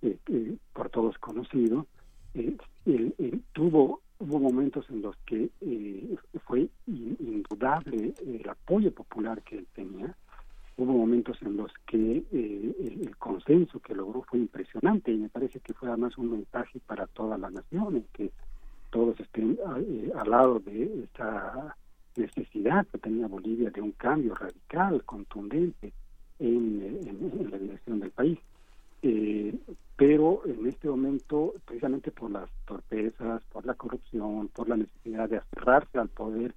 eh, eh, por todos conocido. Eh, él- él tuvo hubo momentos en los que eh, fue in- indudable el apoyo popular que él tenía. Hubo momentos en los que eh, el, el consenso que logró fue impresionante y me parece que fue además un mensaje para toda la nación, en que todos estén a- eh, al lado de esta necesidad que tenía Bolivia de un cambio radical, contundente en, en- en la dirección del país. Eh, pero en este momento, precisamente por las torpezas, por la corrupción, por la necesidad de aferrarse al poder,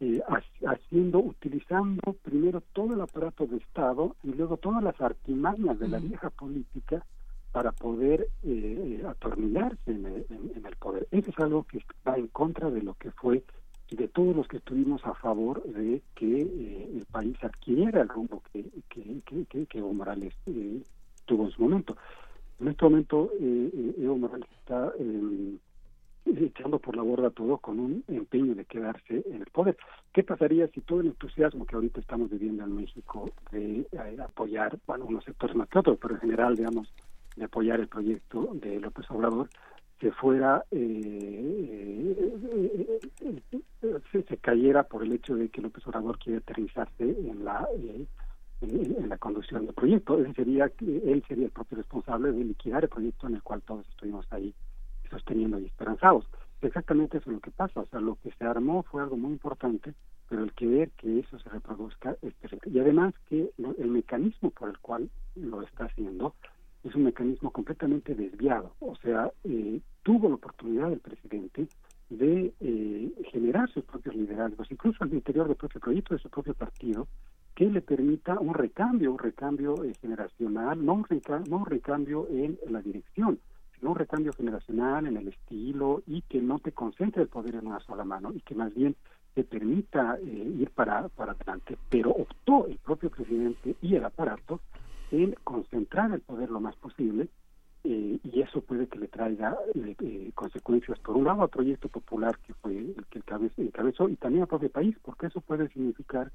eh, ha- haciendo, utilizando primero todo el aparato de Estado y luego todas las artimañas de la vieja política para poder eh, eh, atornillarse en el, en- en el poder. Eso es algo que está en contra de lo que fue y de todos los que estuvimos a favor de que eh, el país adquiriera el rumbo que, que, que, que- que Evo Morales eh, tuvo en su momento. En este momento eh, eh, Evo Morales está eh, echando por la borda todo con un empeño de quedarse en el poder. ¿Qué pasaría si todo el entusiasmo que ahorita estamos viviendo en México de eh, apoyar, bueno, unos sectores más que otros, pero en general, digamos, de apoyar el proyecto de López Obrador, se fuera, eh, eh, eh, eh, se, se cayera por el hecho de que López Obrador quiere aterrizarse en la eh, en, en la conducción del proyecto. Él sería, él sería el propio responsable de liquidar el proyecto en el cual todos estuvimos ahí sosteniendo y esperanzados. Exactamente eso es lo que pasa. O sea, lo que se armó fue algo muy importante, pero el querer que eso se reproduzca es terrible. Y además que lo- el mecanismo por el cual lo está haciendo es un mecanismo completamente desviado. O sea, eh, tuvo la oportunidad el presidente de eh, generar sus propios liderazgos, incluso al interior del propio proyecto de su propio partido, que le permita un recambio, un recambio eh, generacional, no un, reca- no un recambio en la dirección, un recambio generacional en el estilo y que no te concentre el poder en una sola mano y que más bien te permita eh, ir para, para adelante. Pero optó el propio presidente y el aparato en concentrar el poder lo más posible eh, y eso puede que le traiga eh, consecuencias, por un lado, al proyecto popular que fue el que encabe- encabezó y también al propio país, porque eso puede significar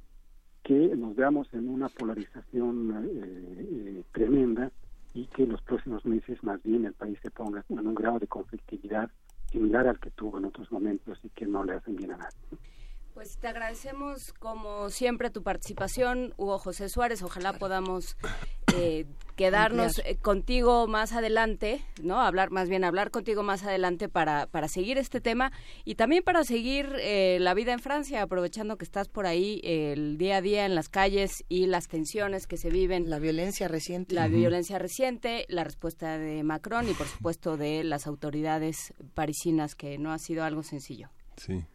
que nos veamos en una polarización tremenda y que en los próximos meses más bien el país se ponga en un grado de conflictividad similar al que tuvo en otros momentos y que no le hacen bien a nadie. Pues te agradecemos como siempre tu participación, Hugo José Suárez. Ojalá podamos eh, quedarnos eh, contigo más adelante, ¿no? Hablar, más bien hablar contigo más adelante para, para seguir este tema y también para seguir eh, la vida en Francia, aprovechando que estás por ahí eh, el día a día en las calles y las tensiones que se viven. La violencia reciente. La violencia reciente, la respuesta de Macron y por supuesto de las autoridades parisinas, que no ha sido algo sencillo. Sí.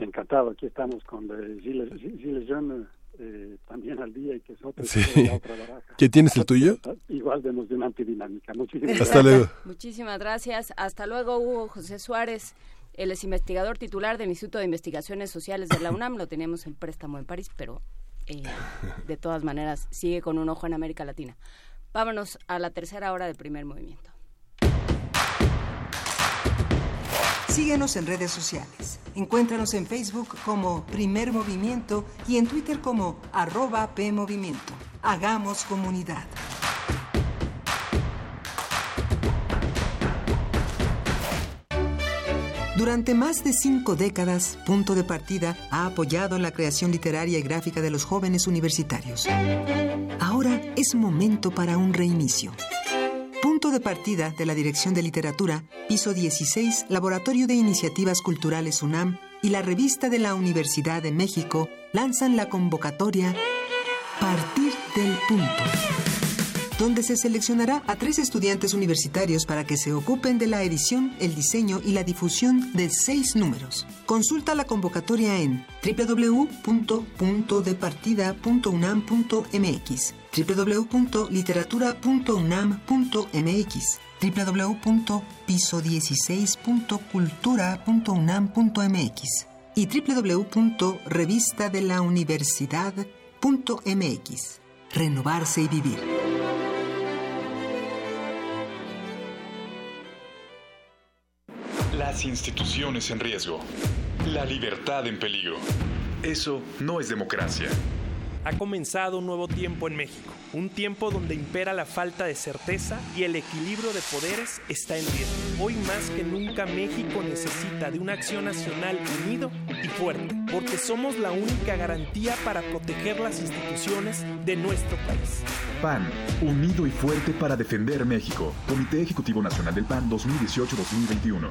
Encantado, aquí estamos con Gilles, Gilles Jean, eh, también al día y que es otro, Sí. ¿Quién tienes el tuyo? Igual de emocionante y dinámica. Muchísimas Hasta luego. Muchísimas gracias. Hasta luego, Hugo José Suárez. Él es investigador titular del Instituto de Investigaciones Sociales de la UNAM. Lo tenemos en préstamo en París, pero eh, de todas maneras sigue con un ojo en América Latina. Vámonos a la tercera hora del primer movimiento. Síguenos en redes sociales. Encuéntranos en Facebook como Primer Movimiento y en Twitter como arroba PMovimiento. Hagamos comunidad. Durante más de cinco décadas, Punto de Partida ha apoyado la creación literaria y gráfica de los jóvenes universitarios. Ahora es momento para un reinicio. Punto de partida de la Dirección de Literatura, piso 16, Laboratorio de Iniciativas Culturales UNAM y la revista de la Universidad de México lanzan la convocatoria Partir del Punto, donde se seleccionará a tres estudiantes universitarios para que se ocupen de la edición, el diseño y la difusión de seis números. Consulta la convocatoria en www.puntodepartida.unam.mx www.literatura.unam.mx www.piso16.cultura.unam.mx y www.revistadelauniversidad.mx Renovarse y vivir. Las instituciones en riesgo. La libertad en peligro. Eso no es democracia. Ha comenzado un nuevo tiempo en México, un tiempo donde impera la falta de certeza y el equilibrio de poderes está en riesgo. Hoy más que nunca México necesita de una acción nacional unido y fuerte, porque somos la única garantía para proteger las instituciones de nuestro país. PAN, unido y fuerte para defender México. Comité Ejecutivo Nacional del PAN 2018-2021.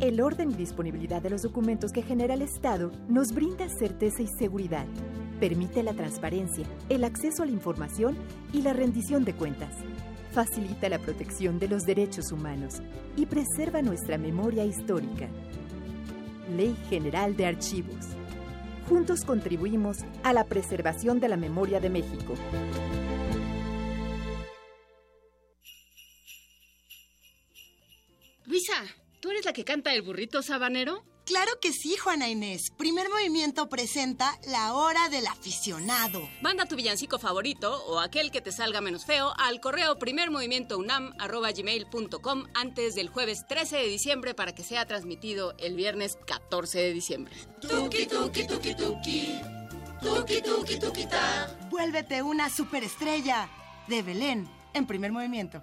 El orden y disponibilidad de los documentos que genera el Estado nos brinda certeza y seguridad. Permite la transparencia, el acceso a la información y la rendición de cuentas. Facilita la protección de los derechos humanos y preserva nuestra memoria histórica. Ley General de Archivos. Juntos contribuimos a la preservación de la memoria de México. Eres la que canta el burrito sabanero? Claro que sí, Juana Inés. Primer movimiento presenta La Hora del Aficionado. Manda tu villancico favorito o aquel que te salga menos feo al correo primermovimientounam.gmail.com antes del jueves 13 de diciembre para que sea transmitido el viernes 14 de diciembre. Tuki, tuki, tuki, tuki. Tuki, tuki, tuki, ta. Vuélvete una superestrella de Belén en primer movimiento.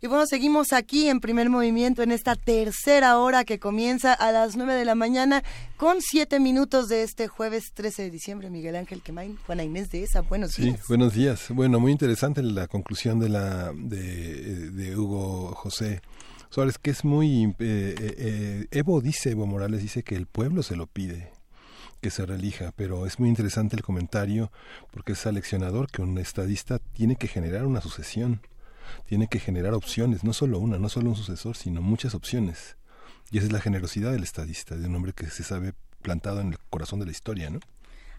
Y bueno, seguimos aquí en primer movimiento en esta tercera hora que comienza a las 9 de la mañana con siete minutos de este jueves 13 de diciembre. Miguel Ángel Quemain, Juana Inés de esa, buenos Sí, días. buenos días. Bueno, muy interesante la conclusión de la de, de Hugo José Suárez, que es muy... eh, eh, eh, Evo dice, Evo Morales dice que el pueblo se lo pide que se relija, pero es muy interesante el comentario porque es aleccionador que un estadista tiene que generar una sucesión, tiene que generar opciones, no solo una, no solo un sucesor, sino muchas opciones. Y esa es la generosidad del estadista, de un hombre que se sabe plantado en el corazón de la historia, ¿no?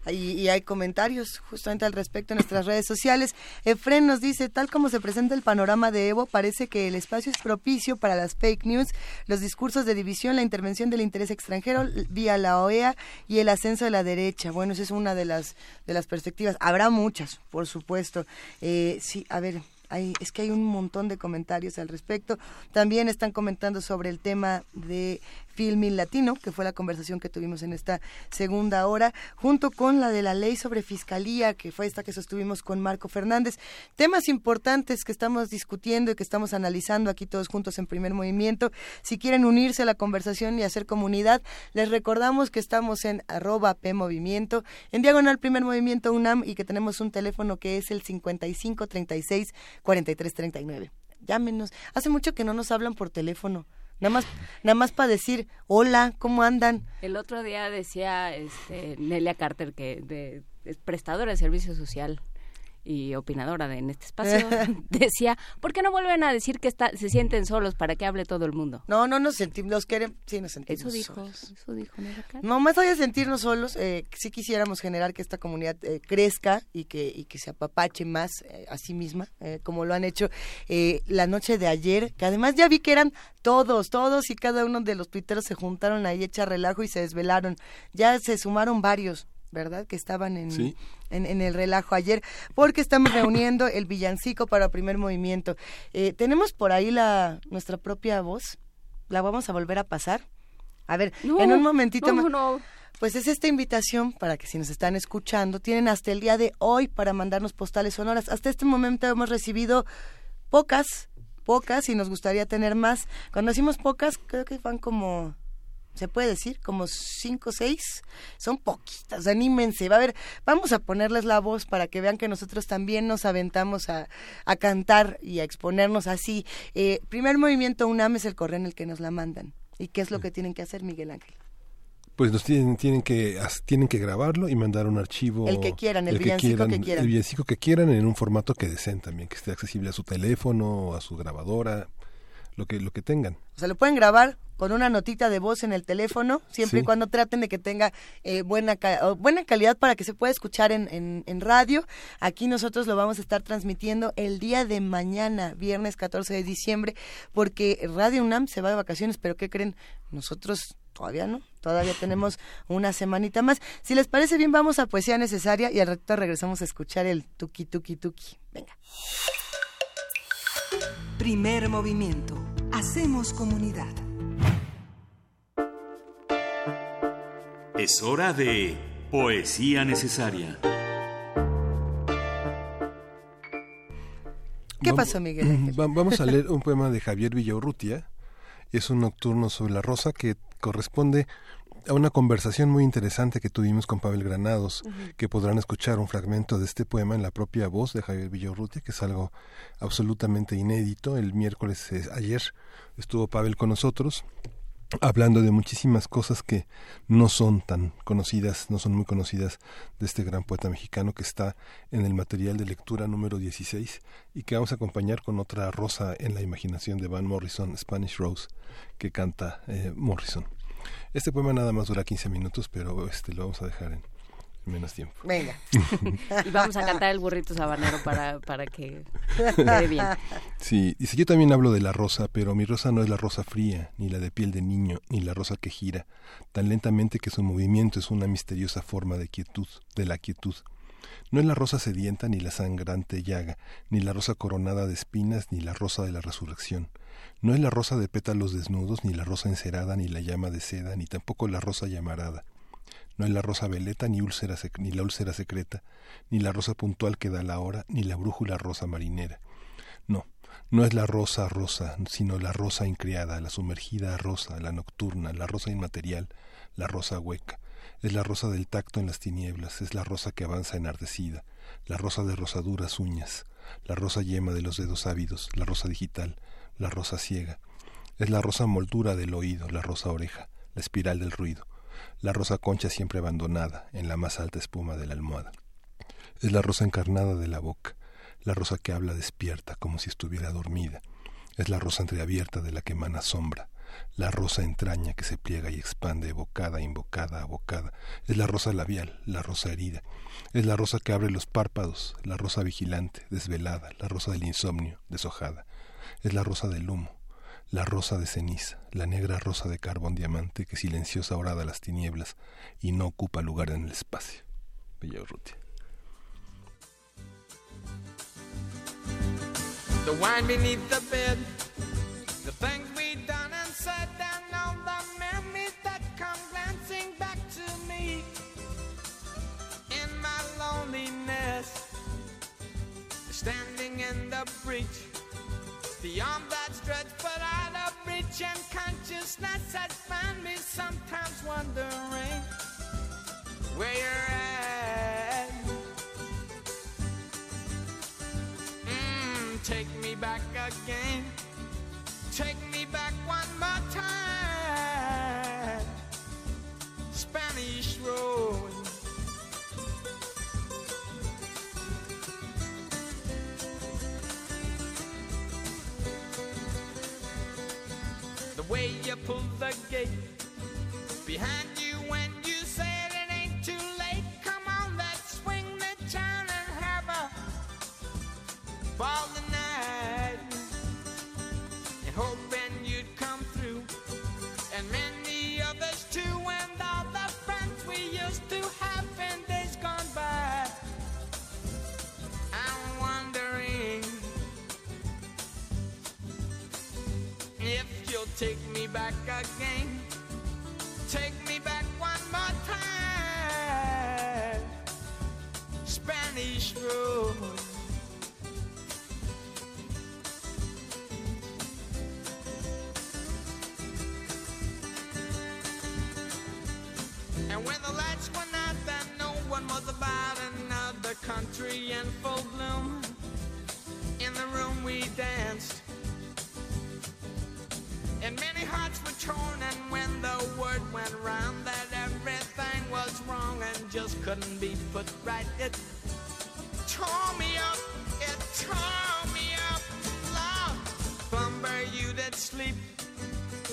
Y, y hay comentarios justamente al respecto en nuestras redes sociales. Efren nos dice, tal como se presenta el panorama de Evo, parece que el espacio es propicio para las fake news, los discursos de división, la intervención del interés extranjero vía la OEA y el ascenso de la derecha. Bueno, esa es una de las, de las perspectivas. Habrá muchas, por supuesto. Eh, sí, a ver, hay, es que hay un montón de comentarios al respecto. También están comentando sobre el tema de Filming Latino, que fue la conversación que tuvimos en esta segunda hora, junto con la de la ley sobre fiscalía, que fue esta que sostuvimos con Marco Fernández. Temas importantes que estamos discutiendo y que estamos analizando aquí todos juntos en primer movimiento. Si quieren unirse a la conversación y hacer comunidad, les recordamos que estamos en arroba PMovimiento, en diagonal primer movimiento UNAM y que tenemos un teléfono que es el 5536 4339. Llámenos. Hace mucho que no nos hablan por teléfono. Nada más, nada más para decir, hola, ¿cómo andan? El otro día decía este, Nelia Carter, que de, es prestadora de servicio social y opinadora de, en este espacio, decía, ¿por qué no vuelven a decir que está, se sienten solos para que hable todo el mundo? No, no nos sentimos, los queremos, sí nos sentimos Eso dijo, solos. eso dijo. No, más allá de sentirnos solos, eh, sí quisiéramos generar que esta comunidad eh, crezca y que, y que se apapache más eh, a sí misma, eh, como lo han hecho eh, la noche de ayer, que además ya vi que eran todos, todos y cada uno de los tuiteros se juntaron ahí, echa relajo y se desvelaron. Ya se sumaron varios. ¿Verdad? Que estaban en, Sí. en, en el relajo ayer, porque estamos reuniendo el villancico para primer movimiento. Eh, tenemos por ahí la nuestra propia voz, la vamos a volver a pasar. A ver, No, en un momentito no. Pues es esta invitación para que si nos están escuchando, tienen hasta el día de hoy para mandarnos postales sonoras. Hasta este momento hemos recibido pocas, pocas y nos gustaría tener más. Cuando decimos pocas, creo que van como, se puede decir, como cinco o seis. Son poquitas, anímense. Va a ver, vamos a ponerles la voz para que vean que nosotros también nos aventamos a, a cantar y a exponernos así. Eh, primer movimiento UNAM es el correo en el que nos la mandan. ¿Y qué es lo que tienen que hacer, Miguel Ángel? Pues nos tienen, tienen que tienen que grabarlo y mandar un archivo. El que quieran, el villancico que quieran. El villancico que quieran en un formato que deseen también, que esté accesible a su teléfono, a su grabadora, lo que lo que tengan. O sea, lo pueden grabar con una notita de voz en el teléfono, siempre Sí. y cuando traten de que tenga eh, buena, buena calidad para que se pueda escuchar en, en, en radio. Aquí nosotros lo vamos a estar transmitiendo el día de mañana, viernes 14 de diciembre, porque Radio UNAM se va de vacaciones, pero ¿qué creen? Nosotros todavía no, todavía tenemos una semanita más. Si les parece bien, vamos a Poesía Necesaria y al ratito regresamos a escuchar el tuki tuki tuki. Venga. Primer movimiento. Hacemos comunidad. Es hora de Poesía Necesaria. ¿Qué pasó, Miguel Vamos a leer un poema de Javier Villaurrutia. Es un nocturno sobre la rosa que corresponde una conversación muy interesante que tuvimos con Pavel Granados, que podrán escuchar un fragmento de este poema en la propia voz de Javier Villaurrutia, que es algo absolutamente inédito. El miércoles, eh, ayer, estuvo Pavel con nosotros hablando de muchísimas cosas que no son tan conocidas, no son muy conocidas de este gran poeta mexicano que está en el material de lectura número 16 y que vamos a acompañar con otra rosa en la imaginación de Van Morrison, Spanish Rose, que canta eh, Morrison. Este poema nada más dura 15 minutos, pero este lo vamos a dejar en menos tiempo. Venga. Y vamos a cantar el burrito sabanero para, para que quede bien. Sí, dice, yo también hablo de la rosa, pero mi rosa no es la rosa fría, ni la de piel de niño, ni la rosa que gira, tan lentamente que su movimiento es una misteriosa forma de quietud, de la quietud. No es la rosa sedienta, ni la sangrante llaga, ni la rosa coronada de espinas, ni la rosa de la resurrección. No es la rosa de pétalos desnudos, ni la rosa encerada, ni la llama de seda, ni tampoco la rosa llamarada. No es la rosa veleta, ni, úlcera ni la úlcera secreta, ni la rosa puntual que da la hora, ni la brújula rosa marinera. No, no es la rosa rosa, sino la rosa increada, la sumergida rosa, la nocturna, la rosa inmaterial, la rosa hueca. Es la rosa del tacto en las tinieblas, es la rosa que avanza enardecida, la rosa de rosaduras uñas, la rosa yema de los dedos ávidos, la rosa digital, la rosa ciega. Es la rosa moldura del oído, la rosa oreja, la espiral del ruido, la rosa concha siempre abandonada en la más alta espuma de la almohada. Es la rosa encarnada de la boca, la rosa que habla despierta como si estuviera dormida. Es la rosa entreabierta de la que emana sombra, la rosa entraña que se pliega y expande, evocada, invocada, abocada. Es la rosa labial, la rosa herida. Es la rosa que abre los párpados, la rosa vigilante, desvelada, la rosa del insomnio, deshojada. Es la rosa del humo, la rosa de ceniza, la negra rosa de carbón diamante que silenciosa orada las tinieblas y no ocupa lugar en el espacio. Bella Urrutia. The wine beneath the bed, the things we done and said, and all the memories that come glancing back to me in my loneliness, standing in the breach. Arm that stretched but out of reach and consciousness has found me sometimes wondering where you're at. Mm, take me back again. Take me back one more time. Spanish Road. Way you pull the gate behind you when you said it ain't too late. Come on, let's swing the town and have a ball tonight. And hoping take me back again. Take me back one more time. Spanish Road. And when the lights went out, then no one was about another country in full bloom. In the room we danced. And many hearts were torn, and when the word went round that everything was wrong and just couldn't be put right, it tore me up, it tore me up. Love, slumber you did sleep.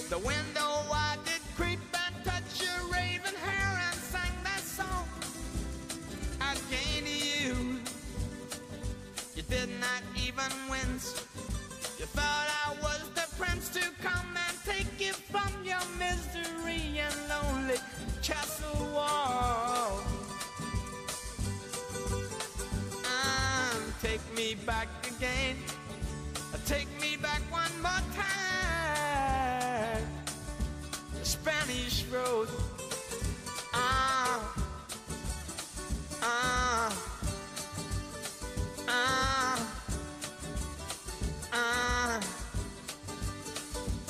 The window I did creep and touch your raven hair and sang that song again to you. You did not even wince. You thought I prince to come and take you from your misery and lonely castle wall. And take me back again. Take me back one more time. Spanish road. Ah. Ah. Ah. Ah.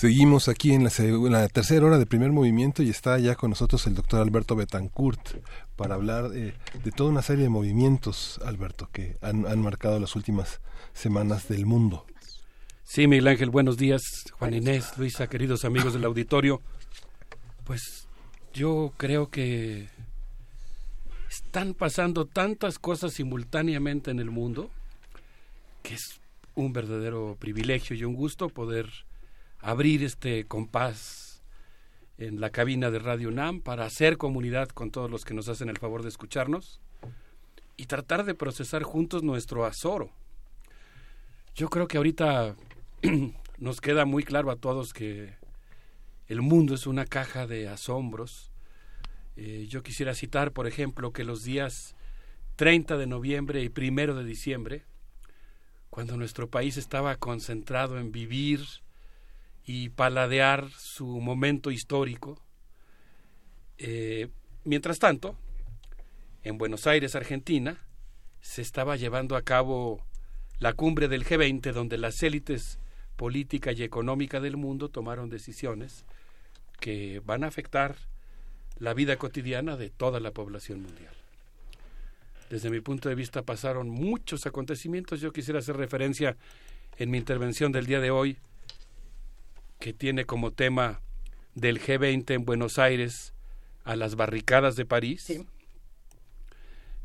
Seguimos aquí en la, seg- en la tercera hora de primer movimiento y está ya con nosotros el doctor Alberto Betancourt para hablar eh, de toda una serie de movimientos, Alberto, que han, han marcado las últimas semanas del mundo. Sí, Miguel Ángel, buenos días. Juan Inés, Luisa, queridos amigos del auditorio. Pues yo creo que están pasando tantas cosas simultáneamente en el mundo que es un verdadero privilegio y un gusto poder abrir este compás en la cabina de Radio UNAM para hacer comunidad con todos los que nos hacen el favor de escucharnos y tratar de procesar juntos nuestro azoro. Yo creo que ahorita nos queda muy claro a todos que el mundo es una caja de asombros. Eh, yo quisiera citar, por ejemplo, que los días 30 de noviembre y 1 de diciembre, cuando nuestro país estaba concentrado en vivir y paladear su momento histórico, eh, mientras tanto, en Buenos Aires, Argentina, se estaba llevando a cabo la cumbre del G20, donde las élites política y económica del mundo tomaron decisiones que van a afectar la vida cotidiana de toda la población mundial. Desde mi punto de vista pasaron muchos acontecimientos. Yo quisiera hacer referencia en mi intervención del día de hoy, que tiene como tema del G20 en Buenos Aires a las barricadas de París.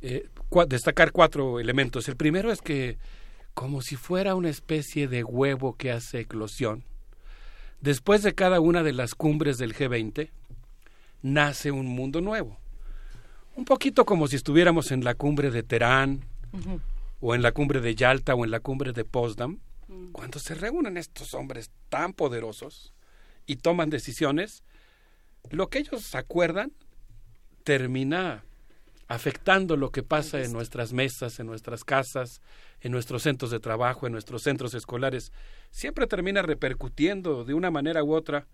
Eh, cua- destacar cuatro elementos. El primero es que, como si fuera una especie de huevo que hace eclosión, después de cada una de las cumbres del G20, nace un mundo nuevo. Un poquito como si estuviéramos en la cumbre de Teherán, o en la cumbre de Yalta, o en la cumbre de Potsdam, cuando se reúnen estos hombres tan poderosos y toman decisiones, lo que ellos acuerdan termina afectando lo que pasa en nuestras mesas, en nuestras casas, en nuestros centros de trabajo, en nuestros centros escolares. Siempre termina repercutiendo de una manera u otra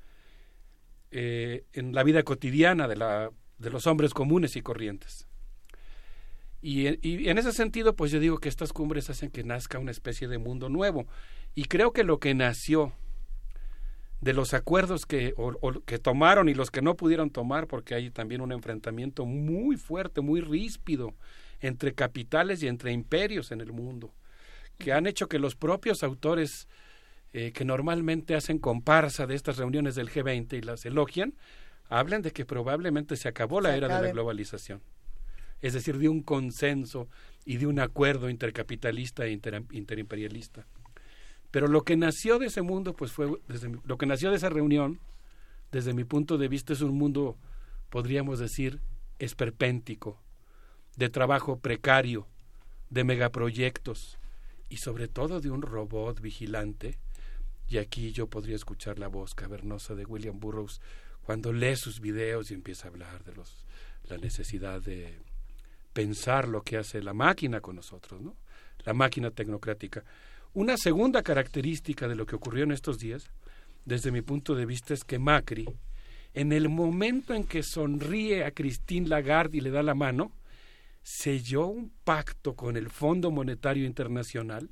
eh, en la vida cotidiana de, la, de los hombres comunes y corrientes. Y, en- y en ese sentido, pues yo digo que estas cumbres hacen que nazca una especie de mundo nuevo. Y creo que lo que nació de los acuerdos que, o- o que tomaron y los que no pudieron tomar, porque hay también un enfrentamiento muy fuerte, muy ríspido entre capitales y entre imperios en el mundo, que han hecho que los propios autores eh, que normalmente hacen comparsa de estas reuniones del G20 y las elogian, hablen de que probablemente se acabó la Se era de la globalización. Es decir, de un consenso y de un acuerdo intercapitalista e inter- interimperialista. Pero lo que nació de ese mundo, pues fue, desde mi- lo que nació de esa reunión, desde mi punto de vista, es un mundo, podríamos decir, esperpéntico, de trabajo precario, de megaproyectos y sobre todo de un robot vigilante. Y aquí yo podría escuchar la voz cavernosa de William Burroughs cuando lee sus videos y empieza a hablar de los, la necesidad de pensar lo que hace la máquina con nosotros, ¿no? La máquina tecnocrática. Una segunda característica de lo que ocurrió en estos días, desde mi punto de vista, es que Macri, en el momento en que sonríe a Christine Lagarde y le da la mano, selló un pacto con el Fondo Monetario Internacional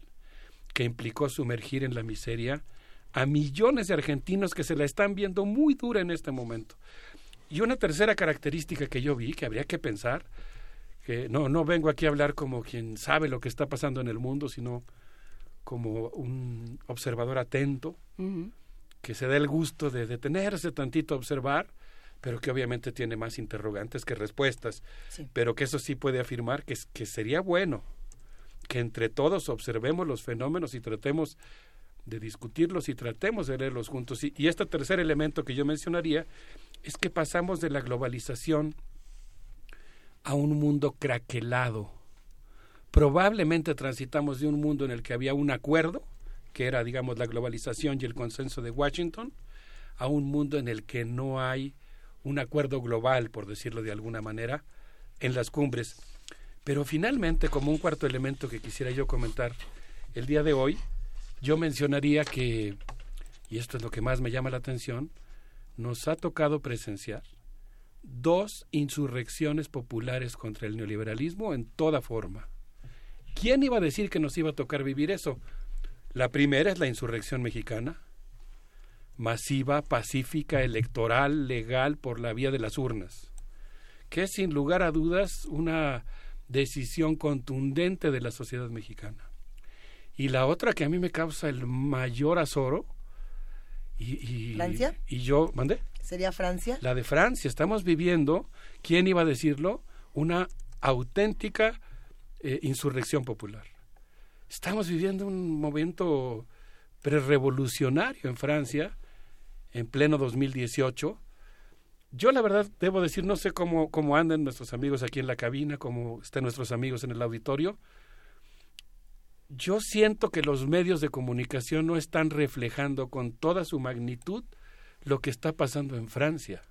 que implicó sumergir en la miseria a millones de argentinos que se la están viendo muy dura en este momento. Y una tercera característica que yo vi, que habría que pensar, que no, no vengo aquí a hablar como quien sabe lo que está pasando en el mundo, sino como un observador atento, que se da el gusto de detenerse tantito a observar, pero que obviamente tiene más interrogantes que respuestas, pero que eso sí puede afirmar que, que sería bueno que entre todos observemos los fenómenos y tratemos de discutirlos y tratemos de leerlos juntos. Y, y este tercer elemento que yo mencionaría es que pasamos de la globalización a un mundo craquelado. Probablemente transitamos de un mundo en el que había un acuerdo, que era, digamos, la globalización y el consenso de Washington, a un mundo en el que no hay un acuerdo global, por decirlo de alguna manera, en las cumbres. Pero finalmente, como un cuarto elemento que quisiera yo comentar el día de hoy, yo mencionaría que, y esto es lo que más me llama la atención, nos ha tocado presenciar dos insurrecciones populares contra el neoliberalismo en toda forma. ¿Quién iba a decir que nos iba a tocar vivir eso? La primera es la insurrección mexicana, masiva, pacífica, electoral, legal por la vía de las urnas, que es sin lugar a dudas una decisión contundente de la sociedad mexicana. Y la otra que a mí me causa el mayor azoro, y, y- ¿Francia? y yo, ¿mandé? ¿Sería Francia? La de Francia. Estamos viviendo, ¿quién iba a decirlo? Una auténtica eh, insurrección popular. Estamos viviendo un momento prerevolucionario en Francia, en pleno 2018. Yo la verdad debo decir, no sé cómo, cómo andan nuestros amigos aquí en la cabina, cómo están nuestros amigos en el auditorio. Yo siento que los medios de comunicación no están reflejando con toda su magnitud lo que está pasando en Francia.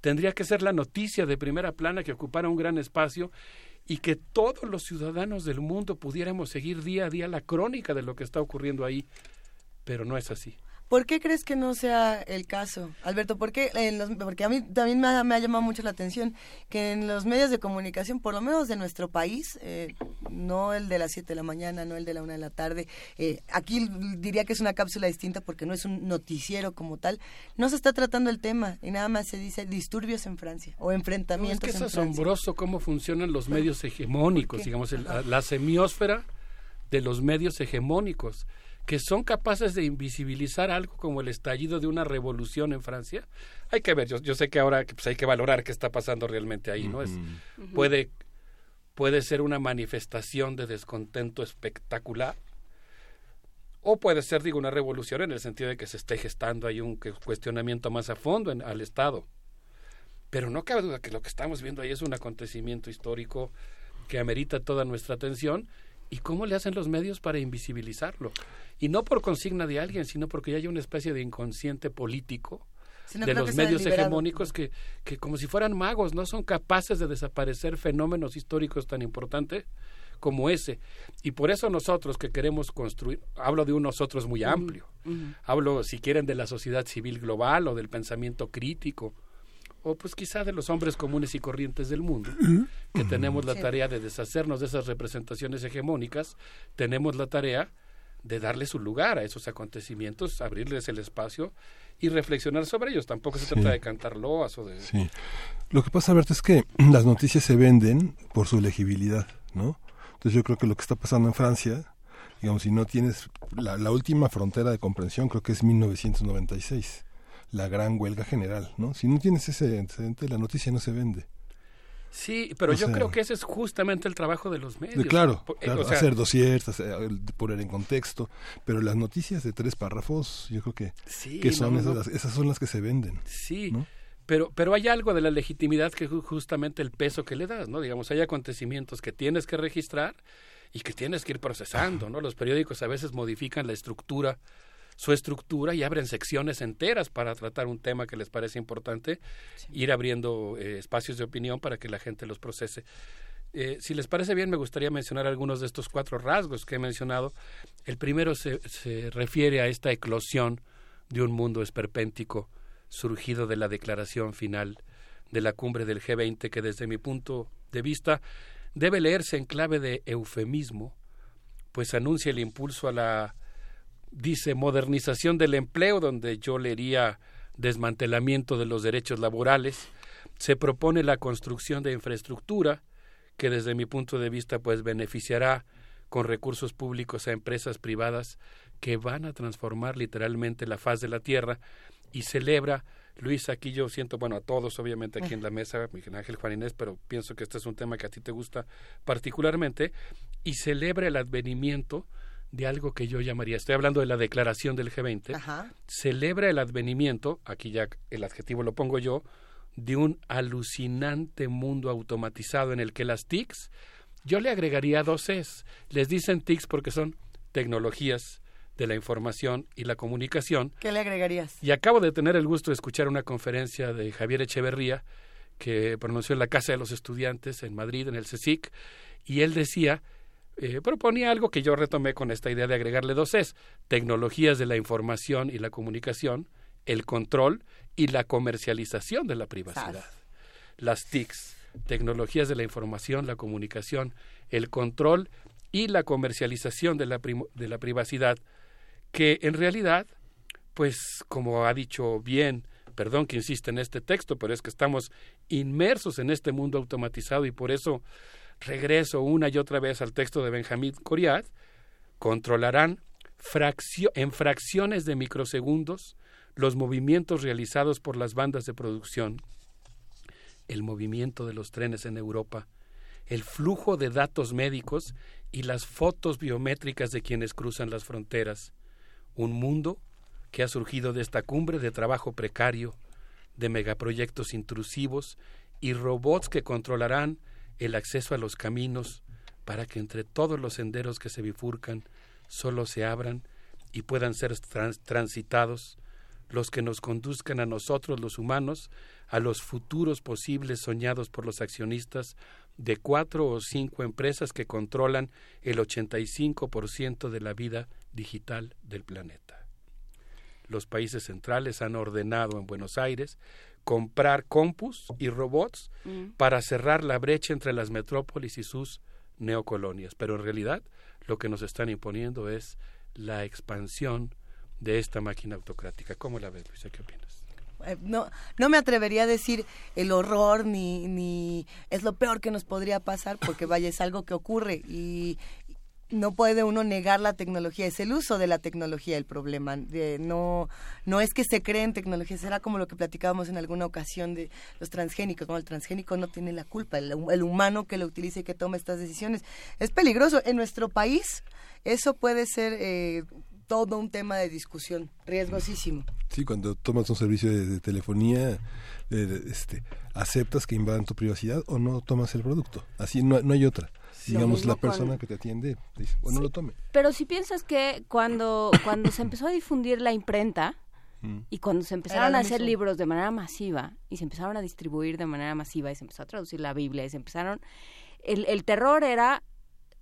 Tendría que ser la noticia de primera plana que ocupara un gran espacio y que todos los ciudadanos del mundo pudiéramos seguir día a día la crónica de lo que está ocurriendo ahí, pero no es así. ¿Por qué crees que no sea el caso, Alberto? ¿Por qué en los- porque a mí también me ha, me ha llamado mucho la atención que en los medios de comunicación, por lo menos de nuestro país, eh, no el de las 7 de la mañana, no el de la 1 de la tarde, eh, aquí diría que es una cápsula distinta porque no es un noticiero como tal, no se está tratando el tema y nada más se dice disturbios en Francia o No, es enfrentamientos que es Francia. asombroso cómo funcionan los medios hegemónicos, digamos, el- la, la semiósfera de los medios hegemónicos, que son capaces de invisibilizar algo como el estallido de una revolución en Francia. Hay que ver, yo, yo sé que ahora que, pues, hay que valorar qué está pasando realmente ahí, ¿no? Es, puede, puede ser una manifestación de descontento espectacular, o puede ser, digo, una revolución en el sentido de que se esté gestando ahí un cuestionamiento más a fondo en- al Estado. Pero no cabe duda que lo que estamos viendo ahí es un acontecimiento histórico que amerita toda nuestra atención. ¿Y cómo le hacen los medios para invisibilizarlo? Y no por consigna de alguien, sino porque ya hay una especie de inconsciente político no de los medios hegemónicos que, que como si fueran magos, no son capaces de desaparecer fenómenos históricos tan importantes como ese. Y por eso nosotros que queremos construir, hablo de un nosotros muy amplio, hablo si quieren de la sociedad civil global o del pensamiento crítico, o pues quizá de los hombres comunes y corrientes del mundo, que tenemos la Sí. tarea de deshacernos de esas representaciones hegemónicas, tenemos la tarea de darle su lugar a esos acontecimientos, abrirles el espacio y reflexionar sobre ellos. Tampoco se Sí. trata de cantar loas o de... Sí. Lo que pasa, Alberto, es que las noticias se venden por su legibilidad, ¿no? Entonces yo creo que lo que está pasando en Francia, digamos, si no tienes la, la última frontera de comprensión, creo que es 1996, la gran huelga general, ¿no? Si no tienes ese antecedente, la noticia no se vende. Sí, pero O yo sea- creo que ese es justamente el trabajo de los medios. De- claro, eh, claro, o sea, hacer dossiers, poner en contexto, pero las noticias de tres párrafos, yo creo que, Sí, que son no, esas, no. esas son las que se venden. Sí, ¿no? pero, pero hay algo de la legitimidad que ju- justamente el peso que le das, ¿no? Digamos, hay acontecimientos que tienes que registrar y que tienes que ir procesando, ¿no? Los periódicos a veces modifican la estructura, su estructura y abren secciones enteras para tratar un tema que les parece importante, ir abriendo eh, espacios de opinión para que la gente los procese. Eh, si les parece bien, me gustaría mencionar algunos de estos cuatro rasgos que he mencionado. El primero se, se refiere a esta eclosión de un mundo esperpéntico surgido de la declaración final de la cumbre del G20, que desde mi punto de vista debe leerse en clave de eufemismo, pues anuncia el impulso a la, dice, modernización del empleo, donde yo leería desmantelamiento de los derechos laborales, se propone la construcción de infraestructura, que desde mi punto de vista pues beneficiará con recursos públicos a empresas privadas que van a transformar literalmente la faz de la tierra. Y celebra Luis, aquí yo siento, bueno, a todos obviamente aquí en la mesa, Miguel Ángel Juan Inés, pero pienso que este es un tema que a ti te gusta particularmente, y celebra el advenimiento de algo que yo llamaría, estoy hablando de la declaración del G20, Ajá. celebra el advenimiento, aquí ya el adjetivo lo pongo yo, de un alucinante mundo automatizado en el que las TICs, yo le agregaría dos es, les dicen TICs porque son tecnologías de la información y la comunicación, ¿Qué le agregarías? y acabo de tener el gusto de escuchar una conferencia de Javier Echeverría que pronunció en la Casa de los Estudiantes en Madrid, en el CSIC, y él decía, eh, proponía algo que yo retomé con esta idea de agregarle dos es, tecnologías de la información y la comunicación, el control y la comercialización de la privacidad. Las TICs, tecnologías de la información, la comunicación, el control y la comercialización de la, de la privacidad, que en realidad, pues como ha dicho bien, perdón que insiste en este texto, pero es que estamos inmersos en este mundo automatizado y por eso regreso una y otra vez al texto de Benjamín Coriat, controlarán en fracciones de microsegundos los movimientos realizados por las bandas de producción, el movimiento de los trenes en Europa, el flujo de datos médicos y las fotos biométricas de quienes cruzan las fronteras. Un mundo que ha surgido de esta cumbre de trabajo precario, de megaproyectos intrusivos y robots que controlarán el acceso a los caminos para que entre todos los senderos que se bifurcan solo se abran y puedan ser trans- transitados los que nos conduzcan a nosotros los humanos a los futuros posibles soñados por los accionistas de cuatro o cinco empresas que controlan el 85% de la vida digital del planeta. los países centrales han ordenado en Buenos Aires comprar compus y robots Mm. para cerrar la brecha entre las metrópolis y sus neocolonias. Pero en realidad lo que nos están imponiendo es la expansión de esta máquina autocrática. ¿Cómo la ves, Luisa? ¿Qué opinas? Eh, no, no me atrevería a decir el horror ni, ni es lo peor que nos podría pasar porque vaya, es algo que ocurre y no puede uno negar la tecnología, es el uso de la tecnología el problema. De, no, no es que se creen tecnología, será como lo que platicábamos en alguna ocasión de los transgénicos. No, el transgénico no tiene la culpa, el, humano que lo utiliza y que toma estas decisiones. Es peligroso. En nuestro país eso puede ser eh, todo un tema de discusión, riesgosísimo. Sí, cuando tomas un servicio de, de telefonía, eh, este, aceptas que invadan tu privacidad o no tomas el producto. Así no, no hay otra. Digamos, la persona con- que te atiende dice, bueno, lo tome. Pero si piensas que cuando, cuando se empezó a difundir la imprenta Mm. y cuando se empezaron a hacer mismo. libros de manera masiva y se empezaron a distribuir de manera masiva y se empezó a traducir la Biblia y se empezaron... El, el terror era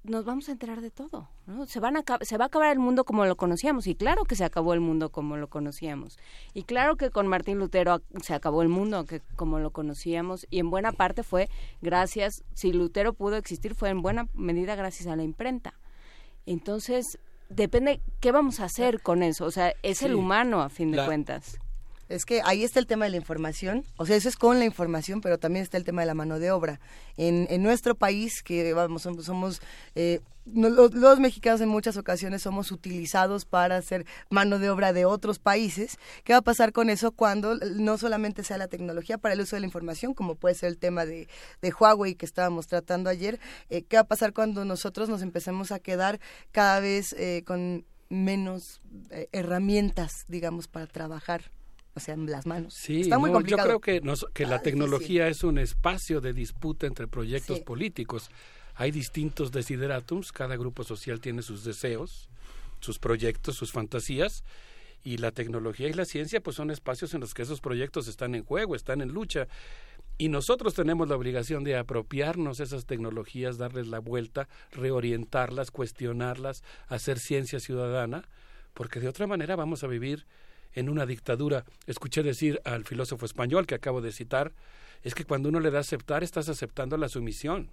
nos vamos a enterar de todo, ¿no? Se, van a, se va a acabar el mundo como lo conocíamos, y claro que se acabó el mundo como lo conocíamos, y claro que con Martín Lutero se acabó el mundo que, como lo conocíamos, y en buena parte fue gracias, si Lutero pudo existir, fue en buena medida gracias a la imprenta. Entonces, depende qué vamos a hacer con eso, o sea, es el humano a fin de La- cuentas. Es que ahí está el tema de la información, o sea, eso es con la información, pero también está el tema de la mano de obra. En, en nuestro país, que vamos, somos, somos, eh, los, los mexicanos en muchas ocasiones somos utilizados para hacer mano de obra de otros países. ¿Qué va a pasar con eso cuando no solamente sea la tecnología para el uso de la información, como puede ser el tema de, de Huawei que estábamos tratando ayer? Eh, ¿Qué va a pasar cuando nosotros nos empecemos a quedar cada vez eh, con menos eh, herramientas, digamos, para trabajar? O sea, en las manos. Sí, Está muy no, yo complicado. creo que, nos- que la tecnología es un espacio de disputa entre proyectos Sí. políticos. Hay distintos desideratums, cada grupo social tiene sus deseos, sus proyectos, sus fantasías, y la tecnología y la ciencia pues son espacios en los que esos proyectos están en juego, están en lucha. Y nosotros tenemos la obligación de apropiarnos esas tecnologías, darles la vuelta, reorientarlas, cuestionarlas, hacer ciencia ciudadana, porque de otra manera vamos a vivir en una dictadura. Escuché decir al filósofo español que acabo de citar, es que cuando uno le da a aceptar, estás aceptando la sumisión,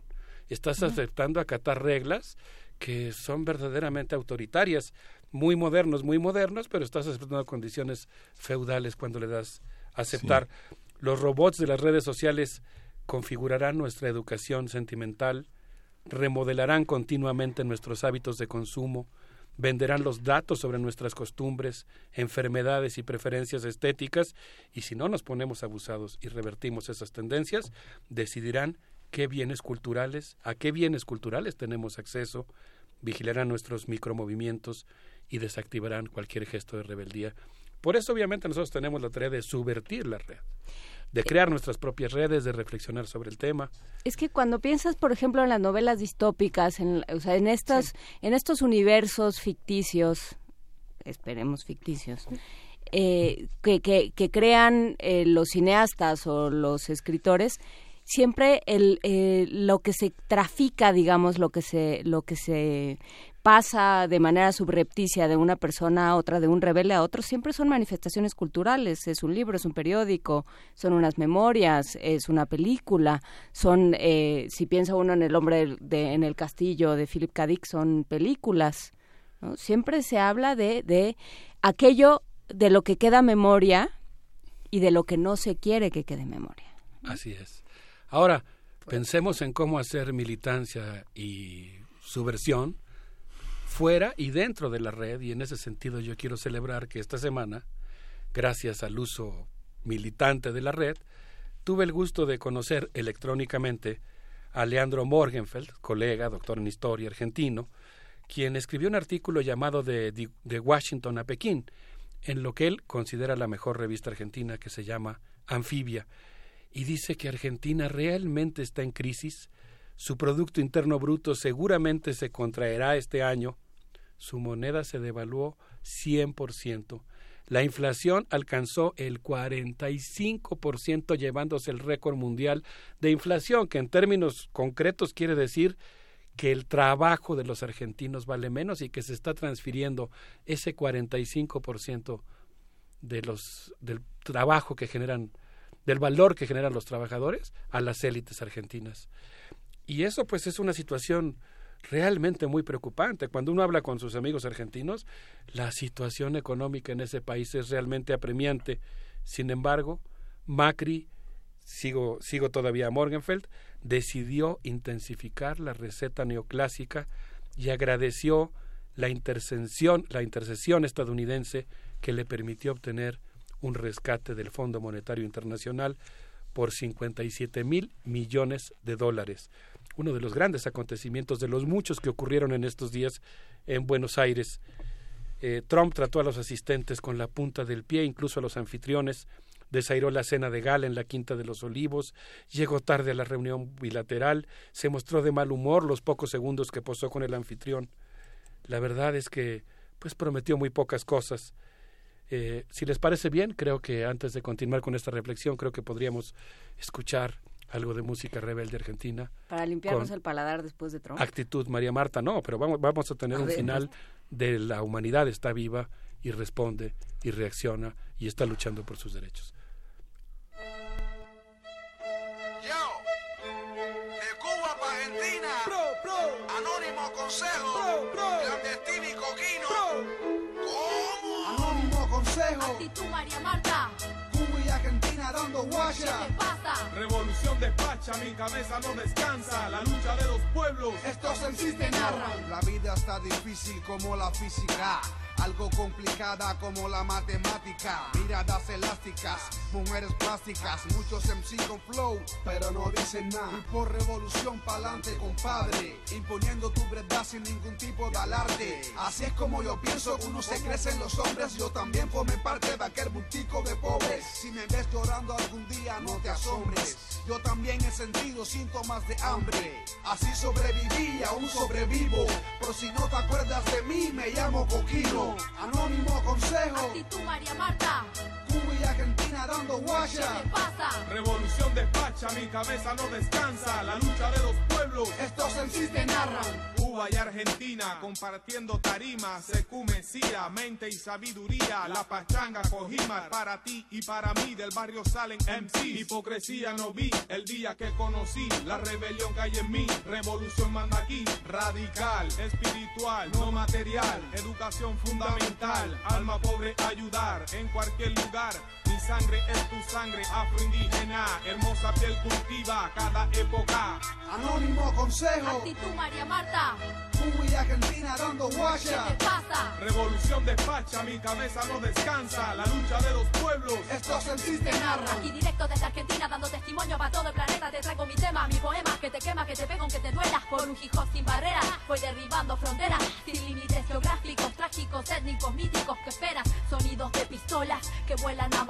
estás aceptando acatar reglas que son verdaderamente autoritarias, muy modernos, muy modernos, pero estás aceptando condiciones feudales cuando le das aceptar. Los robots de las redes sociales configurarán nuestra educación sentimental, remodelarán continuamente nuestros hábitos de consumo, venderán los datos sobre nuestras costumbres, enfermedades y preferencias estéticas, y si no nos ponemos abusados y revertimos esas tendencias, decidirán qué bienes culturales, a qué bienes culturales tenemos acceso, vigilarán nuestros micromovimientos y desactivarán cualquier gesto de rebeldía. Por eso obviamente nosotros tenemos la tarea de subvertir la red, de crear nuestras propias redes, de reflexionar sobre el tema. Es que cuando piensas, por ejemplo, en las novelas distópicas, en, o sea, en estos, en estos universos ficticios, esperemos ficticios, eh, que, que, que crean eh, los cineastas o los escritores, siempre el, eh, lo que se trafica, digamos, lo que se, lo que se pasa de manera subrepticia de una persona a otra, de un rebelde a otro, siempre son manifestaciones culturales. Es un libro, es un periódico, son unas memorias, es una película, son, eh, si piensa uno en El hombre de, en el castillo de Philip K. Dick, son películas. ¿no? Siempre se habla de, de aquello de lo que queda memoria y de lo que no se quiere que quede memoria. Así es. Ahora, pensemos en cómo hacer militancia y subversión fuera y dentro de la red, y en ese sentido yo quiero celebrar que esta semana, gracias al uso militante de la red, tuve el gusto de conocer electrónicamente a Leandro Morgenfeld, colega, doctor en historia argentino, quien escribió un artículo llamado de, de, Washington a Pekín, en lo que él considera la mejor revista argentina que se llama Anfibia, y dice que Argentina realmente está en crisis, su Producto Interno Bruto seguramente se contraerá este año, su moneda se devaluó 100%, la inflación alcanzó el 45% llevándose el récord mundial de inflación, que en términos concretos quiere decir que el trabajo de los argentinos vale menos y que se está transfiriendo ese 45% de los del trabajo que generan del valor que generan los trabajadores a las élites argentinas. Y eso pues es una situación realmente muy preocupante. Cuando uno habla con sus amigos argentinos, la situación económica en ese país es realmente apremiante. Sin embargo, Macri, sigo, sigo todavía a Morgenfeld, decidió intensificar la receta neoclásica y agradeció la intercesión, la intercesión estadounidense que le permitió obtener un rescate del Fondo Monetario Internacional por 57 mil millones de dólares. Uno de los grandes acontecimientos de los muchos que ocurrieron en estos días en Buenos Aires. Eh, Trump trató a los asistentes con la punta del pie, incluso a los anfitriones, desairó la cena de gala en la Quinta de los Olivos, llegó tarde a la reunión bilateral, se mostró de mal humor los pocos segundos que posó con el anfitrión. La verdad es que pues prometió muy pocas cosas. Eh, si les parece bien, creo que antes de continuar con esta reflexión, creo que podríamos escuchar algo de música rebelde argentina. Para limpiarnos el paladar después de Trump. Actitud María Marta, no, pero vamos, vamos a tener A un ver, final de la humanidad está viva y responde y reacciona y está luchando por sus derechos. Revolución despacha, mi cabeza no descansa. La lucha de los pueblos. Estos en sí te narran. La vida está difícil como la física. Algo complicada como la matemática. Miradas elásticas, mujeres plásticas. Muchos MC con flow, pero no dicen nada. Por revolución pa'lante, compadre. Imponiendo tu verdad sin ningún tipo de alarde. Así es como yo pienso, uno se crece en los hombres. Yo también formé parte de aquel bultico de pobres. Si me ves llorando algún día, no te asombres. Yo también he sentido síntomas de hambre. Así sobreviví aún sobrevivo. Pero si no te acuerdas de mí, me llamo Coquino. Anónimo consejo. Actitud María Marta. Cuba y Argentina dando guaya. ¿Qué pasa? Revolución despacha, mi cabeza no descansa. La lucha de los pueblos. Estos en sí te narran. Cuba y Argentina compartiendo tarimas, secumesía, mente y sabiduría. La pachanga cogima para ti y para mí. Del barrio salen MC. Hipocresía no vi el día que conocí. La rebelión que hay en mí. Revolución manda aquí. Radical, espiritual, no material. Educación fundamental. Alma pobre ayudar en cualquier lugar. Mi sangre es tu sangre afroindígena. Hermosa piel cultiva cada época. Anónimo consejo. Actitud María Marta. Cuba y Argentina dando guaya. ¿Qué pasa? Revolución despacha, mi cabeza no descansa. La lucha de los pueblos. Estos en sí te narran. Aquí directo desde Argentina dando testimonio para todo el planeta Te traigo mi tema, mi poema Que te quema, que te pega aunque te duela Por un hip hop sin barreras Voy derribando fronteras Sin límites geográficos, trágicos, étnicos, míticos Que esperas, sonidos de pistolas Que vuelan a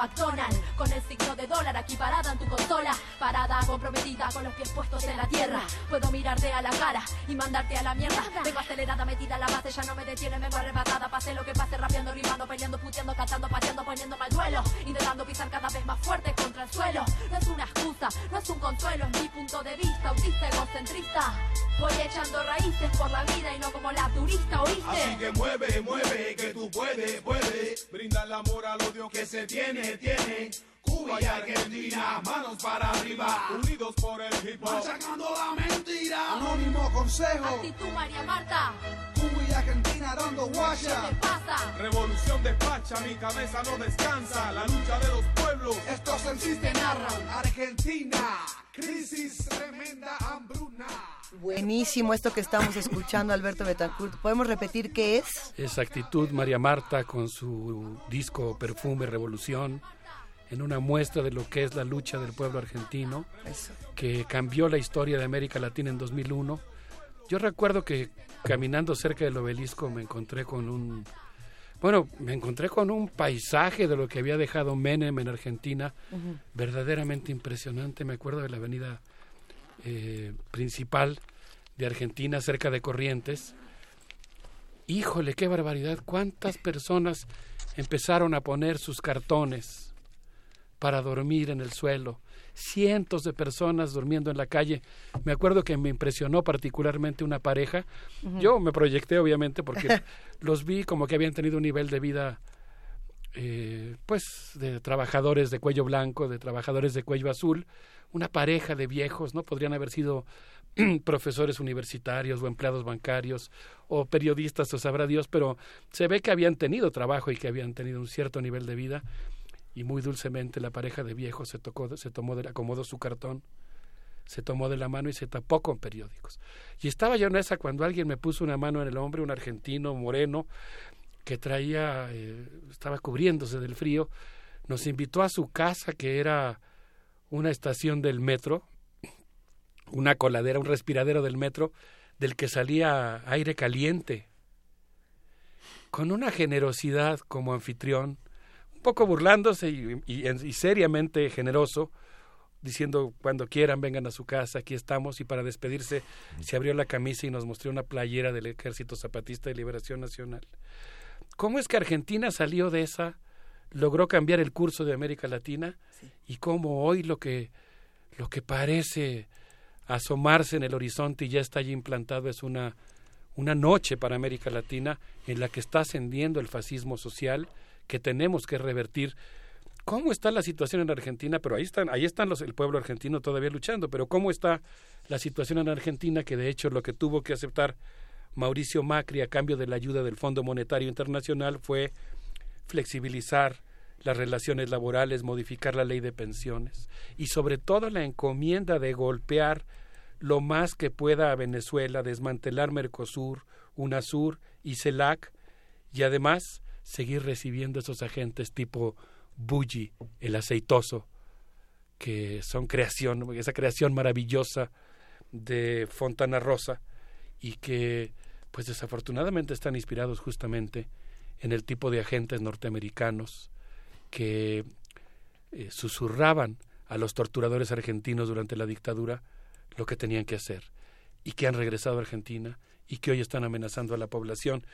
Con el signo de dólar aquí parada en tu consola. Parada, comprometida con los pies puestos en la tierra. Puedo mirarte a la cara y mandarte a la mierda. Vengo acelerada, metida en la base Ya no me detiene, vengo arrebatada. Pase lo que pase, rapeando, rimando, peleando, puteando, cantando, pateando, poniéndome al duelo. Intentando pisar cada vez más fuerte contra el suelo. No es una excusa, no es un consuelo Es mi punto de vista, autista, egocentrista. Voy echando raíces por la vida y no como la turista, ¿oíste? Así que mueve, mueve, que tú puedes, puedes. Brinda el amor al odio que se tiene, tiene. Cuba y Argentina, manos para arriba, unidos por el hip hop. Machacando la mentira. Anónimo consejo. Actitud María Marta. Cuba y Argentina dando guaya. ¿Qué pasa? Revolución despacha, mi cabeza no descansa. La lucha de los pueblos. Estos en sí te narran. Argentina, crisis tremenda, hambruna. Buenísimo esto que estamos escuchando, Alberto Betancourt. ¿Podemos repetir qué es? Esa actitud María Marta con su disco Perfume Revolución en una muestra de lo que es la lucha del pueblo argentino que cambió la historia de América Latina en 2001. Yo recuerdo que caminando cerca del obelisco me encontré con un bueno, me encontré con un paisaje de lo que había dejado Menem en Argentina, verdaderamente impresionante. Me acuerdo de la avenida eh, principal de Argentina, cerca de Corrientes. Híjole, qué barbaridad. ¿Cuántas personas empezaron a poner sus cartones para dormir en el suelo? Cientos de personas durmiendo en la calle. Me acuerdo que me impresionó particularmente una pareja. Yo me proyecté, obviamente, porque los vi como que habían tenido un nivel de vida eh, pues de trabajadores de cuello blanco, de trabajadores de cuello azul, una pareja de viejos, ¿no? Podrían haber sido profesores universitarios o empleados bancarios o periodistas o sabrá Dios, pero se ve que habían tenido trabajo y que habían tenido un cierto nivel de vida y muy dulcemente la pareja de viejos se tocó, se tomó, de, acomodó su cartón, se tomó de la mano y se tapó con periódicos. Y estaba yo en esa cuando alguien me puso una mano en el hombro, un argentino moreno que traía, eh, estaba cubriéndose del frío, nos invitó a su casa que era una estación del metro, una coladera, un respiradero del metro, del que salía aire caliente, con una generosidad como anfitrión, poco burlándose y, y- y seriamente generoso, diciendo cuando quieran vengan a su casa, aquí estamos, y para despedirse se abrió la camisa y nos mostró una playera del Ejército Zapatista de Liberación Nacional. ¿Cómo es que Argentina salió de esa, logró cambiar el curso de América Latina y cómo hoy lo que lo que parece asomarse en el horizonte y ya está allí implantado es una una noche para América Latina en la que está ascendiendo el fascismo social que tenemos que revertir. ¿Cómo está la situación en Argentina? Pero ahí están, ahí están los, el pueblo argentino todavía luchando. Pero ¿cómo está la situación en Argentina? Que de hecho lo que tuvo que aceptar Mauricio Macri a cambio de la ayuda del Fondo Monetario Internacional fue flexibilizar las relaciones laborales, modificar la ley de pensiones y sobre todo la encomienda de golpear lo más que pueda a Venezuela, desmantelar Mercosur, UNASUR y CELAC y además seguir recibiendo esos agentes tipo Bulli, el aceitoso, que son creación, esa creación maravillosa de Fontana Rosa y que pues desafortunadamente están inspirados justamente en el tipo de agentes norteamericanos que eh, susurraban a los torturadores argentinos durante la dictadura lo que tenían que hacer y que han regresado a Argentina y que hoy están amenazando a la población.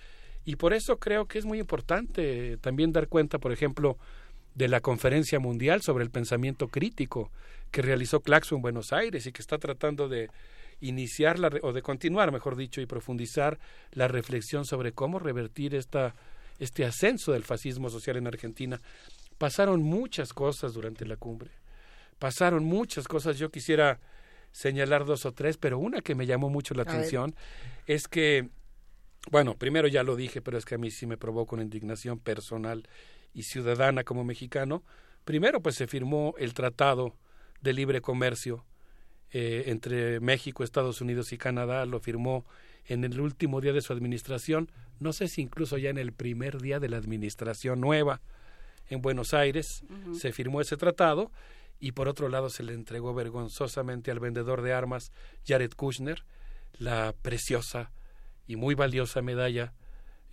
Y por eso creo que es muy importante también dar cuenta, por ejemplo, de la conferencia mundial sobre el pensamiento crítico que realizó Claxo en Buenos Aires y que está tratando de iniciar la, o de continuar, mejor dicho, y profundizar la reflexión sobre cómo revertir esta, este ascenso del fascismo social en Argentina. Pasaron muchas cosas durante la cumbre, pasaron muchas cosas. Yo quisiera señalar dos o tres, pero una que me llamó mucho la A ver. atención es que, bueno, primero ya lo dije, pero es que a mí sí me provoca una indignación personal y ciudadana como mexicano. Primero, pues se firmó el Tratado de Libre Comercio eh, entre México, Estados Unidos y Canadá. Lo firmó en el último día de su administración, no sé si incluso ya en el primer día de la administración nueva en Buenos Aires. Se firmó ese tratado y por otro lado se le entregó vergonzosamente al vendedor de armas Jared Kushner la preciosa y muy valiosa medalla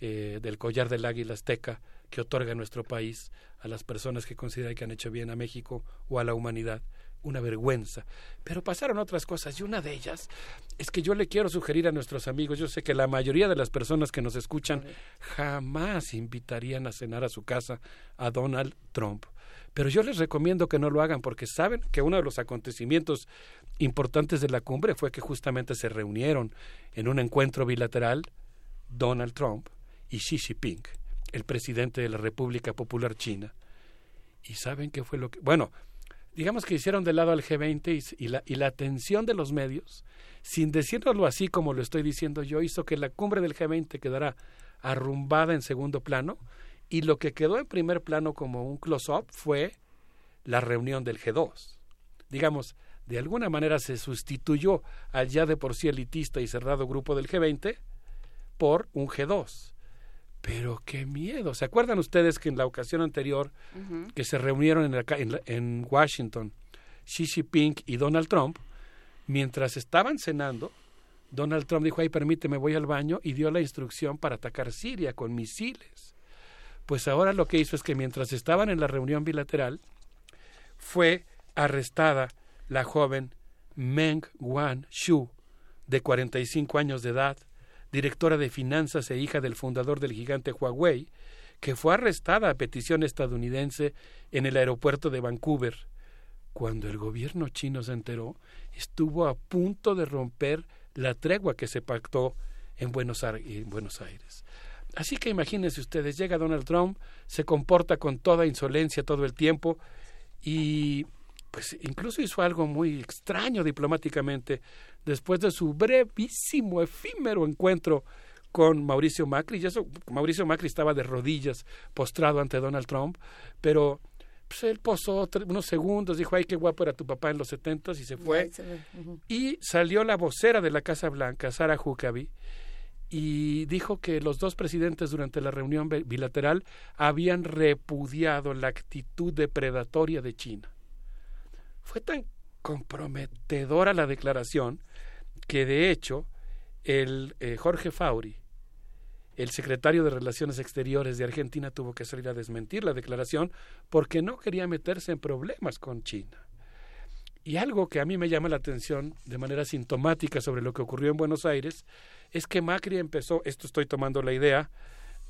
eh, del collar del águila azteca que otorga nuestro país a las personas que consideran que han hecho bien a México o a la humanidad. Una vergüenza. Pero pasaron otras cosas y una de ellas es que yo le quiero sugerir a nuestros amigos, yo sé que la mayoría de las personas que nos escuchan jamás invitarían a cenar a su casa a Donald Trump. Pero yo les recomiendo que no lo hagan porque saben que uno de los acontecimientos importantes de la cumbre fue que justamente se reunieron en un encuentro bilateral Donald Trump y Xi Jinping, el presidente de la República Popular China. ¿Y saben qué fue lo que...? Bueno, digamos que hicieron de lado al G20 y, la, y la atención de los medios, sin decirlo así como lo estoy diciendo yo, hizo que la cumbre del G20 quedara arrumbada en segundo plano y lo que quedó en primer plano como un close-up fue la reunión del G2. Digamos, de alguna manera se sustituyó al ya de por sí elitista y cerrado grupo del G20 por un G2. Pero qué miedo. ¿Se acuerdan ustedes que en la ocasión anterior que se reunieron en, la en la- en Washington Xi Jinping y Donald Trump, mientras estaban cenando, Donald Trump dijo, ay, permíteme, voy al baño, y dio la instrucción para atacar Siria con misiles. Pues ahora lo que hizo es que mientras estaban en la reunión bilateral, fue arrestada la joven Meng Wanzhou, de 45 años de edad, directora de finanzas e hija del fundador del gigante Huawei, que fue arrestada a petición estadounidense en el aeropuerto de Vancouver. Cuando el gobierno chino se enteró, estuvo a punto de romper la tregua que se pactó en Buenos Aires. Así que imagínense ustedes, llega Donald Trump, se comporta con toda insolencia todo el tiempo y pues incluso hizo algo muy extraño diplomáticamente después de su brevísimo, efímero encuentro con Mauricio Macri. Y eso, Mauricio Macri estaba de rodillas, postrado ante Donald Trump, pero pues, él posó unos segundos, dijo, ay, qué guapo era tu papá en los setentas y se fue. Y salió la vocera de la Casa Blanca, Sarah Huckabee, y dijo que los dos presidentes durante la reunión bi- bilateral habían repudiado la actitud depredatoria de China. Fue tan comprometedora la declaración que de hecho el eh, Jorge Fauri, el secretario de Relaciones Exteriores de Argentina, tuvo que salir a desmentir la declaración porque no quería meterse en problemas con China. Y algo que a mí me llama la atención de manera sintomática sobre lo que ocurrió en Buenos Aires es que Macri empezó, esto estoy tomando la idea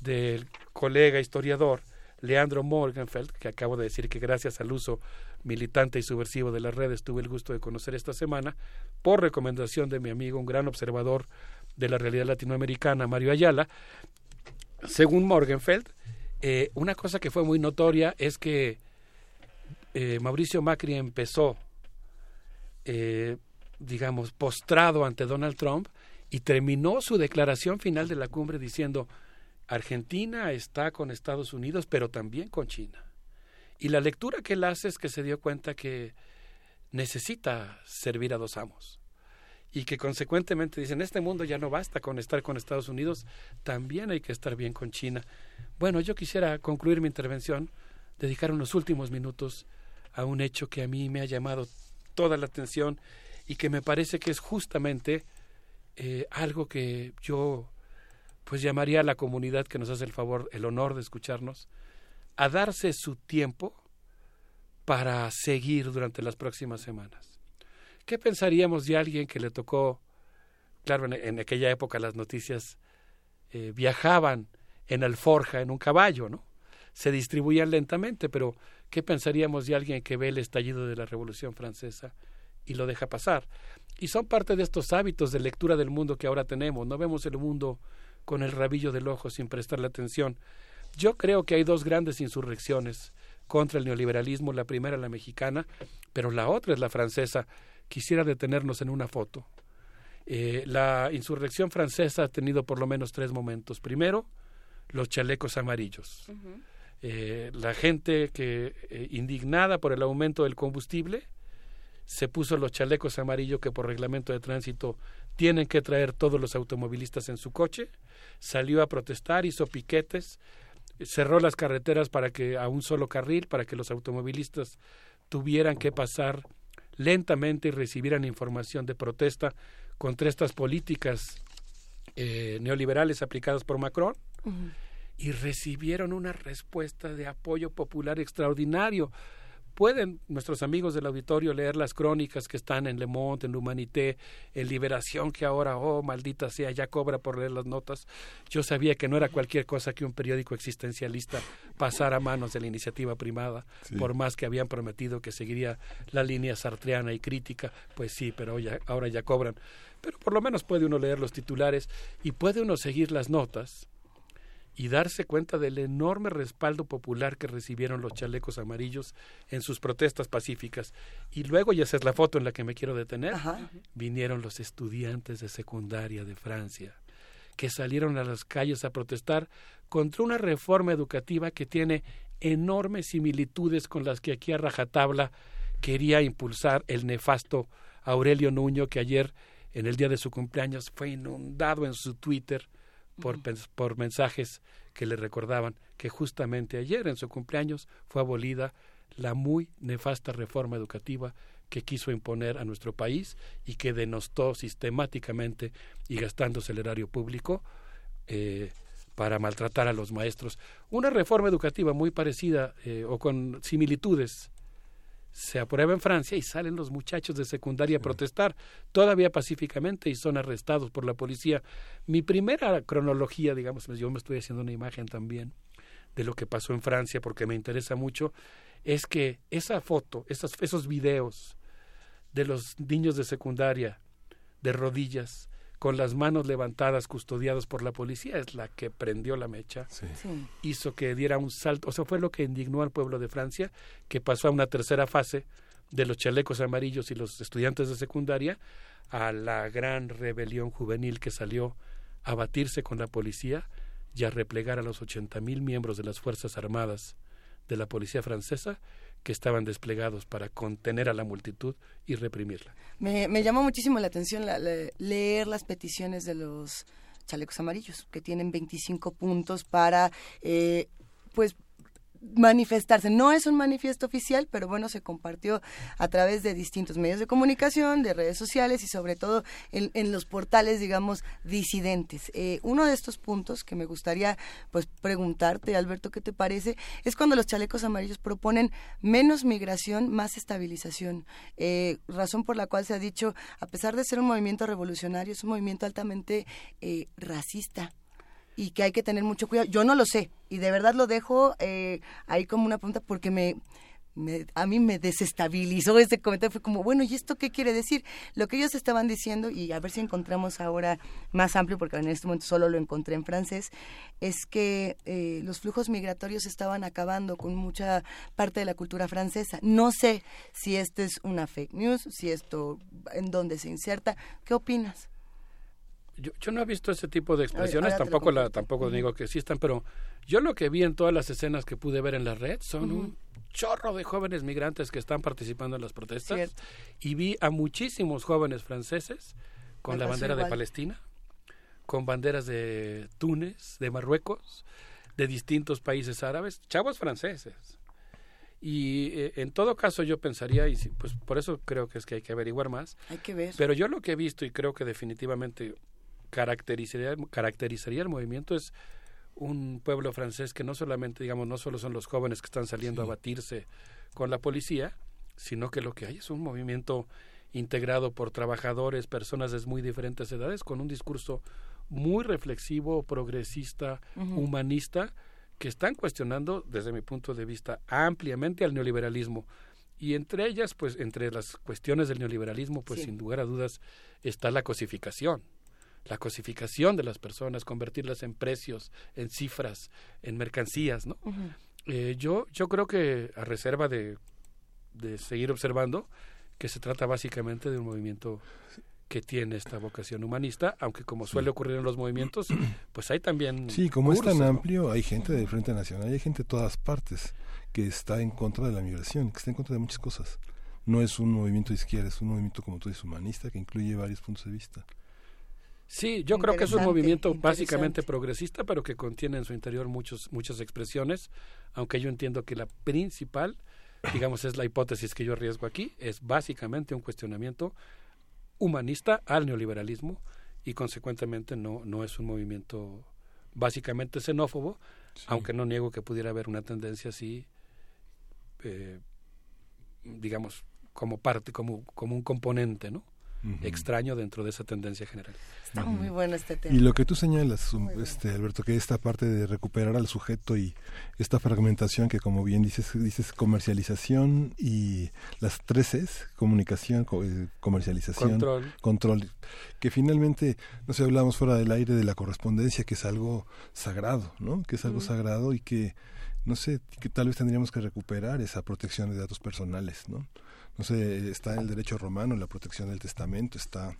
del colega historiador Leandro Morgenfeld, que acabo de decir que gracias al uso militante y subversivo de las redes tuve el gusto de conocer esta semana, por recomendación de mi amigo, un gran observador de la realidad latinoamericana, Mario Ayala, según Morgenfeld, eh, una cosa que fue muy notoria es que eh, Mauricio Macri empezó, eh, digamos, postrado ante Donald Trump y terminó su declaración final de la cumbre diciendo, Argentina está con Estados Unidos, pero también con China. Y la lectura que él hace es que se dio cuenta que necesita servir a dos amos. Y que consecuentemente dicen, este mundo ya no basta con estar con Estados Unidos, también hay que estar bien con China. Bueno, yo quisiera concluir mi intervención, dedicar unos últimos minutos a un hecho que a mí me ha llamado toda la atención y que me parece que es justamente eh, algo que yo pues llamaría a la comunidad que nos hace el favor, el honor de escucharnos, a darse su tiempo para seguir durante las próximas semanas. ¿Qué pensaríamos de alguien que le tocó, claro, en, aquella época las noticias eh, viajaban en alforja, en un caballo, ¿no? Se distribuían lentamente, pero ¿qué pensaríamos de alguien que ve el estallido de la Revolución Francesa y lo deja pasar? Y son parte de estos hábitos de lectura del mundo que ahora tenemos. No vemos el mundo con el rabillo del ojo sin prestarle atención. Yo creo que hay dos grandes insurrecciones contra el neoliberalismo, la primera la mexicana, pero la otra es la francesa. Quisiera detenernos en una foto. Eh, la insurrección francesa ha tenido por lo menos tres momentos. Primero, los chalecos amarillos. Eh, la gente que eh, indignada por el aumento del combustible se puso los chalecos amarillos que por reglamento de tránsito tienen que traer todos los automovilistas en su coche, salió a protestar, hizo piquetes, cerró las carreteras para que a un solo carril, para que los automovilistas tuvieran que pasar lentamente y recibieran información de protesta contra estas políticas eh, neoliberales aplicadas por Macron y recibieron una respuesta de apoyo popular extraordinario. Pueden nuestros amigos del auditorio leer las crónicas que están en Le Monde, en L'Humanité, en Liberación, que ahora, oh, maldita sea, ya cobra por leer las notas. Yo sabía que no era cualquier cosa que un periódico existencialista pasara a manos de la iniciativa primada, Sí. por más que habían prometido que seguiría la línea sartreana y crítica. Pues sí, pero ya, ahora ya cobran. Pero por lo menos puede uno leer los titulares y puede uno seguir las notas y darse cuenta del enorme respaldo popular que recibieron los chalecos amarillos en sus protestas pacíficas. Y luego, y esa es la foto en la que me quiero detener, vinieron los estudiantes de secundaria de Francia, que salieron a las calles a protestar contra una reforma educativa que tiene enormes similitudes con las que aquí a rajatabla quería impulsar el nefasto Aurelio Nuño, que ayer, en el día de su cumpleaños, fue inundado en su Twitter por, por mensajes que le recordaban que justamente ayer en su cumpleaños fue abolida la muy nefasta reforma educativa que quiso imponer a nuestro país y que denostó sistemáticamente y gastándose el erario público eh, para maltratar a los maestros. Una reforma educativa muy parecida eh, o con similitudes se aprueba en Francia y salen los muchachos de secundaria a protestar, todavía pacíficamente, y son arrestados por la policía. Mi primera cronología, digamos, yo me estoy haciendo una imagen también de lo que pasó en Francia porque me interesa mucho, es que esa foto, esos, esos videos de los niños de secundaria de rodillas con las manos levantadas, custodiados por la policía, es la que prendió la mecha, Sí. hizo que diera un salto, o sea, fue lo que indignó al pueblo de Francia, que pasó a una tercera fase de los chalecos amarillos y los estudiantes de secundaria a la gran rebelión juvenil que salió a batirse con la policía y a replegar a los 80 mil miembros de las Fuerzas Armadas de la policía francesa que estaban desplegados para contener a la multitud y reprimirla. Me, me llamó muchísimo la atención la- la- leer las peticiones de los chalecos amarillos, que tienen 25 puntos para, eh, pues, manifestarse. No es un manifiesto oficial, pero bueno, se compartió a través de distintos medios de comunicación, de redes sociales y sobre todo en, los portales, digamos, disidentes. Eh, uno de estos puntos que me gustaría pues preguntarte, Alberto, ¿qué te parece? Es cuando los chalecos amarillos proponen menos migración, más estabilización. Eh, razón por la cual se ha dicho, a pesar de ser un movimiento revolucionario, es un movimiento altamente eh, racista y que hay que tener mucho cuidado. Yo no lo sé y de verdad lo dejo eh, ahí como una pregunta porque me, me- a mí me desestabilizó este comentario. Fue como, bueno, ¿y esto qué quiere decir? Lo que ellos estaban diciendo, y a ver si encontramos ahora más amplio, porque en este momento solo lo encontré en francés, es que eh, los flujos migratorios estaban acabando con mucha parte de la cultura francesa. No sé si esto es una fake news, si esto, en dónde se inserta. ¿Qué opinas? Yo, yo no he visto ese tipo de expresiones, tampoco la, tampoco digo que existan, pero yo lo que vi en todas las escenas que pude ver en la red son un chorro de jóvenes migrantes que están participando en las protestas Cierto. y vi a muchísimos jóvenes franceses con Me la bandera de. Palestina, con banderas de Túnez, de Marruecos, de distintos países árabes, chavos franceses. Y eh, en todo caso yo pensaría, y si- pues por eso creo que es que hay que averiguar más, Hay que ver. pero yo lo que he visto y creo que definitivamente caracterizaría, caracterizaría el movimiento es un pueblo francés que no solamente, digamos, no solo son los jóvenes que están saliendo a batirse con la policía, sino que lo que hay es un movimiento integrado por trabajadores, personas de muy diferentes edades, con un discurso muy reflexivo, progresista, humanista, que están cuestionando, desde mi punto de vista, ampliamente al neoliberalismo. Y entre ellas, pues, entre las cuestiones del neoliberalismo, pues, Sí. sin lugar a dudas, está la cosificación. La cosificación de las personas, convertirlas en precios, en cifras, en mercancías, ¿no? Eh, yo, yo creo que, a reserva de, de seguir observando, que se trata básicamente de un movimiento que tiene esta vocación humanista, aunque como suele ocurrir en los movimientos, pues hay también... Sí, como es tan amplio, hay gente del Frente Nacional, hay gente de todas partes que está en contra de la migración, que está en contra de muchas cosas. No es un movimiento de izquierda, es un movimiento, como tú dices, humanista, que incluye varios puntos de vista. Sí, yo creo que es un movimiento básicamente progresista, pero que contiene en su interior muchos, muchas expresiones, aunque yo entiendo que la principal, digamos, es la hipótesis que yo arriesgo aquí, es básicamente un cuestionamiento humanista al neoliberalismo y consecuentemente no, no es un movimiento básicamente xenófobo, aunque no niego que pudiera haber una tendencia así, eh, digamos, como parte, como, como un componente, ¿no? Extraño dentro de esa tendencia general. Está muy bueno este tema. Y lo que tú señalas, um, este Alberto, que esta parte de recuperar al sujeto y esta fragmentación que como bien dices, dices comercialización y las tres Cs, comunicación, co- eh, comercialización, Control. control, que finalmente, no sé, hablamos fuera del aire de la correspondencia, que es algo sagrado, ¿no? Que es algo sagrado y que, no sé, que tal vez tendríamos que recuperar esa protección de datos personales, ¿no? No sé, está el derecho romano, la protección del testamento, está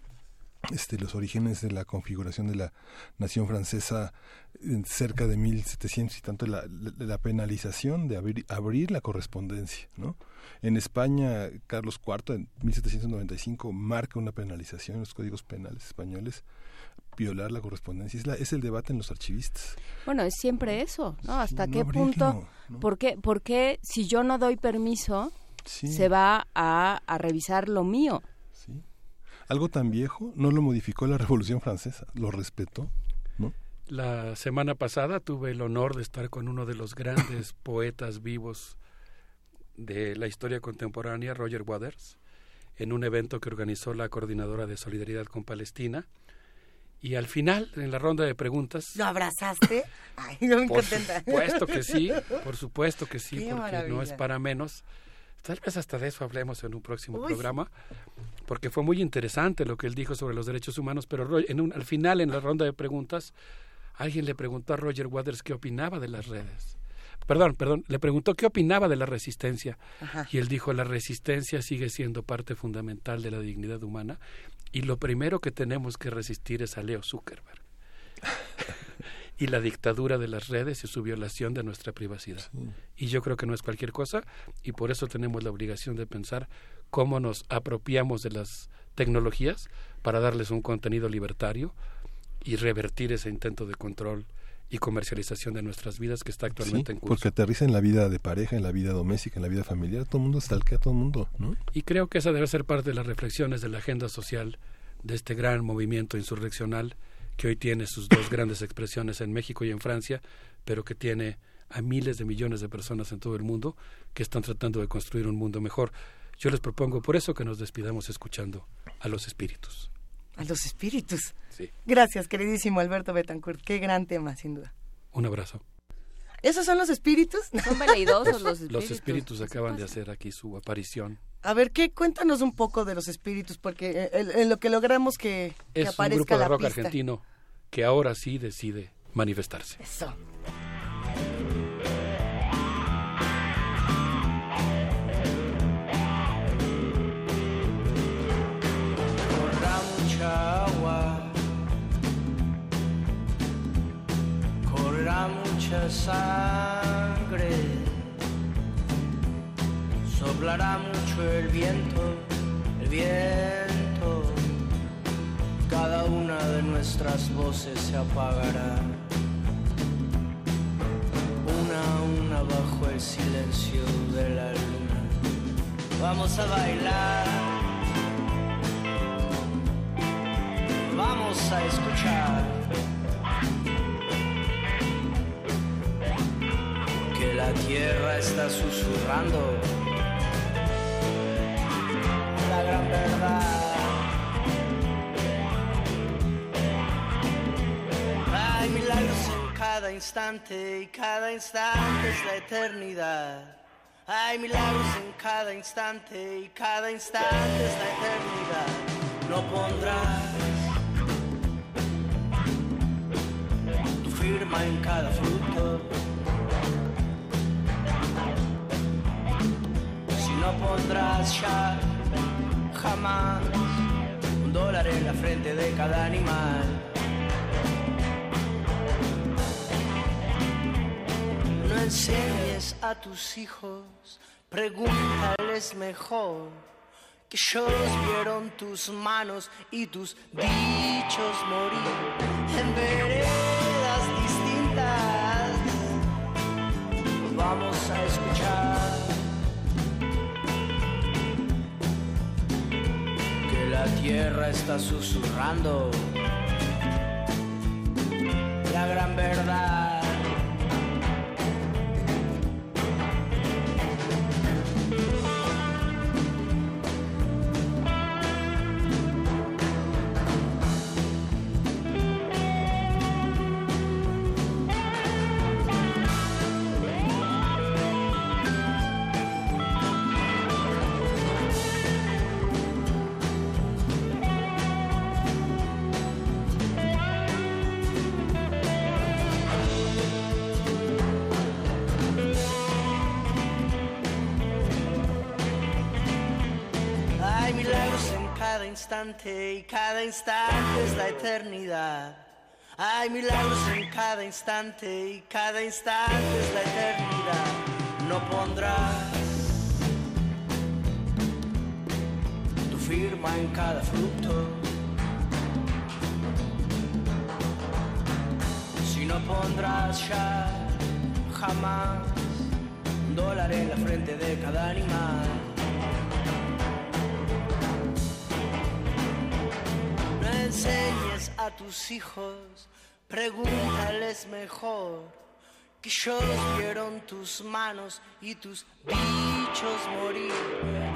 este, los orígenes de la configuración de la nación francesa en cerca de 1700 y tanto la, la- la penalización de abrir, abrir la correspondencia, ¿no? En España, Carlos IV en 1795 marca una penalización en los códigos penales españoles violar la correspondencia. Es, la- es el debate en los archivistas. Bueno, es siempre eso, ¿no? ¿Hasta no qué abrirlo, punto? ¿por, qué, por qué si yo no doy permiso Sí. se va a, a revisar lo mío? Algo tan viejo no lo modificó la Revolución Francesa, lo respetó, ¿no? La semana pasada tuve el honor de estar con uno de los grandes poetas vivos de la historia contemporánea, Roger Waters, en un evento que organizó la Coordinadora de Solidaridad con Palestina. Y al final, en la ronda de preguntas, ¿Lo abrazaste? Ay, yo me por contenta. supuesto que sí, por supuesto que sí, Qué porque no es para menos. Tal vez hasta de eso hablemos en un próximo Uy. programa, porque fue muy interesante lo que él dijo sobre los derechos humanos, pero Ro- en un- al final, en la ronda de preguntas, alguien le preguntó a Roger Waters qué opinaba de las redes. Perdón, perdón, le preguntó qué opinaba de la resistencia. Ajá. Y él dijo, la resistencia sigue siendo parte fundamental de la dignidad humana y lo primero que tenemos que resistir es a Leo Zuckerberg. y la dictadura de las redes y su violación de nuestra privacidad. Y yo creo que no es cualquier cosa y por eso tenemos la obligación de pensar cómo nos apropiamos de las tecnologías para darles un contenido libertario y revertir ese intento de control y comercialización de nuestras vidas que está actualmente Sí, en curso. porque aterriza en la vida de pareja, en la vida doméstica, en la vida familiar, todo el mundo stalkea a todo el mundo, ¿no? Y creo que esa debe ser parte de las reflexiones de la agenda social de este gran movimiento insurreccional que hoy tiene sus dos grandes expresiones en México y en Francia, pero que tiene a miles de millones de personas en todo el mundo que están tratando de construir un mundo mejor. Yo les propongo por eso que nos despidamos escuchando a los espíritus. A los espíritus. Sí. Gracias, queridísimo Alberto Betancourt. Qué gran tema, sin duda. Un abrazo. ¿Esos son los espíritus? Son veleidosos los Los espíritus. espíritus acaban de hacer aquí su aparición. A ver, ¿qué? Cuéntanos un poco de los espíritus, porque eh, en, en lo que logramos que, que Es un aparezca grupo de la rock pista. argentino que ahora sí decide manifestarse. Eso. corra mucha agua, corra mucha sangre, soplará mucho el viento, el viento, cada una de nuestras voces se apagará. Una a una bajo el silencio de la luna. Vamos a bailar. vamos a escuchar que la tierra está susurrando la verdad. Hay milagros en cada instante y cada instante es la eternidad. Hay milagros en cada instante y cada instante es la eternidad. No pondrás tu firma en cada fruto. Si no pondrás ya jamás un dólar en la frente de cada animal. No enseñes a tus hijos, pregúntales mejor que ellos vieron tus manos y tus dichos morir en veredas tierra está susurrando la gran verdad. Y cada instante es la eternidad. Hay milagros en cada instante y cada instante es la eternidad. No pondrás tu firma en cada fruto. Si no pondrás ya jamás un dólar en la frente de cada animal. Enseñes a tus hijos, pregúntales mejor que ellos vieron tus manos y tus dichos morir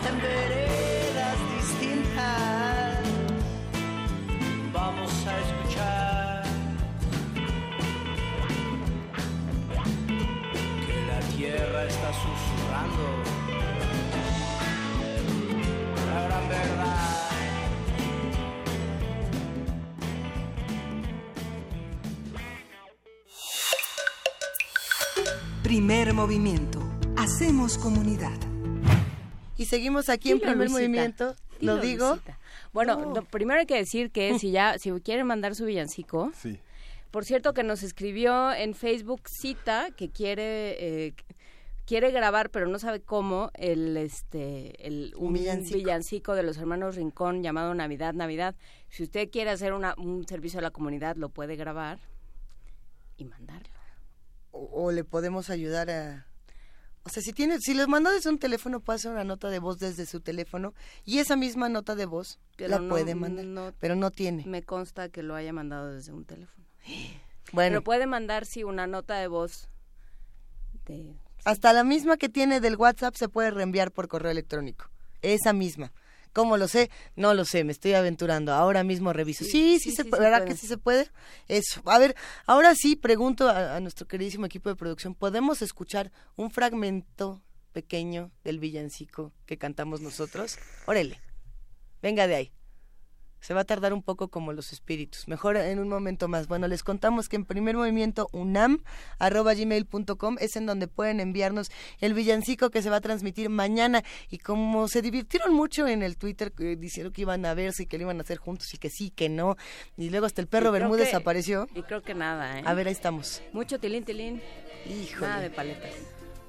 en veredas distintas. Vamos a escuchar que la tierra está susurrando Primer movimiento. Hacemos comunidad. Y seguimos aquí en Dilo, primer Luisita. movimiento. Lo digo. Luisita. Bueno, lo primero hay que decir que si ya, si quieren mandar su villancico, Sí. por cierto que nos escribió en Facebook Cita que quiere eh, quiere grabar pero no sabe cómo el este el un, Un villancico. villancico. de los hermanos Rincón llamado Navidad Navidad. Si usted quiere hacer una, un servicio a la comunidad lo puede grabar y mandarlo. O, o le podemos ayudar a... O sea, si tiene, si les manda desde un teléfono, puede hacer una nota de voz desde su teléfono y esa misma nota de voz Pero la no- puede mandar, no- pero no tiene. Me consta que lo haya mandado desde un teléfono. Bueno, Pero puede mandar sí una nota de voz de hasta la misma que tiene del WhatsApp se puede reenviar por correo electrónico. Esa misma. ¿Cómo lo sé? No lo sé, me estoy aventurando. Ahora mismo reviso. Sí, sí, sí, se sí se ¿Verdad que sí se puede? Eso. A ver, ahora sí pregunto a, a nuestro queridísimo equipo de producción, ¿podemos escuchar un fragmento pequeño del villancico que cantamos nosotros? Órale. Venga de ahí. Se va a tardar un poco como los espíritus. Mejor en un momento más. Bueno, les contamos que en primer movimiento unam arroba gmail.com es en donde pueden enviarnos el villancico que se va a transmitir mañana. Y como se divirtieron mucho en el Twitter eh, diciendo que iban a verse y que lo iban a hacer juntos y que sí, que no. Y luego hasta el perro Bermúdez que- apareció. Y creo que nada, ¿eh? A ver, ahí estamos. Mucho tilín, tilín. Híjole. Nada de paletas.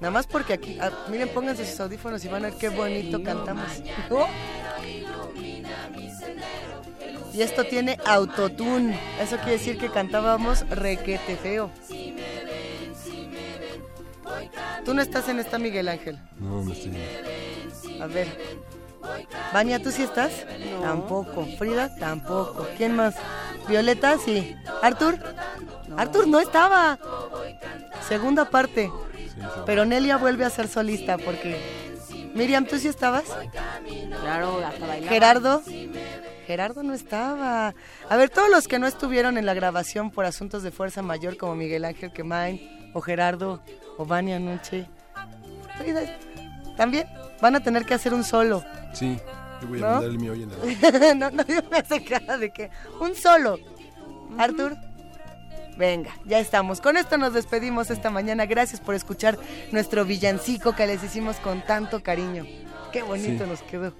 Nada más porque aquí, ah, miren, pónganse sus audífonos y van a ver qué bonito cantamos. Y esto tiene autotune. Eso quiere decir que cantábamos requete feo. Tú no estás en esta, Miguel Ángel. No, no estoy. A ver. Vania, ¿tú sí estás? Tampoco. Frida, tampoco. ¿Quién más? Violeta, sí. ¿Artur? Artur no estaba. Segunda parte. Pero Nelia vuelve a ser solista porque... Miriam, ¿tú sí estabas? Claro, hasta bailar. Gerardo. Gerardo no estaba. A ver, todos los que no estuvieron en la grabación por asuntos de fuerza mayor, como Miguel Ángel Quemain, o Gerardo, o Vania Nuche, Frida, también van a tener que hacer un solo. Sí, yo voy a ¿No? mandar el mío hoy en la no, no me hace cara de que. Un solo. Artur. Venga, ya estamos. Con esto nos despedimos esta mañana. Gracias por escuchar nuestro villancico que les hicimos con tanto cariño. Qué bonito Sí. nos quedó.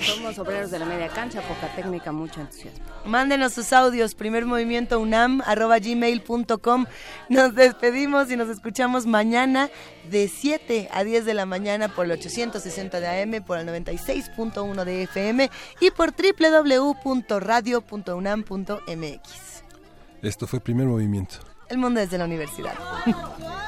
Somos obreros de la media cancha, poca técnica, mucho entusiasmo. Mándenos sus audios, primer movimiento unam, arroba gmail.com. Nos despedimos y nos escuchamos mañana de 7 a 10 de la mañana por el 860 de AM, por el 96.1 de FM y por www.radio.unam.mx. Esto fue primer movimiento. El mundo desde la universidad.